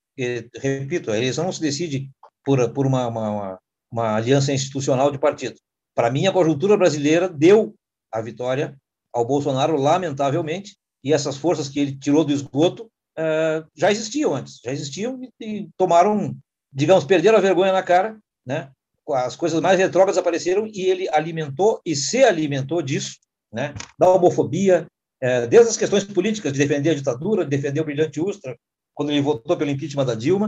Repito, a eleição não se decide por, por uma, uma, uma, uma aliança institucional de partido. Para mim, a conjuntura brasileira deu a vitória ao Bolsonaro, lamentavelmente, e essas forças que ele tirou do esgoto uh, já existiam antes, já existiam e, e, tomaram, digamos, perderam a vergonha na cara, né? As coisas mais retrógradas apareceram e ele alimentou e se alimentou disso, né? Da homofobia, uh, desde as questões políticas de defender a ditadura, de defender o brilhante Ustra, quando ele votou pelo impeachment da Dilma,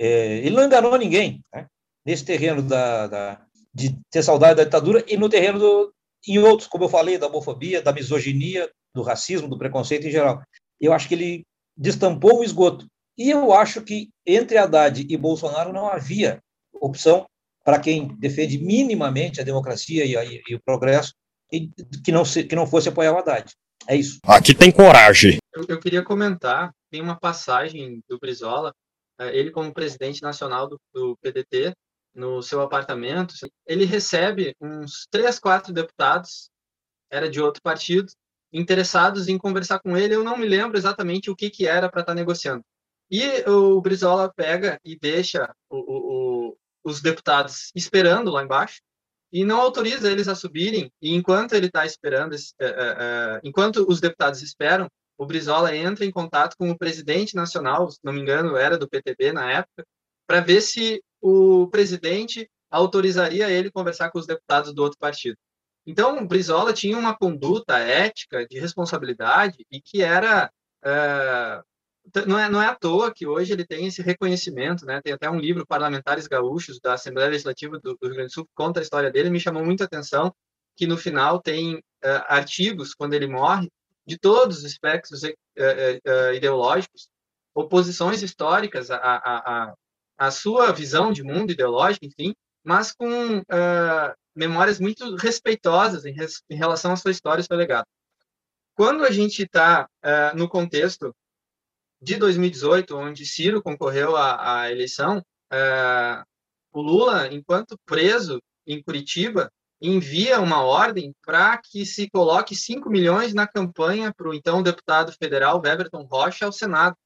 uh, ele não enganou ninguém, né? Nesse terreno da, da de ter saudade da ditadura e no terreno do, em outros, como eu falei, da homofobia, da misoginia, do racismo, do preconceito em geral. Eu acho que ele destampou o esgoto. E eu acho que entre Haddad e Bolsonaro não havia opção para quem defende minimamente a democracia e, a, e o progresso e que não, se, que não fosse apoiar o Haddad. É isso. Aqui tem coragem. Eu, eu queria comentar, tem uma passagem do Brizola, eh, ele como presidente nacional do, do PDT, no seu apartamento, ele recebe uns três, quatro deputados, era de outro partido, interessados em conversar com ele. Eu não me lembro exatamente o que, que era para estar tá negociando. E o Brizola pega e deixa o, o, os deputados esperando lá embaixo e não autoriza eles a subirem. E enquanto ele está esperando, é, é, enquanto os deputados esperam, o Brizola entra em contato com o presidente nacional, se não me engano, era do PTB na época, para ver se o presidente autorizaria ele conversar com os deputados do outro partido. Então, Brizola tinha uma conduta ética de responsabilidade e que era é, não é, não é à toa que hoje ele tem esse reconhecimento, né? Tem até um livro Parlamentares Gaúchos da Assembleia Legislativa do, do Rio Grande do Sul que conta a história dele. Me chamou muita atenção que no final tem uh, artigos quando ele morre de todos os espectros uh, ideológicos, oposições históricas a, a, a, a sua visão de mundo ideológico, enfim, mas com uh, memórias muito respeitosas em, res, em, relação à sua história e seu legado. Quando a gente está uh, no contexto de 2018, onde Ciro concorreu à, à eleição, uh, o Lula, enquanto preso em Curitiba, envia uma ordem para que se coloque 5 milhões na campanha para o então deputado federal Weberton Rocha ao Senado,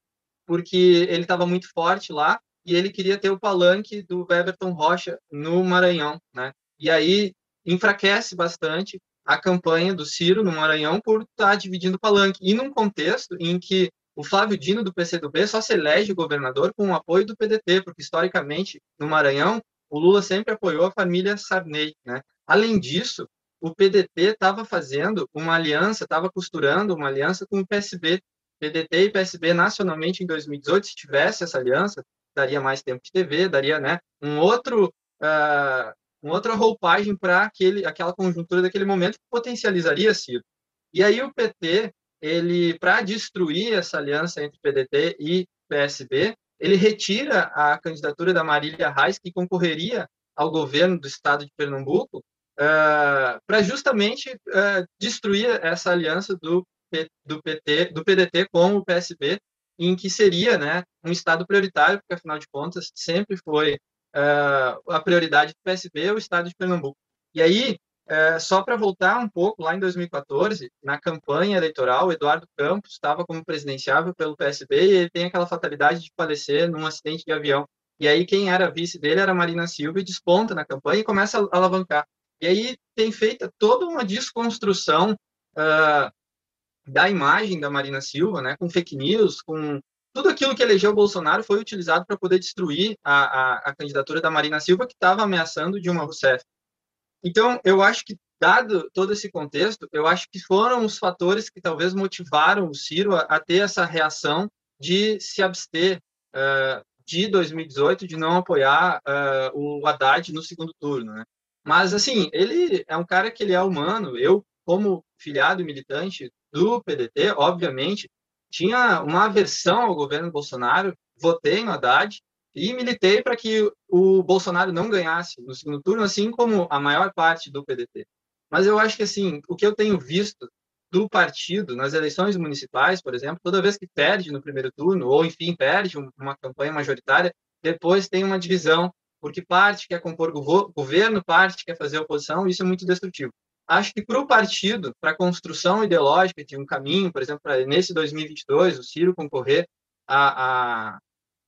porque ele estava muito forte lá e ele queria ter o palanque do Everton Rocha no Maranhão, né? E aí enfraquece bastante a campanha do Ciro no Maranhão por estar tá dividindo o palanque. E num contexto em que o Flávio Dino do PCdoB só se elege governador com o apoio do PDT, porque historicamente no Maranhão o Lula sempre apoiou a família Sarney, né? Além disso, o PDT estava fazendo uma aliança, estava costurando uma aliança com o PSB. PDT e PSB nacionalmente em 2018, se tivesse essa aliança, daria mais tempo de TV, daria né, um outro, uh, uma outra roupagem para aquele, aquela conjuntura daquele momento que potencializaria Ciro. E aí o PT, ele para destruir essa aliança entre PDT e PSB, ele retira a candidatura da Marília Reis, que concorreria ao governo do estado de Pernambuco, uh, para justamente uh, destruir essa aliança do, do PT, do PDT com o PSB, em que seria, né, um estado prioritário, porque afinal de contas sempre foi uh, a prioridade do PSB o estado de Pernambuco. E aí, só para voltar um pouco, lá em 2014, na campanha eleitoral, Eduardo Campos estava como presidenciável pelo PSB e ele tem aquela fatalidade de falecer num acidente de avião. E aí quem era vice dele era Marina Silva e desponta na campanha e começa a alavancar. E aí tem feita toda uma desconstrução uh, da imagem da Marina Silva, né, com fake news, com tudo aquilo que elegeu o Bolsonaro foi utilizado para poder destruir a, a, a, candidatura da Marina Silva, que estava ameaçando Dilma Rousseff. Então, eu acho que, dado todo esse contexto, eu acho que foram os fatores que talvez motivaram o Ciro a, a ter essa reação de se abster uh, de 2018, de não apoiar uh, o Haddad no segundo turno, né? Mas, assim, ele é um cara que ele é humano. Eu, como filiado e militante do PDT, obviamente, tinha uma aversão ao governo Bolsonaro, votei no Haddad e militei para que o Bolsonaro não ganhasse no segundo turno, assim como a maior parte do PDT. Mas eu acho que, assim, o que eu tenho visto do partido nas eleições municipais, por exemplo, toda vez que perde no primeiro turno, ou enfim, perde uma campanha majoritária, depois tem uma divisão porque parte quer compor governo, parte quer fazer oposição, isso é muito destrutivo. Acho que para o partido, para a construção ideológica de um caminho, por exemplo, para nesse 2022 o Ciro concorrer a, a,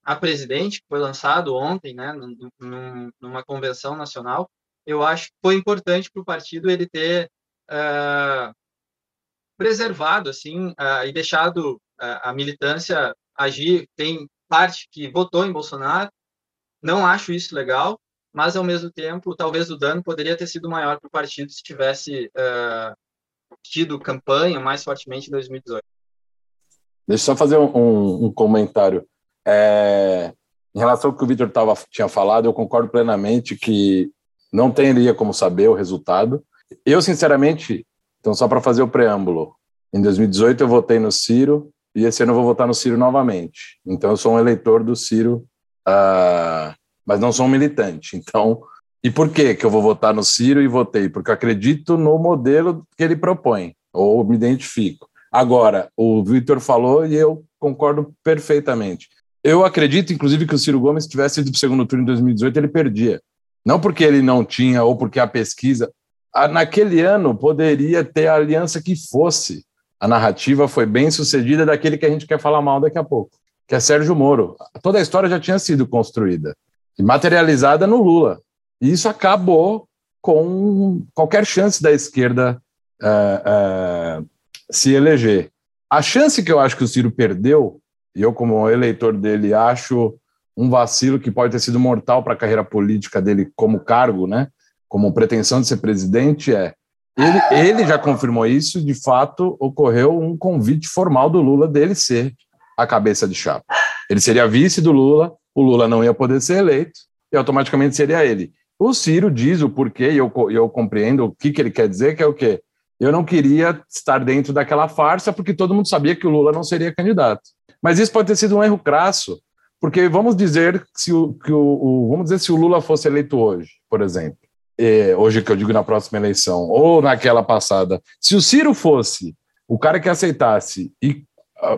a presidente, que foi lançado ontem, né, num, numa convenção nacional, eu acho que foi importante para o partido ele ter uh, preservado assim uh, e deixado uh, a militância agir. Tem parte que votou em Bolsonaro, não acho isso legal, mas ao mesmo tempo, talvez o dano poderia ter sido maior para o partido se tivesse uh, tido campanha mais fortemente em 2018. Deixa eu só fazer um, um comentário. É, em relação ao que o Vitor tinha falado, eu concordo plenamente que não teria como saber o resultado. Eu, sinceramente, então, só para fazer o preâmbulo, em 2018 eu votei no Ciro e esse ano eu vou votar no Ciro novamente. Então, eu sou um eleitor do Ciro uh, mas não sou um militante. Então, e por que que eu vou votar no Ciro e votei? Porque acredito no modelo que ele propõe, ou me identifico. Agora, o Vitor falou e eu concordo perfeitamente. Eu acredito, inclusive, que o Ciro Gomes tivesse ido para o segundo turno em 2018, ele perdia. Não porque ele não tinha ou porque a pesquisa. Naquele ano, poderia ter a aliança que fosse. A narrativa foi bem sucedida daquele que a gente quer falar mal daqui a pouco que é Sérgio Moro. Toda a história já tinha sido construída materializada no Lula. E isso acabou com qualquer chance da esquerda uh, uh, se eleger. A chance que eu acho que o Ciro perdeu, e eu, como eleitor dele, acho um vacilo que pode ter sido mortal para a carreira política dele como cargo, né? como pretensão de ser presidente, é ele, ele já confirmou isso, de fato, ocorreu um convite formal do Lula dele ser a cabeça de chapa. Ele seria vice do Lula, o Lula não ia poder ser eleito e automaticamente seria ele. O Ciro diz o porquê, e eu, eu compreendo o que, que ele quer dizer, que é o quê? Eu não queria estar dentro daquela farsa porque todo mundo sabia que o Lula não seria candidato. Mas isso pode ter sido um erro crasso, porque vamos dizer se o, que o, o vamos dizer se o Lula fosse eleito hoje, por exemplo, é, hoje que eu digo na próxima eleição ou naquela passada, se o Ciro fosse o cara que aceitasse e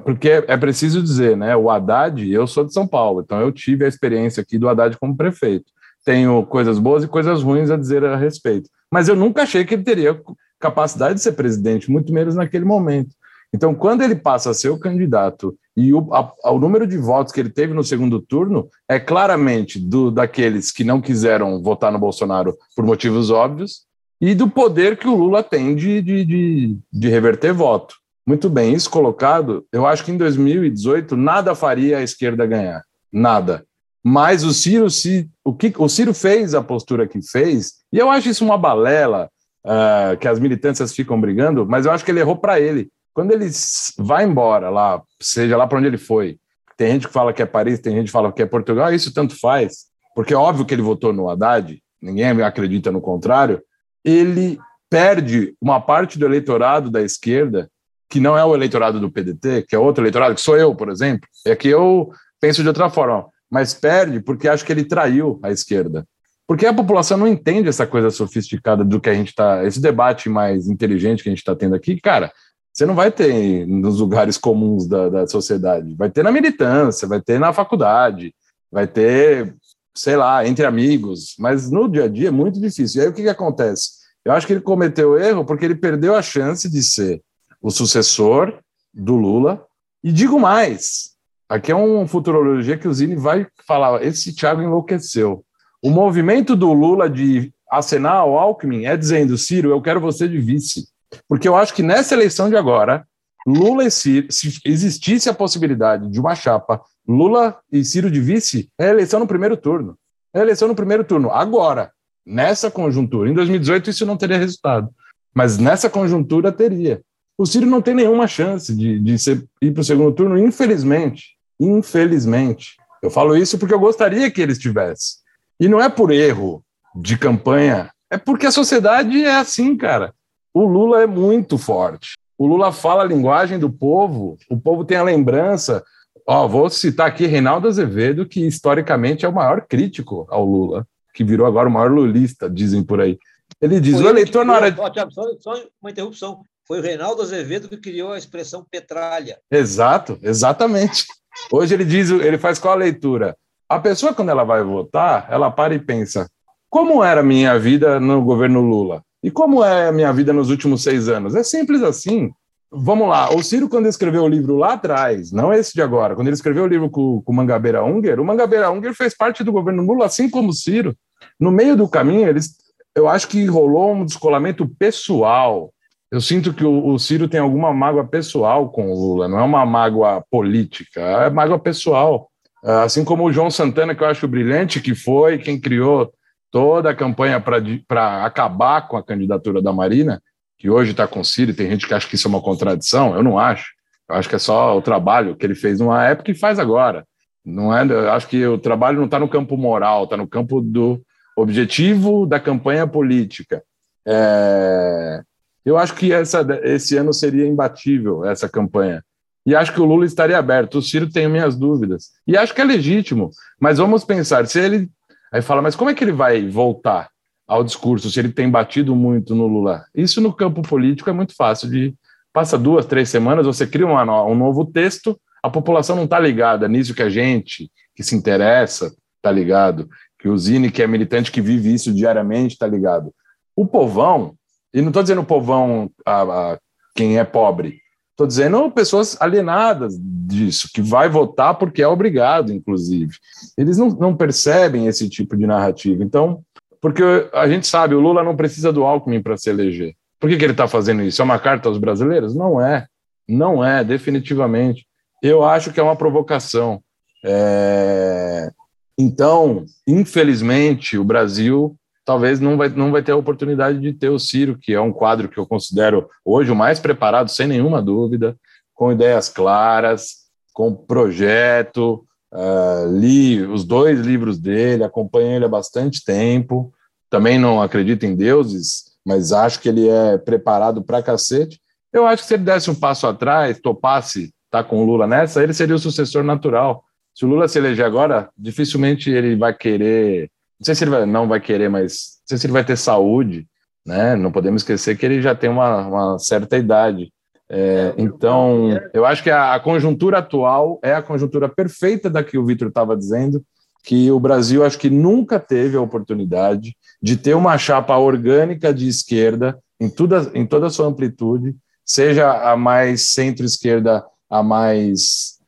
porque é preciso dizer, né? O Haddad, eu sou de São Paulo, então eu tive a experiência aqui do Haddad como prefeito. Tenho coisas boas e coisas ruins a dizer a respeito. Mas eu nunca achei que ele teria capacidade de ser presidente, muito menos naquele momento. Então, quando ele passa a ser o candidato e o, a, o número de votos que ele teve no segundo turno é claramente do daqueles que não quiseram votar no Bolsonaro por motivos óbvios e do poder que o Lula tem de, de, de, de reverter voto. Muito bem, isso colocado, eu acho que em 2018 nada faria a esquerda ganhar. Nada. Mas o Ciro, se, o que o Ciro fez a postura que fez, e eu acho isso uma balela, uh, que as militâncias ficam brigando, mas eu acho que ele errou para ele. Quando ele vai embora lá, seja lá para onde ele foi, tem gente que fala que é Paris, tem gente que fala que é Portugal, isso tanto faz, porque é óbvio que ele votou no Haddad, ninguém acredita no contrário, ele perde uma parte do eleitorado da esquerda, que não é o eleitorado do PDT, que é outro eleitorado, que sou eu, por exemplo, é que eu penso de outra forma, mas perde porque acho que ele traiu a esquerda. Porque a população não entende essa coisa sofisticada do que a gente está. Esse debate mais inteligente que a gente está tendo aqui, cara, você não vai ter nos lugares comuns da, da sociedade. Vai ter na militância, vai ter na faculdade, vai ter, sei lá, entre amigos. Mas no dia a dia é muito difícil. E aí o que, que acontece? Eu acho que ele cometeu erro porque ele perdeu a chance de ser o sucessor do Lula. E digo mais: aqui é uma futurologia que o Zini vai falar. Esse Thiago enlouqueceu. O movimento do Lula de acenar ao Alckmin é dizendo, Ciro, eu quero você de vice. Porque eu acho que nessa eleição de agora, Lula e Ciro, se existisse a possibilidade de uma chapa Lula e Ciro de vice, é eleição no primeiro turno. É eleição no primeiro turno. Agora, nessa conjuntura. Em 2018 isso não teria resultado, mas nessa conjuntura teria. O Ciro não tem nenhuma chance de, de ser, ir para o segundo turno, infelizmente. Infelizmente. Eu falo isso porque eu gostaria que ele estivesse. E não é por erro de campanha, é porque a sociedade é assim, cara. O Lula é muito forte. O Lula fala a linguagem do povo, o povo tem a lembrança. Ó, vou citar aqui Reinaldo Azevedo, que historicamente é o maior crítico ao Lula, que virou agora o maior lulista, dizem por aí. Ele diz: o eleitor na hora. De... Só, só uma interrupção. Foi o Reinaldo Azevedo que criou a expressão petralha. Exato, exatamente. Hoje ele diz, ele faz qual a leitura? A pessoa, quando ela vai votar, ela para e pensa: como era a minha vida no governo Lula? E como é a minha vida nos últimos seis anos? É simples assim. Vamos lá, o Ciro, quando escreveu o livro lá atrás, não esse de agora, quando ele escreveu o livro com, com o Mangabeira Unger, o Mangabeira Unger fez parte do governo Lula, assim como o Ciro. No meio do caminho, eles, eu acho que rolou um descolamento pessoal. Eu sinto que o, o Ciro tem alguma mágoa pessoal com o Lula, não é uma mágoa política, é mágoa pessoal. Assim como o João Santana, que eu acho brilhante, que foi quem criou toda a campanha para acabar com a candidatura da Marina, que hoje está com o Ciro, tem gente que acha que isso é uma contradição, eu não acho. Eu acho que é só o trabalho que ele fez numa época e faz agora. Não é, eu acho que o trabalho não está no campo moral, está no campo do objetivo da campanha política. É, eu acho que essa, esse ano seria imbatível, essa campanha. E acho que o Lula estaria aberto. O Ciro tem minhas dúvidas. E acho que é legítimo. Mas vamos pensar: se ele Aí fala, mas como é que ele vai voltar ao discurso se ele tem batido muito no Lula? Isso no campo político é muito fácil de passa duas, três semanas, você cria uma, um novo texto, a população não está ligada nisso que a gente, que se interessa, está ligado, que o Zine, que é militante, que vive isso diariamente, está ligado. O povão, e não estou dizendo o povão a, a, quem é pobre, Estou dizendo pessoas alienadas disso, que vai votar porque é obrigado, inclusive. Eles não, não percebem esse tipo de narrativa. Então, porque a gente sabe, o Lula não precisa do Alckmin para se eleger. Por que, que ele está fazendo isso? É uma carta aos brasileiros? Não é. Não é, definitivamente. Eu acho que é uma provocação. É... Então, infelizmente, o Brasil talvez não vai, não vai ter a oportunidade de ter o Ciro, que é um quadro que eu considero hoje o mais preparado, sem nenhuma dúvida, com ideias claras, com projeto. Uh, li os dois livros dele, acompanho ele há bastante tempo. Também não acredito em deuses, mas acho que ele é preparado para cacete. Eu acho que se ele desse um passo atrás, topasse tá com o Lula nessa, ele seria o sucessor natural. Se o Lula se eleger agora, dificilmente ele vai querer não sei se ele vai, não vai querer, mas não sei se ele vai ter saúde, né? Não podemos esquecer que ele já tem uma, uma certa idade. É, então, eu acho que a, a, conjuntura atual é a conjuntura perfeita da que o Vitor estava dizendo, que o Brasil acho que nunca teve a oportunidade de ter uma chapa orgânica de esquerda em toda, em toda a sua amplitude, seja a mais centro-esquerda, a mais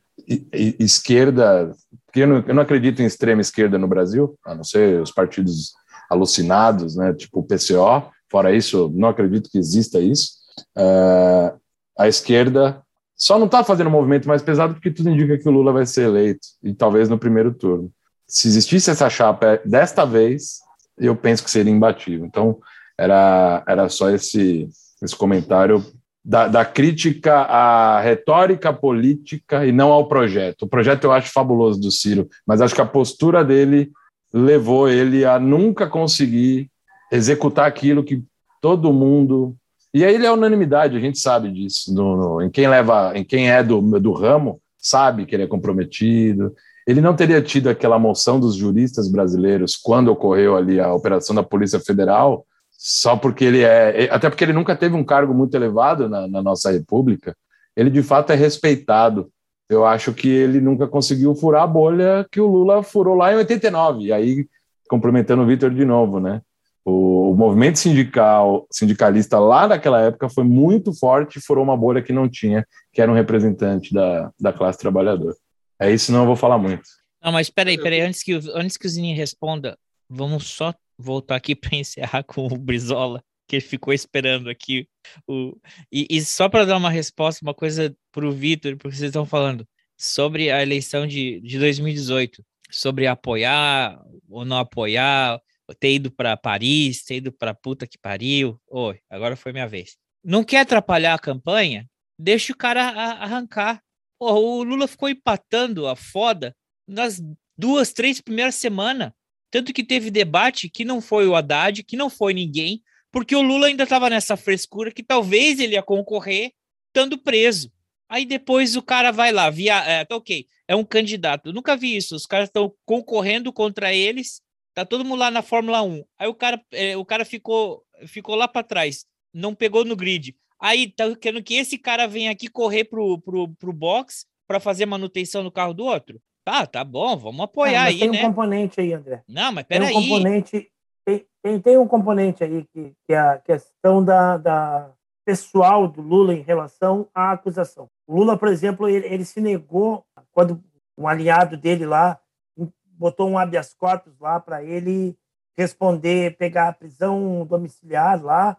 esquerda, porque eu não, eu não acredito em extrema esquerda no Brasil, a não ser os partidos alucinados, né, tipo o PCO, fora isso, não acredito que exista isso. Uh, a esquerda só não está fazendo um movimento mais pesado porque tudo indica que o Lula vai ser eleito, e talvez no primeiro turno. Se existisse essa chapa desta vez, eu penso que seria imbatível. Então, era, era só esse, esse comentário da, da, crítica à retórica política e não ao projeto. O projeto eu acho fabuloso do Ciro, mas acho que a postura dele levou ele a nunca conseguir executar aquilo que todo mundo. E aí ele é unanimidade, a gente sabe disso. No, no, em quem leva, em quem é do, do ramo, sabe que ele é comprometido. Ele não teria tido aquela moção dos juristas brasileiros quando ocorreu ali a operação da Polícia Federal só porque ele é. Até porque ele nunca teve um cargo muito elevado na, na nossa República, ele de fato é respeitado. Eu acho que ele nunca conseguiu furar a bolha que o Lula furou lá em 89. E aí, complementando o Vitor de novo, né? O, o, movimento sindical, sindicalista lá naquela época foi muito forte e furou uma bolha que não tinha, que era um representante da, da classe trabalhadora. É isso, não eu vou falar muito. Não, mas peraí, peraí, antes que, antes que o Zini responda, vamos só voltar aqui para encerrar com o Brizola, que ficou esperando aqui. O... E, e só para dar uma resposta, uma coisa para o Vitor, porque vocês estão falando sobre a eleição de, de 2018, sobre apoiar ou não apoiar, ter ido para Paris, ter ido para puta que pariu. Oi, agora foi minha vez. Não quer atrapalhar a campanha? Deixa o cara arrancar. O Lula ficou empatando a foda nas duas, três primeiras semanas. Tanto que teve debate que não foi o Haddad, que não foi ninguém, porque o Lula ainda estava nessa frescura que talvez ele ia concorrer estando preso. Aí depois o cara vai lá, via, é, tá ok, é um candidato. Eu nunca vi isso. Os caras estão concorrendo contra eles, tá todo mundo lá na Fórmula 1. Aí o cara, é, o cara ficou, ficou lá para trás, não pegou no grid. Aí tá querendo que esse cara venha aqui correr pro, pro, pro box para fazer manutenção no carro do outro. Tá, tá bom, vamos apoiar aí, tem né? um componente aí, André. Não, mas peraí. Tem um componente, tem, tem, tem, um componente aí que, que é a questão da, da pessoal do Lula em relação à acusação. O Lula, por exemplo, ele, ele se negou quando um aliado dele lá botou um habeas corpus lá para ele responder, pegar a prisão domiciliar lá,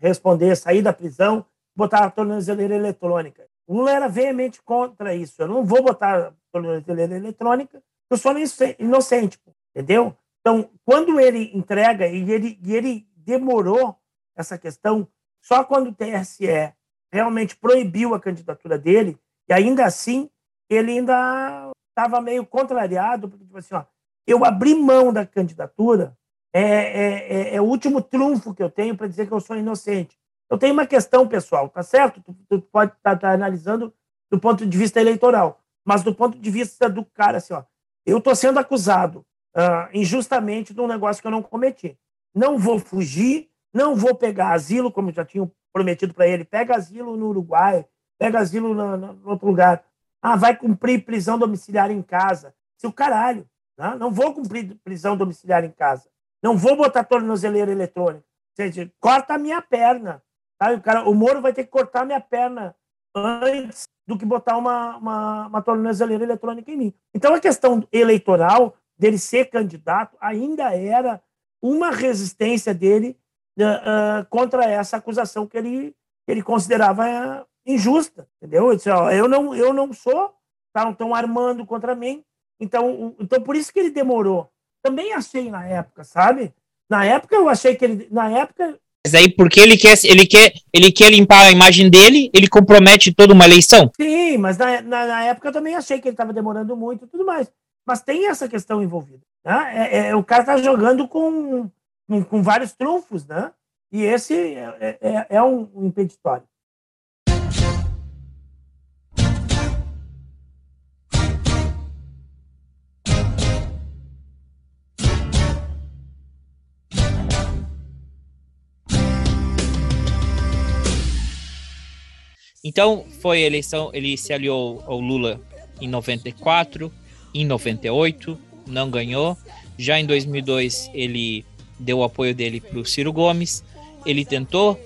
responder, sair da prisão, botar a tornozeleira eletrônica. O Lula era veemente contra isso. Eu não vou botar eletrônica, eu sou inocente, entendeu? Então, quando ele entrega, e ele, e ele demorou essa questão, só quando o TSE realmente proibiu a candidatura dele, e ainda assim, ele ainda estava meio contrariado, porque, tipo assim, ó, eu abri mão da candidatura, é, é, é, é o último trunfo que eu tenho para dizer que eu sou inocente. Eu tenho uma questão pessoal, tá certo? Tu, tu pode estar tá, tá analisando do ponto de vista eleitoral, mas do ponto de vista do cara, assim, ó, eu estou sendo acusado uh, injustamente de um negócio que eu não cometi. Não vou fugir, não vou pegar asilo, como já tinham prometido para ele, pega asilo no Uruguai, pega asilo no, no, outro lugar. Ah, vai cumprir prisão domiciliar em casa. Se o caralho, né? não vou cumprir prisão domiciliar em casa. Não vou botar tornozeleira eletrônica. Ou seja, corta a minha perna. Tá? O, cara, o Moro vai ter que cortar minha perna antes do que botar uma, uma, uma tornozeleira eletrônica em mim. Então, a questão eleitoral dele ser candidato ainda era uma resistência dele uh, uh, contra essa acusação que ele, ele considerava uh, injusta, entendeu? Eu, disse, ó, eu, não, eu não sou, tá, estão armando contra mim, então, então por isso que ele demorou. Também achei na época, sabe? Na época eu achei que ele, na época mas aí, porque ele quer, ele, quer, ele quer limpar a imagem dele, ele compromete toda uma eleição. Sim, mas na, na, na época eu também achei que ele estava demorando muito e tudo mais. Mas tem essa questão envolvida. Né? É, é, o cara está jogando com, com, vários trunfos, né? E esse é, é, é um, um impeditório. Então, foi eleição, ele se aliou ao Lula em 94, em 98, não ganhou. Já em 2002, ele deu o apoio dele para o Ciro Gomes. Ele tentou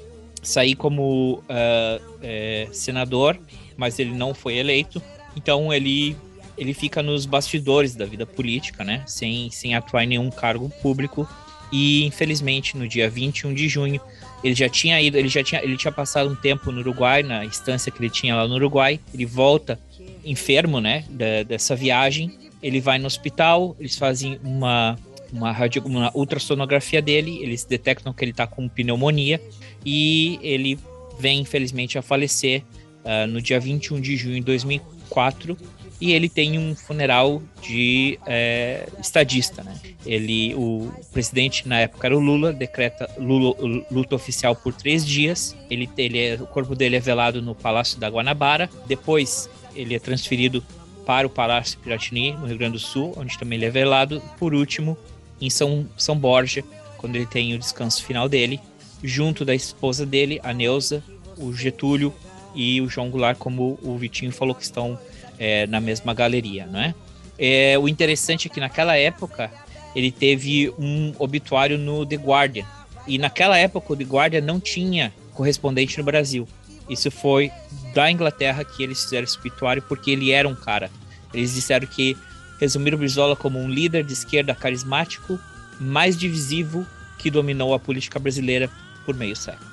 sair como uh, senador, mas ele não foi eleito. Então ele ele fica nos bastidores da vida política, né? Sem, sem atuar em nenhum cargo público. E infelizmente no dia 21 de junho ele já tinha ido, ele já tinha, ele tinha passado um tempo no Uruguai, na instância que ele tinha lá no Uruguai. Ele volta enfermo, né? Da, dessa viagem. Ele vai no hospital, eles fazem uma uma, radio, uma ultrassonografia dele, eles detectam que ele está com pneumonia e ele vem, infelizmente, a falecer uh, no dia 21 de junho de 2004 e ele tem um funeral de é, estadista, né? Ele, o presidente na época era o Lula, decreta Lula, luta oficial por três dias. Ele, ele é, o corpo dele é velado no Palácio da Guanabara. Depois ele é transferido para o Palácio Piratini, no Rio Grande do Sul, onde também ele é velado. Por último, em São, São Borja, quando ele tem o descanso final dele, junto da esposa dele, a Neuza, o Getúlio e o João Goulart, como o Vitinho falou que estão é, na mesma galeria, não é? é? O interessante é que naquela época ele teve um obituário no The Guardian, e naquela época o The Guardian não tinha correspondente no Brasil. Isso foi da Inglaterra que eles fizeram esse obituário porque ele era um cara. Eles disseram que resumiram Brizola como um líder de esquerda carismático, mais divisivo que dominou a política brasileira por meio século.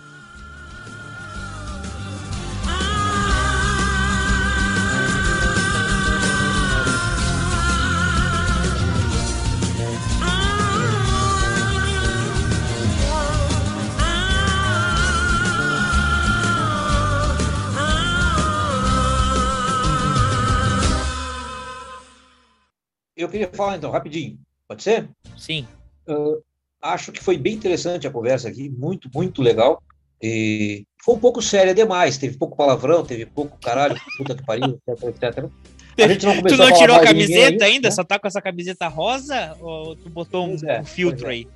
Eu queria falar então, rapidinho. Pode ser? Sim. Uh, acho que foi bem interessante a conversa aqui, muito, muito legal. E foi um pouco séria demais, teve pouco palavrão, teve pouco caralho, puta que pariu, etc, etc. A gente não começou tu não tirou a camiseta ainda? Né? Só tá com essa camiseta rosa? Ou tu botou um, é, um filtro é. aí?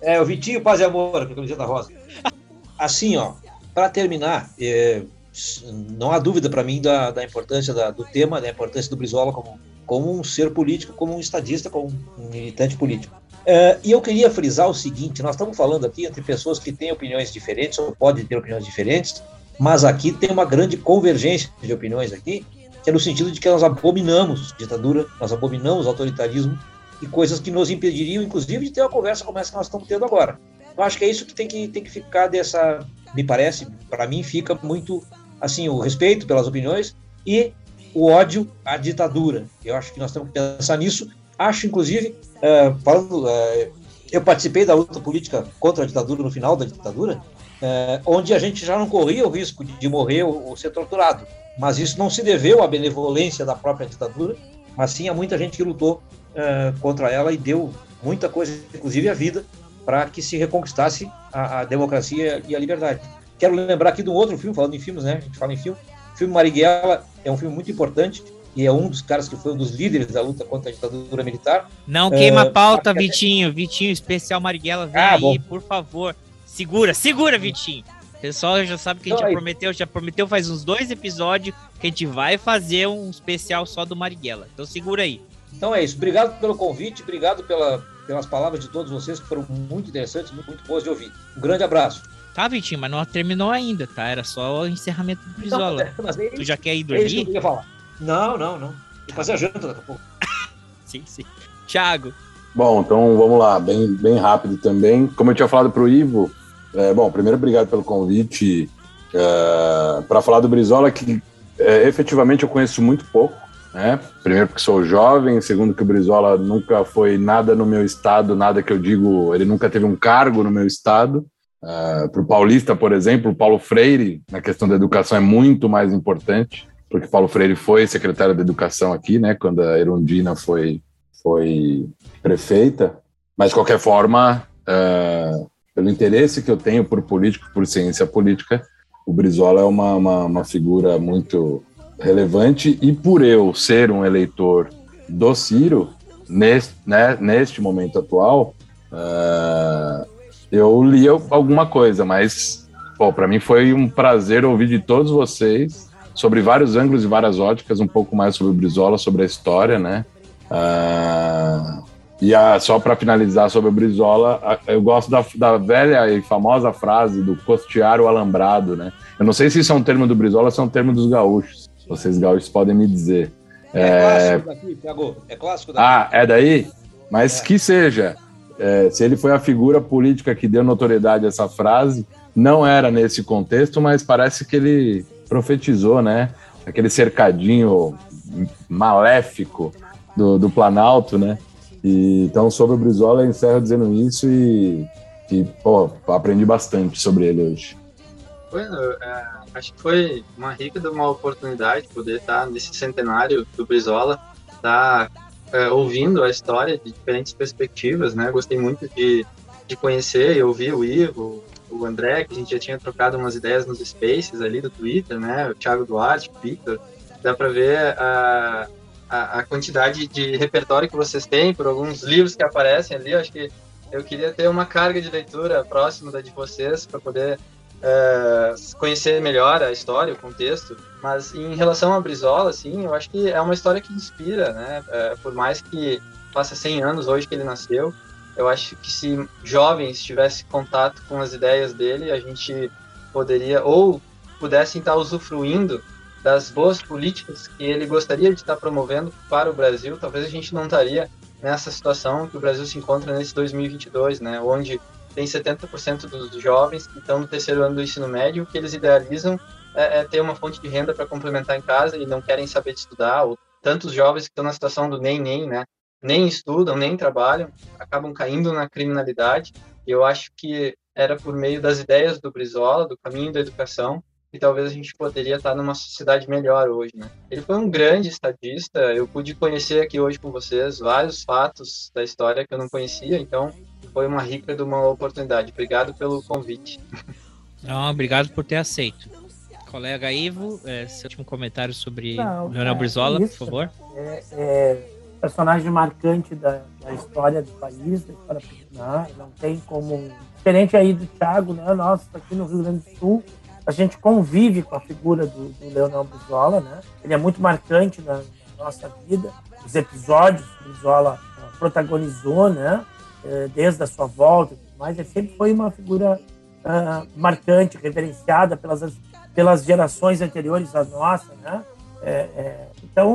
É, o Vitinho Paz e Amor, com a camiseta rosa. Assim, ó, para terminar, é, não há dúvida para mim da, da importância da, do tema, da importância do Brizola como como um ser político, como um estadista, como um militante político. Uh, e eu queria frisar o seguinte: nós estamos falando aqui entre pessoas que têm opiniões diferentes, ou podem ter opiniões diferentes, mas aqui tem uma grande convergência de opiniões aqui, que é no sentido de que nós abominamos ditadura, nós abominamos autoritarismo e coisas que nos impediriam, inclusive, de ter uma conversa como essa que nós estamos tendo agora. Eu acho que é isso que tem que, tem que ficar dessa, me parece, para mim fica muito assim o respeito pelas opiniões e o ódio à ditadura. Eu acho que nós temos que pensar nisso. Acho, inclusive, uh, falando, uh, eu participei da luta política contra a ditadura no final da ditadura, uh, onde a gente já não corria o risco de, morrer ou, ou, ser torturado. Mas isso não se deveu à benevolência da própria ditadura, mas sim a muita gente que lutou contra ela e deu muita coisa, inclusive a vida, para que se reconquistasse a, a democracia e a liberdade. Quero lembrar aqui de um outro filme, falando em filmes, né? A gente fala em filme, filme Marighella é um filme muito importante e é um dos caras que foi um dos líderes da luta contra a ditadura militar. Não queima a uh, pauta, Vitinho. Vitinho, especial Marighella, vem ah, aí, bom. por favor. Segura, segura, Vitinho. O pessoal já sabe que a gente já prometeu, já prometeu faz uns dois episódios que a gente vai fazer um especial só do Marighella. Então segura aí. Então é isso. Obrigado pelo convite, obrigado pela, pelas palavras de todos vocês que foram muito interessantes, muito, muito boas de ouvir. Um grande abraço. Tá, Vitinho, mas não terminou ainda, tá? Era só o encerramento do Brizola. Não, aí, tu já quer ir dormir? É isso que eu falar. Não, não, não. Vou fazer a janta daqui a pouco. sim, sim. Thiago. Bom, então vamos lá, bem, bem rápido também. Como eu tinha falado para o Ivo, é, bom, primeiro obrigado pelo convite é, para falar do Brizola, que é, efetivamente eu conheço muito pouco. Né? Primeiro porque sou jovem, segundo que o Brizola nunca foi nada no meu estado, nada que eu digo, ele nunca teve um cargo no meu estado. Uh, para o paulista, por exemplo, Paulo Freire, na questão da educação, é muito mais importante, porque Paulo Freire foi secretário da educação aqui, né, quando a Erundina foi, foi prefeita. Mas, de qualquer forma, uh, pelo interesse que eu tenho por político, por ciência política, o Brizola é uma, uma, uma figura muito relevante e por eu ser um eleitor do Ciro, neste, né, neste momento atual, uh, eu li alguma coisa, mas para mim foi um prazer ouvir de todos vocês sobre vários ângulos e várias óticas, um pouco mais sobre o Brizola, sobre a história, né? Uh, E a, só para finalizar sobre o Brizola, eu gosto da, da, velha e famosa frase do costear o alambrado, né? Eu não sei se isso é um termo do Brizola ou se é um termo dos gaúchos. Vocês gaúchos podem me dizer. É, é... clássico daqui, Thiago. É clássico daqui. Ah, é daí? Mas é. que seja. É, se ele foi a figura política que deu notoriedade a essa frase, não era nesse contexto, mas parece que ele profetizou, né? Aquele cercadinho maléfico do, do Planalto, né? E, então, sobre o Brizola, eu encerro dizendo isso e, e pô, aprendi bastante sobre ele hoje. Foi, é, acho que foi uma rica de uma oportunidade poder estar nesse centenário do Brizola, estar é, ouvindo a história de diferentes perspectivas, né? Gostei muito de, de conhecer e ouvir o Ivo, o André, que a gente já tinha trocado umas ideias nos spaces ali do Twitter, né? O Thiago Duarte, o Victor. Dá para ver a, a, a, quantidade de repertório que vocês têm por alguns livros que aparecem ali. Acho que eu queria ter uma carga de leitura próxima da de vocês para poder uh, conhecer melhor a história, o contexto. Mas em relação a Brizola, assim, eu acho que é uma história que inspira, né? Uh, por mais que faça 100 anos hoje que ele nasceu, eu acho que se jovens tivessem contato com as ideias dele, a gente poderia ou pudessem estar usufruindo das boas políticas que ele gostaria de estar promovendo para o Brasil, talvez a gente não estaria nessa situação que o Brasil se encontra nesse 2022, né, onde tem 70% dos jovens que estão no terceiro ano do ensino médio, que eles idealizam é, é ter uma fonte de renda para complementar em casa e não querem saber de estudar, ou tantos jovens que estão na situação do nem nem, né, nem estudam, nem trabalham, acabam caindo na criminalidade. E eu acho que era por meio das ideias do Brizola, do caminho da educação, e talvez a gente poderia estar numa sociedade melhor hoje, né? Ele foi um grande estadista, eu pude conhecer aqui hoje com vocês vários fatos da história que eu não conhecia, então foi uma rica de uma oportunidade. Obrigado pelo convite. Não, obrigado por ter aceito. Colega Ivo, é, seu último comentário sobre não, Leonel é, Brizola, isso, por favor. É, é, personagem marcante da, da, história do país, da história popular, não tem como... Diferente aí do Thiago, né? Nós aqui no Rio Grande do Sul, a gente convive com a figura do, do Leonel Brizola, né? Ele é muito marcante na, nossa vida. Os episódios que o Brizola uh, protagonizou, né? Uh, desde a sua volta, mas ele sempre foi uma figura uh, marcante, reverenciada pelas pelas gerações anteriores à nossa, né? É, é, então,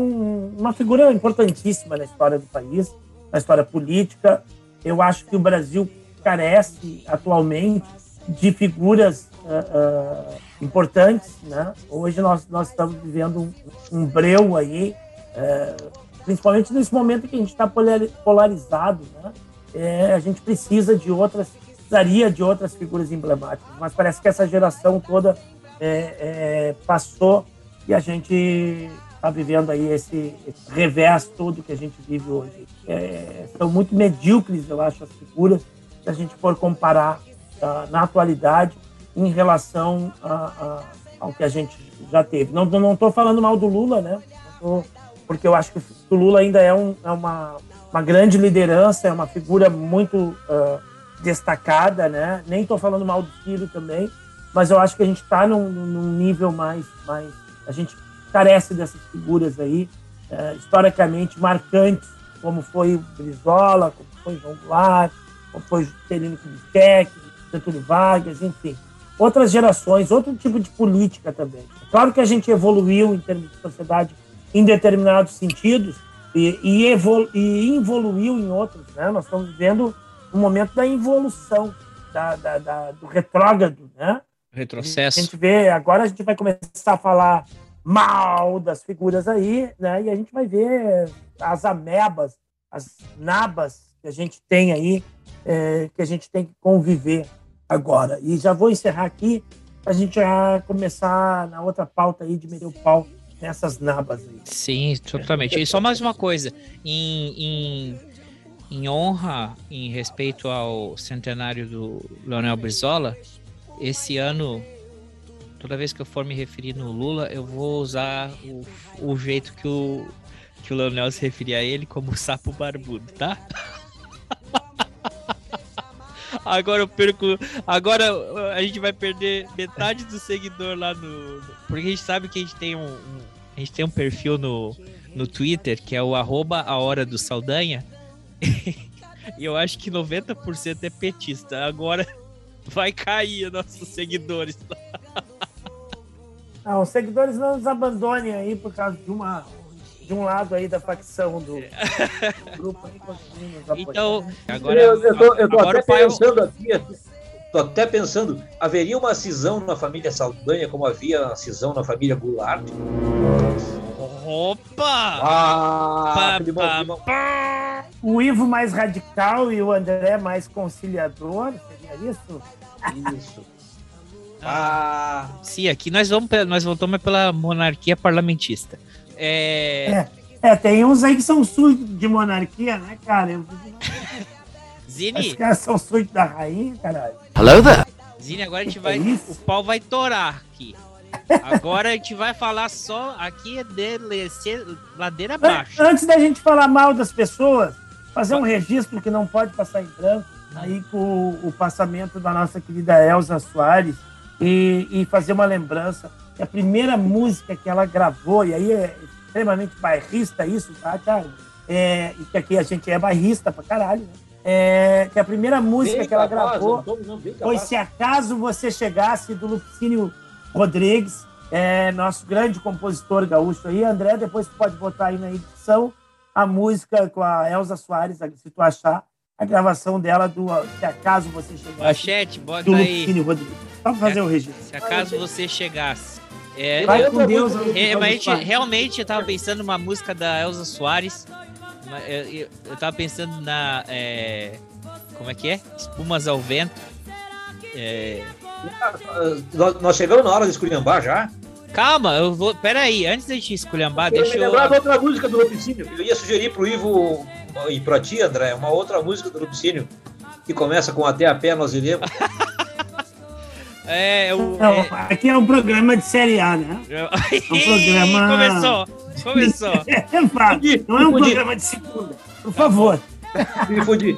uma figura importantíssima na história do país, na história política. Eu acho que o Brasil carece atualmente de figuras uh, uh, importantes, né? Hoje nós nós estamos vivendo um, um breu aí, uh, principalmente nesse momento que a gente está polarizado, né? É, a gente precisa de outras, precisaria de outras figuras emblemáticas, mas parece que essa geração toda é, é, passou e a gente está vivendo aí esse, esse, revés todo que a gente vive hoje. É, são muito medíocres, eu acho, as figuras, se a gente for comparar uh, na atualidade em relação a, a, ao que a gente já teve. Não estou não falando mal do Lula, né? Tô, porque eu acho que o Lula ainda é, um, é uma, uma grande liderança, é uma figura muito uh, destacada, né? Nem estou falando mal do Ciro também, mas eu acho que a gente está num, num, nível mais, mais. A gente carece dessas figuras aí, uh, historicamente marcantes, como foi o Brizola, como foi o João Goulart, como foi o Juscelino Kubitschek, Getúlio Vargas, enfim outras gerações, outro tipo de política também. Claro que a gente evoluiu em termos de sociedade em determinados sentidos e, e, evolu e evoluiu em outros. Né? Nós estamos vivendo um momento da involução, da, da, da, do retrógrado. Né? Retrocesso. A gente vê, agora a gente vai começar a falar mal das figuras aí, né? e a gente vai ver as amebas, as nabas que a gente tem aí, é, que a gente tem que conviver agora. E já vou encerrar aqui para a gente já começar na outra pauta aí de meter o pau nessas nabas aí. Sim, totalmente. E só mais uma coisa, em, em, em honra, em respeito ao centenário do Leonel Brizola, esse ano, toda vez que eu for me referir no Lula, eu vou usar o, o jeito que o, que o Leonel se referia a ele como sapo barbudo, tá? Agora eu perco. Agora a gente vai perder metade do seguidor lá no. Porque a gente sabe que a gente tem um. um a gente tem um perfil no, no Twitter que é o arroba a hora do Saldanha. E eu acho que 90% é petista. Agora vai cair nossos seguidores. Não, os seguidores não nos abandonem aí por causa de uma de um lado aí da facção do grupo aí Então, agora eu, eu tô, eu tô agora até pensando aqui, tô até pensando, haveria uma cisão na família Saldanha como havia a cisão na família Goulart? Opa! Ah, Pá, pá. O Ivo mais radical e o André mais conciliador, seria isso? Isso. Ah, Sim, aqui nós vamos nós voltamos pela monarquia parlamentista. É, É, é, tem uns aí que são sujos de monarquia, né, cara? Zini, os caras são sujos da rainha, caralho. Hello there. Zini, agora a gente vai o pau vai torar aqui. Agora a gente vai falar só aqui é descer ladeira abaixo. An- Antes da gente falar mal das pessoas, fazer um registro que não pode passar em branco, aí com o, passamento da nossa querida Elza Soares, e, e fazer uma lembrança que a primeira música que ela gravou, e aí é extremamente bairrista isso, tá, cara? É, e que aqui a gente é bairrista pra caralho, né? É, que a primeira música Bem que ela capaz, gravou não não, foi. Se Acaso Você Chegasse, do Lupicínio Rodrigues, é, nosso grande compositor gaúcho aí. André, depois tu pode botar aí na edição a música com a Elza Soares, se tu achar, a gravação dela do Se Acaso Você Chegasse, Machete, bota do aí. Rodrigues. Só pra fazer o registro. Se acaso você chegasse. É, Vai eu- com Deus, é, mas a gente- realmente eu tava pensando numa música da Elza Soares. Eu, eu- eu tava pensando na. é, como é que é? Espumas ao vento. É, Nós, nós chegamos na hora de esculhambar já. Calma, eu vou. Pera aí, antes da gente esculhambar, Eu deixa eu. lembrar de outra música do Lupicínio. Eu ia sugerir pro Ivo e pra ti, André, uma outra música do Lupicínio que começa com Até a Pé Nós Iremos. É, o. Não, é- aqui é um programa de Série A, né? é- um programa- Começou, começou. É, não é um programa de segunda. Por favor. Me fudi.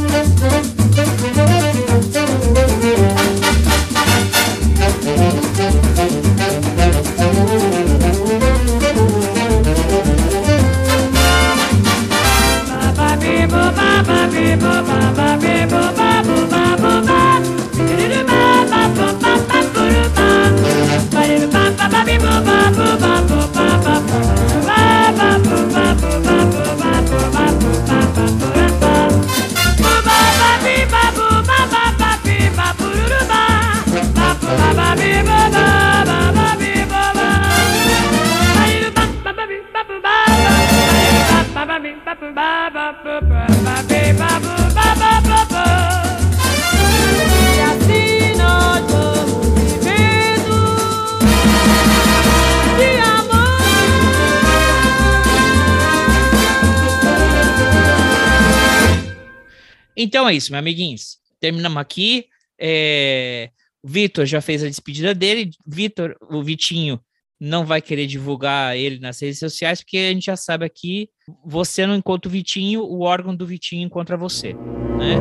é isso, meus amiguinhos. Terminamos aqui. É, O Vitor já fez a despedida dele. Vitor, o Vitinho não vai querer divulgar ele nas redes sociais, porque a gente já sabe aqui, você não encontra o Vitinho, o órgão do Vitinho encontra você, né?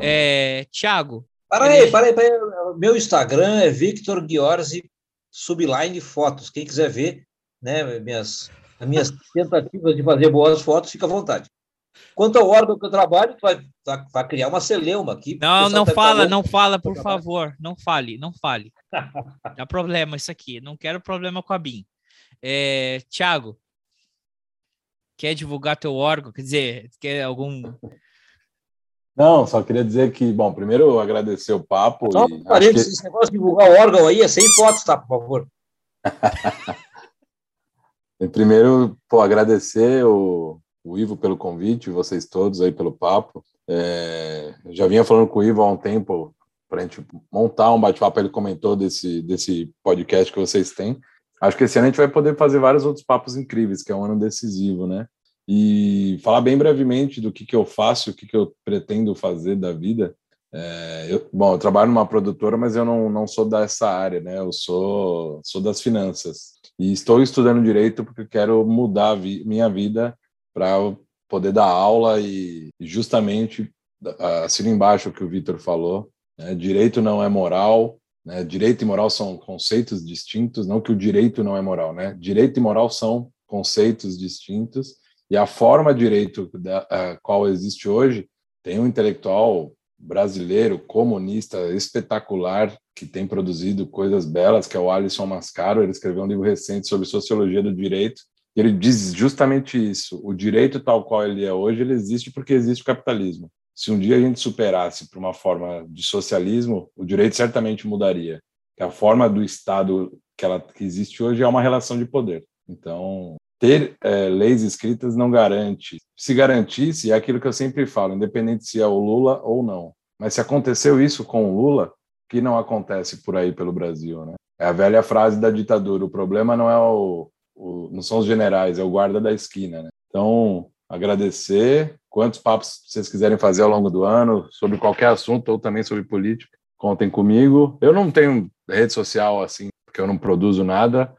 É, Tiago. Para aí, para aí, para aí. Meu Instagram é Victor Giorgi Subline Fotos. Quem quiser ver, né, minhas, as minhas tentativas de fazer boas fotos, fica à vontade. Quanto ao órgão que eu trabalho, tu vai, vai, criar uma celeuma aqui. Não, não tá fala, não fala, por favor. Não fale, não fale. Dá problema isso aqui. Não quero problema com a BIM. É, Tiago, quer divulgar teu órgão? Quer dizer, quer algum. Não, só queria dizer que, bom, primeiro eu agradecer o papo. Só e um que- esse negócio de divulgar o órgão aí é sem fotos, tá, por favor. Primeiro, pô, agradecer o, o Ivo pelo convite, vocês todos aí pelo papo. É, já vinha falando com o Ivo há um tempo para a gente montar um bate-papo. Ele comentou desse, desse podcast que vocês têm. Acho que esse ano a gente vai poder fazer vários outros papos incríveis, que é um ano decisivo, né? E falar bem brevemente do que, que eu faço, o que, que eu pretendo fazer da vida. É, eu, bom, eu trabalho numa produtora, mas eu não, não sou dessa área, né? Eu sou, sou das finanças. E estou estudando direito porque quero mudar vi minha vida para poder dar aula e justamente assino embaixo o que o Vitor falou. Né? Direito não é moral, né? direito e moral são conceitos distintos, não que o direito não é moral, né? Direito e moral são conceitos distintos e a forma direito da qual existe hoje tem um intelectual brasileiro comunista espetacular que tem produzido coisas belas, que é o Alisson Mascaro. Ele escreveu um livro recente sobre sociologia do direito e ele diz justamente isso: o direito tal qual ele é hoje, ele existe porque existe o capitalismo. Se um dia a gente superasse para uma forma de socialismo, o direito certamente mudaria. A forma do Estado que ela que existe hoje é uma relação de poder. Então, ter é, leis escritas não garante. Se garantisse, é aquilo que eu sempre falo, independente se é o Lula ou não. Mas se aconteceu isso com o Lula, que não acontece por aí pelo Brasil, né? É a velha frase da ditadura: o problema não é o, o, não são os generais, é o guarda da esquina. Né? Então, agradecer. Quantos papos vocês quiserem fazer ao longo do ano, sobre qualquer assunto ou também sobre política, contem comigo. Eu não tenho rede social assim, porque eu não produzo nada.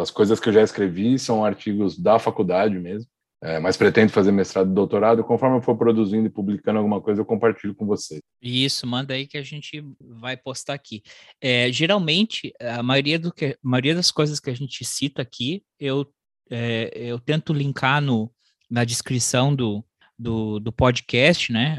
As coisas que eu já escrevi são artigos da faculdade mesmo. É, mas pretendo fazer mestrado e doutorado. Conforme eu for produzindo e publicando alguma coisa, eu compartilho com vocês. Isso, manda aí que a gente vai postar aqui. É, geralmente, a maioria, do que, maioria das coisas que a gente cita aqui, eu, é, eu tento linkar no, na descrição do, do, do podcast, né?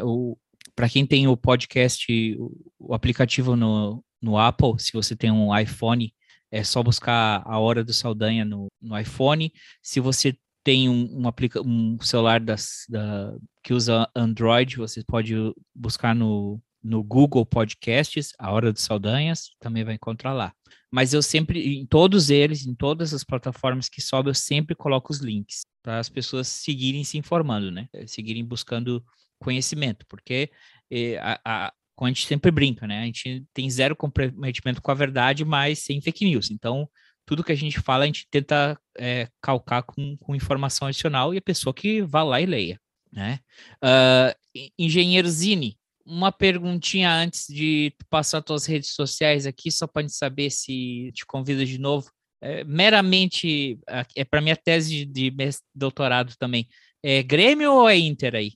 Para quem tem o podcast, o, o aplicativo no, no Apple, se você tem um iPhone, é só buscar a Hora do Saldanha no, no iPhone. Se você tem um, um, aplica um celular das, da, que usa Android, você pode buscar no, no Google Podcasts, A Hora dos Saldanhas, também vai encontrar lá. Mas eu sempre, em todos eles, em todas as plataformas que sobe, eu sempre coloco os links para as pessoas seguirem se informando, né? Seguirem buscando conhecimento, porque eh, a, a, a gente sempre brinca, né? A gente tem zero comprometimento com a verdade, mas sem fake news. Então, tudo que a gente fala, a gente tenta é, calcar com, com, informação adicional e a pessoa que vá lá e leia, né? Uh, Engenheiro Zini, uma perguntinha antes de passar suas redes sociais aqui, só para gente saber se te convida de novo. É, meramente, é para minha tese de, de doutorado também. É Grêmio ou é Inter aí?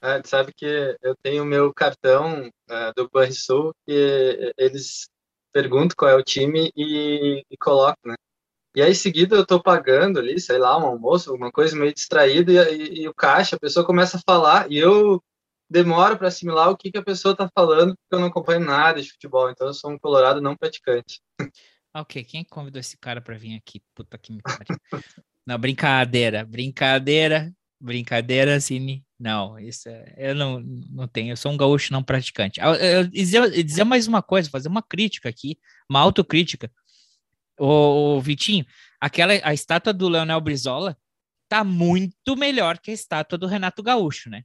É, sabe que eu tenho meu cartão é, do Banrisul que eles pergunto qual é o time e, e coloco, né? E aí, em seguida, eu tô pagando ali, sei lá, um almoço, alguma coisa meio distraído, e, e, e o caixa, a pessoa começa a falar, e eu demoro para assimilar o que, que a pessoa tá falando, porque eu não acompanho nada de futebol, então eu sou um colorado não praticante. Ok, quem convidou esse cara para vir aqui? Puta que me pariu. não, brincadeira, brincadeira, brincadeira, Cine. Não, isso é, eu não, não tenho, eu sou um gaúcho não praticante. Eu, eu, dizer, dizer mais uma coisa, fazer uma crítica aqui, uma autocrítica. O, o Vitinho, aquela a estátua do Leonel Brizola tá muito melhor que a estátua do Renato Gaúcho, né?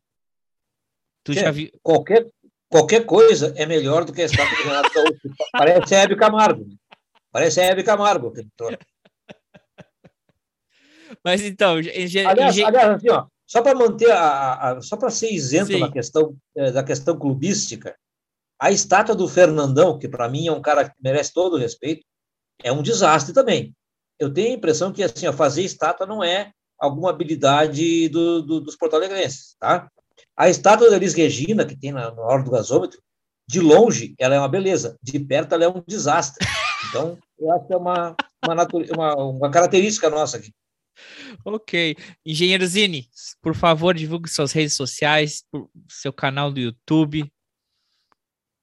Tu é, já viu? Qualquer, qualquer coisa é melhor do que a estátua do Renato Gaúcho. Parece Hebe Camargo. Parece Hebe Camargo. Mas então, aliás, aliás assim, ó, só para manter a, a só para ser isento Sim. na questão eh, da questão clubística, a estátua do Fernandão, que para mim é um cara que merece todo o respeito, é um desastre também. Eu tenho a impressão que assim, ó, fazer estátua não é alguma habilidade do, do, dos porto-alegrenses, tá? A estátua da Elis Regina, que tem na, na hora do gasômetro, de longe ela é uma beleza, de perto ela é um desastre. Então, eu acho que é uma, uma, uma, uma característica nossa aqui. Ok. Engenheiro Zini, por favor, divulgue suas redes sociais, seu canal do YouTube.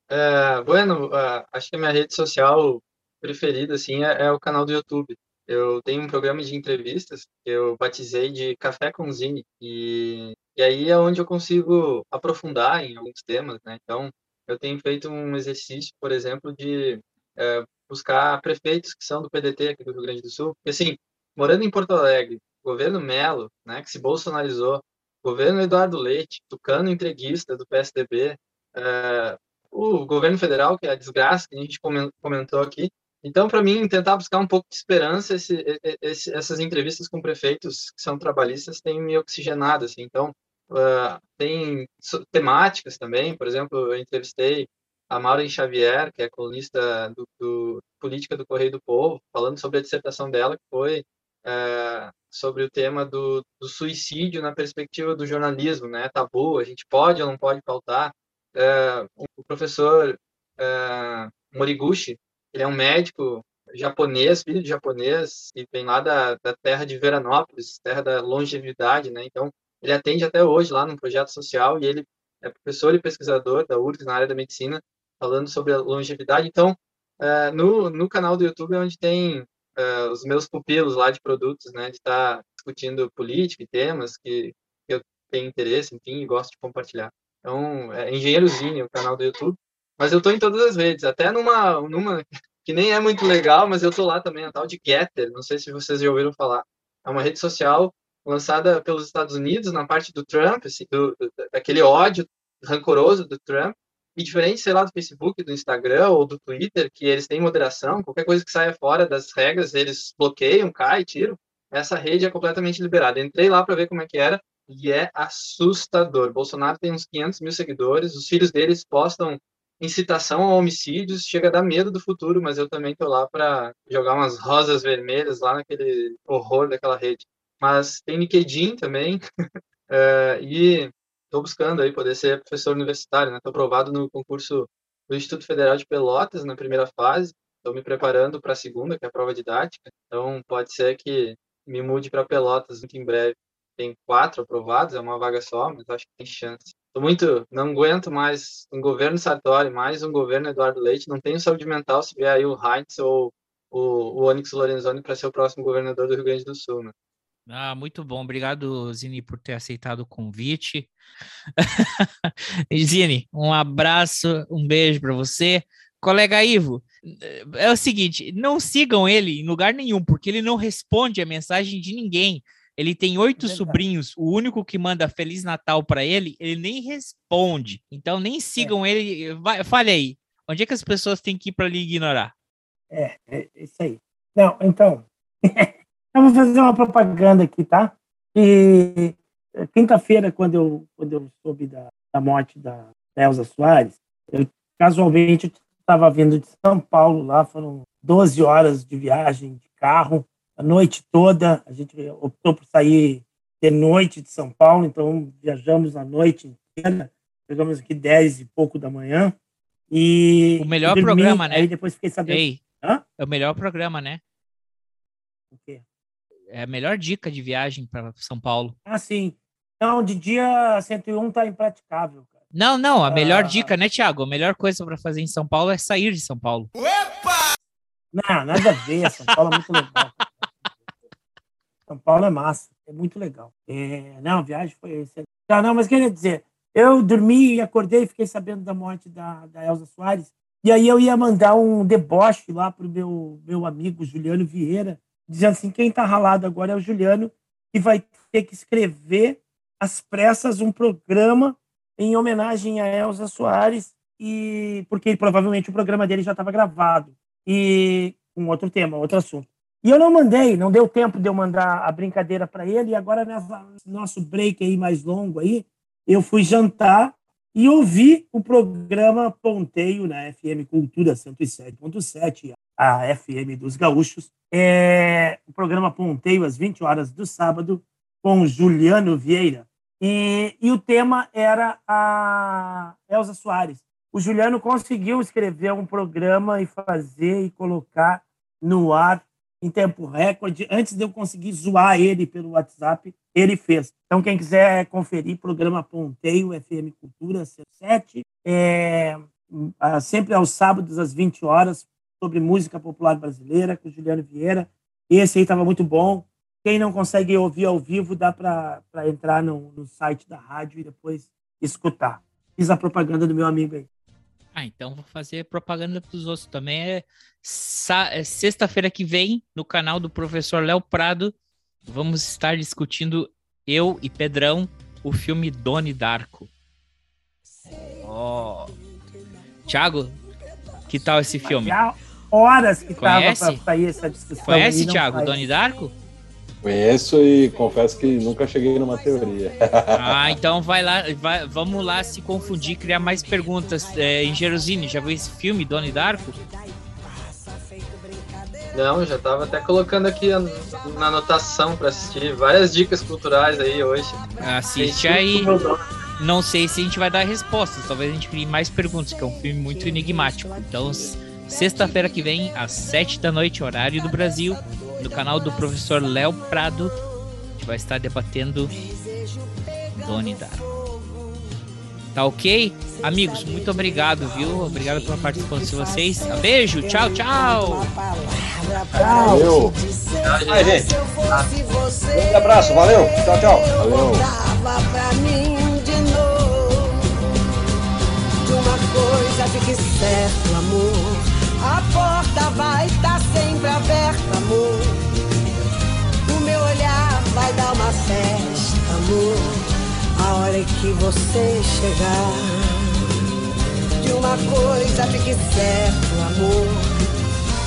É, bueno, acho que a minha rede social preferida assim, é, é, o canal do YouTube. Eu tenho um programa de entrevistas que eu batizei de Café com Zine, e, e aí é onde eu consigo aprofundar em alguns temas, né? Então, eu tenho feito um exercício, por exemplo, de é, buscar prefeitos que são do PDT aqui do Rio Grande do Sul, porque assim, morando em Porto Alegre, governo Melo, né, que se bolsonarizou, governo Eduardo Leite, tucano entreguista do PSDB, uh, eh, o governo federal, que é a desgraça que a gente comentou aqui. Então, para mim, tentar buscar um pouco de esperança, esse, esse, essas entrevistas com prefeitos que são trabalhistas têm me oxigenado. Assim. Então, uh, tem temáticas também, por exemplo, eu entrevistei a Maureen Xavier, que é colunista do, do, política do Correio do Povo, falando sobre a dissertação dela, que foi é, sobre o tema do, do, suicídio na perspectiva do jornalismo, né? Tabu, a gente pode ou não pode pautar. É, o professor é, Moriguchi, ele é um médico japonês, filho de japonês, e vem lá da, da terra de Veranópolis, terra da longevidade, né? Então, ele atende até hoje lá num projeto social e ele é professor e pesquisador da URGS na área da medicina, falando sobre a longevidade. Então, no, no canal do YouTube é onde tem é, os meus pupilos lá de produtos, né? De estar tá discutindo política e temas que eu tenho interesse, enfim, e gosto de compartilhar. Então, é Engenheirozinho, o canal do YouTube. Mas eu estou em todas as redes, até numa, numa que nem é muito legal, mas eu estou lá também, a tal de Getter, não sei se vocês já ouviram falar. É uma rede social lançada pelos Estados Unidos na parte do Trump, assim, do, do, daquele ódio rancoroso do Trump, e diferente, sei lá, do Facebook, do Instagram ou do Twitter, que eles têm moderação, qualquer coisa que saia fora das regras, eles bloqueiam, cai, tiram. Essa rede é completamente liberada. Entrei lá para ver como é que era e é assustador. Bolsonaro tem uns 500 mil seguidores, os filhos deles postam incitação a homicídios, chega a dar medo do futuro, mas eu também tô lá para jogar umas rosas vermelhas lá naquele horror daquela rede. Mas tem LinkedIn também, uh, e estou buscando aí poder ser professor universitário, né? Estou aprovado no concurso do Instituto Federal de Pelotas na primeira fase, estou me preparando para a segunda, que é a prova didática, então pode ser que me mude para Pelotas muito em breve. Tem quatro aprovados, é uma vaga só, mas acho que tem chance. Tô muito, não aguento mais um governo Sartori, mais um governo Eduardo Leite. Não tenho saúde mental se vier aí o Heinz ou o, o Onyx Lorenzoni para ser o próximo governador do Rio Grande do Sul, né? Ah, muito bom. Obrigado, Zini, por ter aceitado o convite. Zini, um abraço, um beijo para você. Colega Ivo, é o seguinte, não sigam ele em lugar nenhum, porque ele não responde a mensagem de ninguém. Ele tem oito sobrinhos, o único que manda Feliz Natal para ele, ele nem responde. Então nem sigam é. ele. Vai, fale aí, onde é que as pessoas têm que ir para lhe ignorar? É, é isso aí. Não, então, eu vou fazer uma propaganda aqui, tá? E quinta-feira, quando eu, quando eu soube da, da morte da Elza Soares, eu casualmente estava vindo de São Paulo lá, foram 12 horas de viagem de carro, a noite toda. A gente optou por sair de noite de São Paulo, então viajamos a noite inteira. Chegamos aqui 10 e pouco da manhã. E o melhor dormi, programa, né? Aí depois fiquei sabendo. Ei? É o melhor programa, né? O quê? É a melhor dica de viagem para São Paulo. Ah, sim. Não, de dia 101 tá impraticável. Cara. Não, não, a melhor ah, dica, né, Thiago? A melhor coisa para fazer em São Paulo é sair de São Paulo. Opa! Não, nada a ver. São Paulo é muito legal. São Paulo é massa, é muito legal. É, não, a viagem foi excelente. Não, não, mas queria dizer, eu dormi e acordei e fiquei sabendo da morte da, da Elza Soares. E aí eu ia mandar um deboche lá pro meu, meu amigo Juliano Vieira, dizendo assim, quem tá ralado agora é o Juliano, que vai ter que escrever às pressas um programa em homenagem a Elza Soares, e porque provavelmente o programa dele já estava gravado. E um outro tema, outro assunto. E eu não mandei, não deu tempo de eu mandar a brincadeira para ele. E agora, nesse nosso break aí mais longo aí, eu fui jantar e ouvi o programa Ponteio na FM Cultura 107.7, a FM dos Gaúchos. É, o programa Ponteio às 20 horas do sábado, com Juliano Vieira. E, e o tema era a Elza Soares. O Juliano conseguiu escrever um programa e fazer e colocar no ar em tempo recorde. Antes de eu conseguir zoar ele pelo WhatsApp, ele fez. Então, quem quiser conferir, programa Ponteio, FM Cultura 7, é, sempre aos sábados, às 20 horas, sobre música popular brasileira, com o Juliano Vieira. Esse aí estava muito bom. Quem não consegue ouvir ao vivo, dá para entrar no, no site da rádio e depois escutar. Fiz a propaganda do meu amigo aí. Ah, então vou fazer propaganda para os outros também. É, é sexta-feira que vem, no canal do professor Léo Prado, vamos estar discutindo, eu e Pedrão, o filme Doni Darko. Oh. Thiago, que tal esse filme? Já horas que estava para sair essa discussão. Conhece, Thiago, Doni Darko? Conheço e confesso que nunca cheguei numa teoria. ah, então vai lá, vai, vamos lá se confundir, criar mais perguntas. É, em Jerosine, já viu esse filme, Doni Darko? Não, já tava até colocando aqui na anotação para assistir. Várias dicas culturais aí hoje. Assiste aí. Não sei se a gente vai dar respostas, talvez a gente crie mais perguntas, que é um filme muito enigmático. Então, sexta-feira que vem, às sete da noite, horário do Brasil, no canal do professor Léo Prado, a gente vai estar debatendo Doni Darko. Tá ok? Amigos, muito obrigado, viu? Obrigado pela participação de vocês. Beijo, tchau, tchau. Valeu. Tchau, gente. Um abraço, valeu. Tchau, tchau. Valeu. coisa de que certo amor a porta vai estar tá sempre aberta amor o meu olhar vai dar uma festa amor a hora que você chegar. De uma coisa fique certo, amor.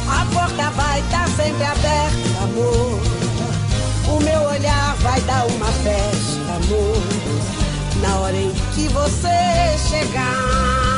A porta vai estar tá sempre aberta, amor. O meu olhar vai dar uma festa, amor. Na hora em que você chegar.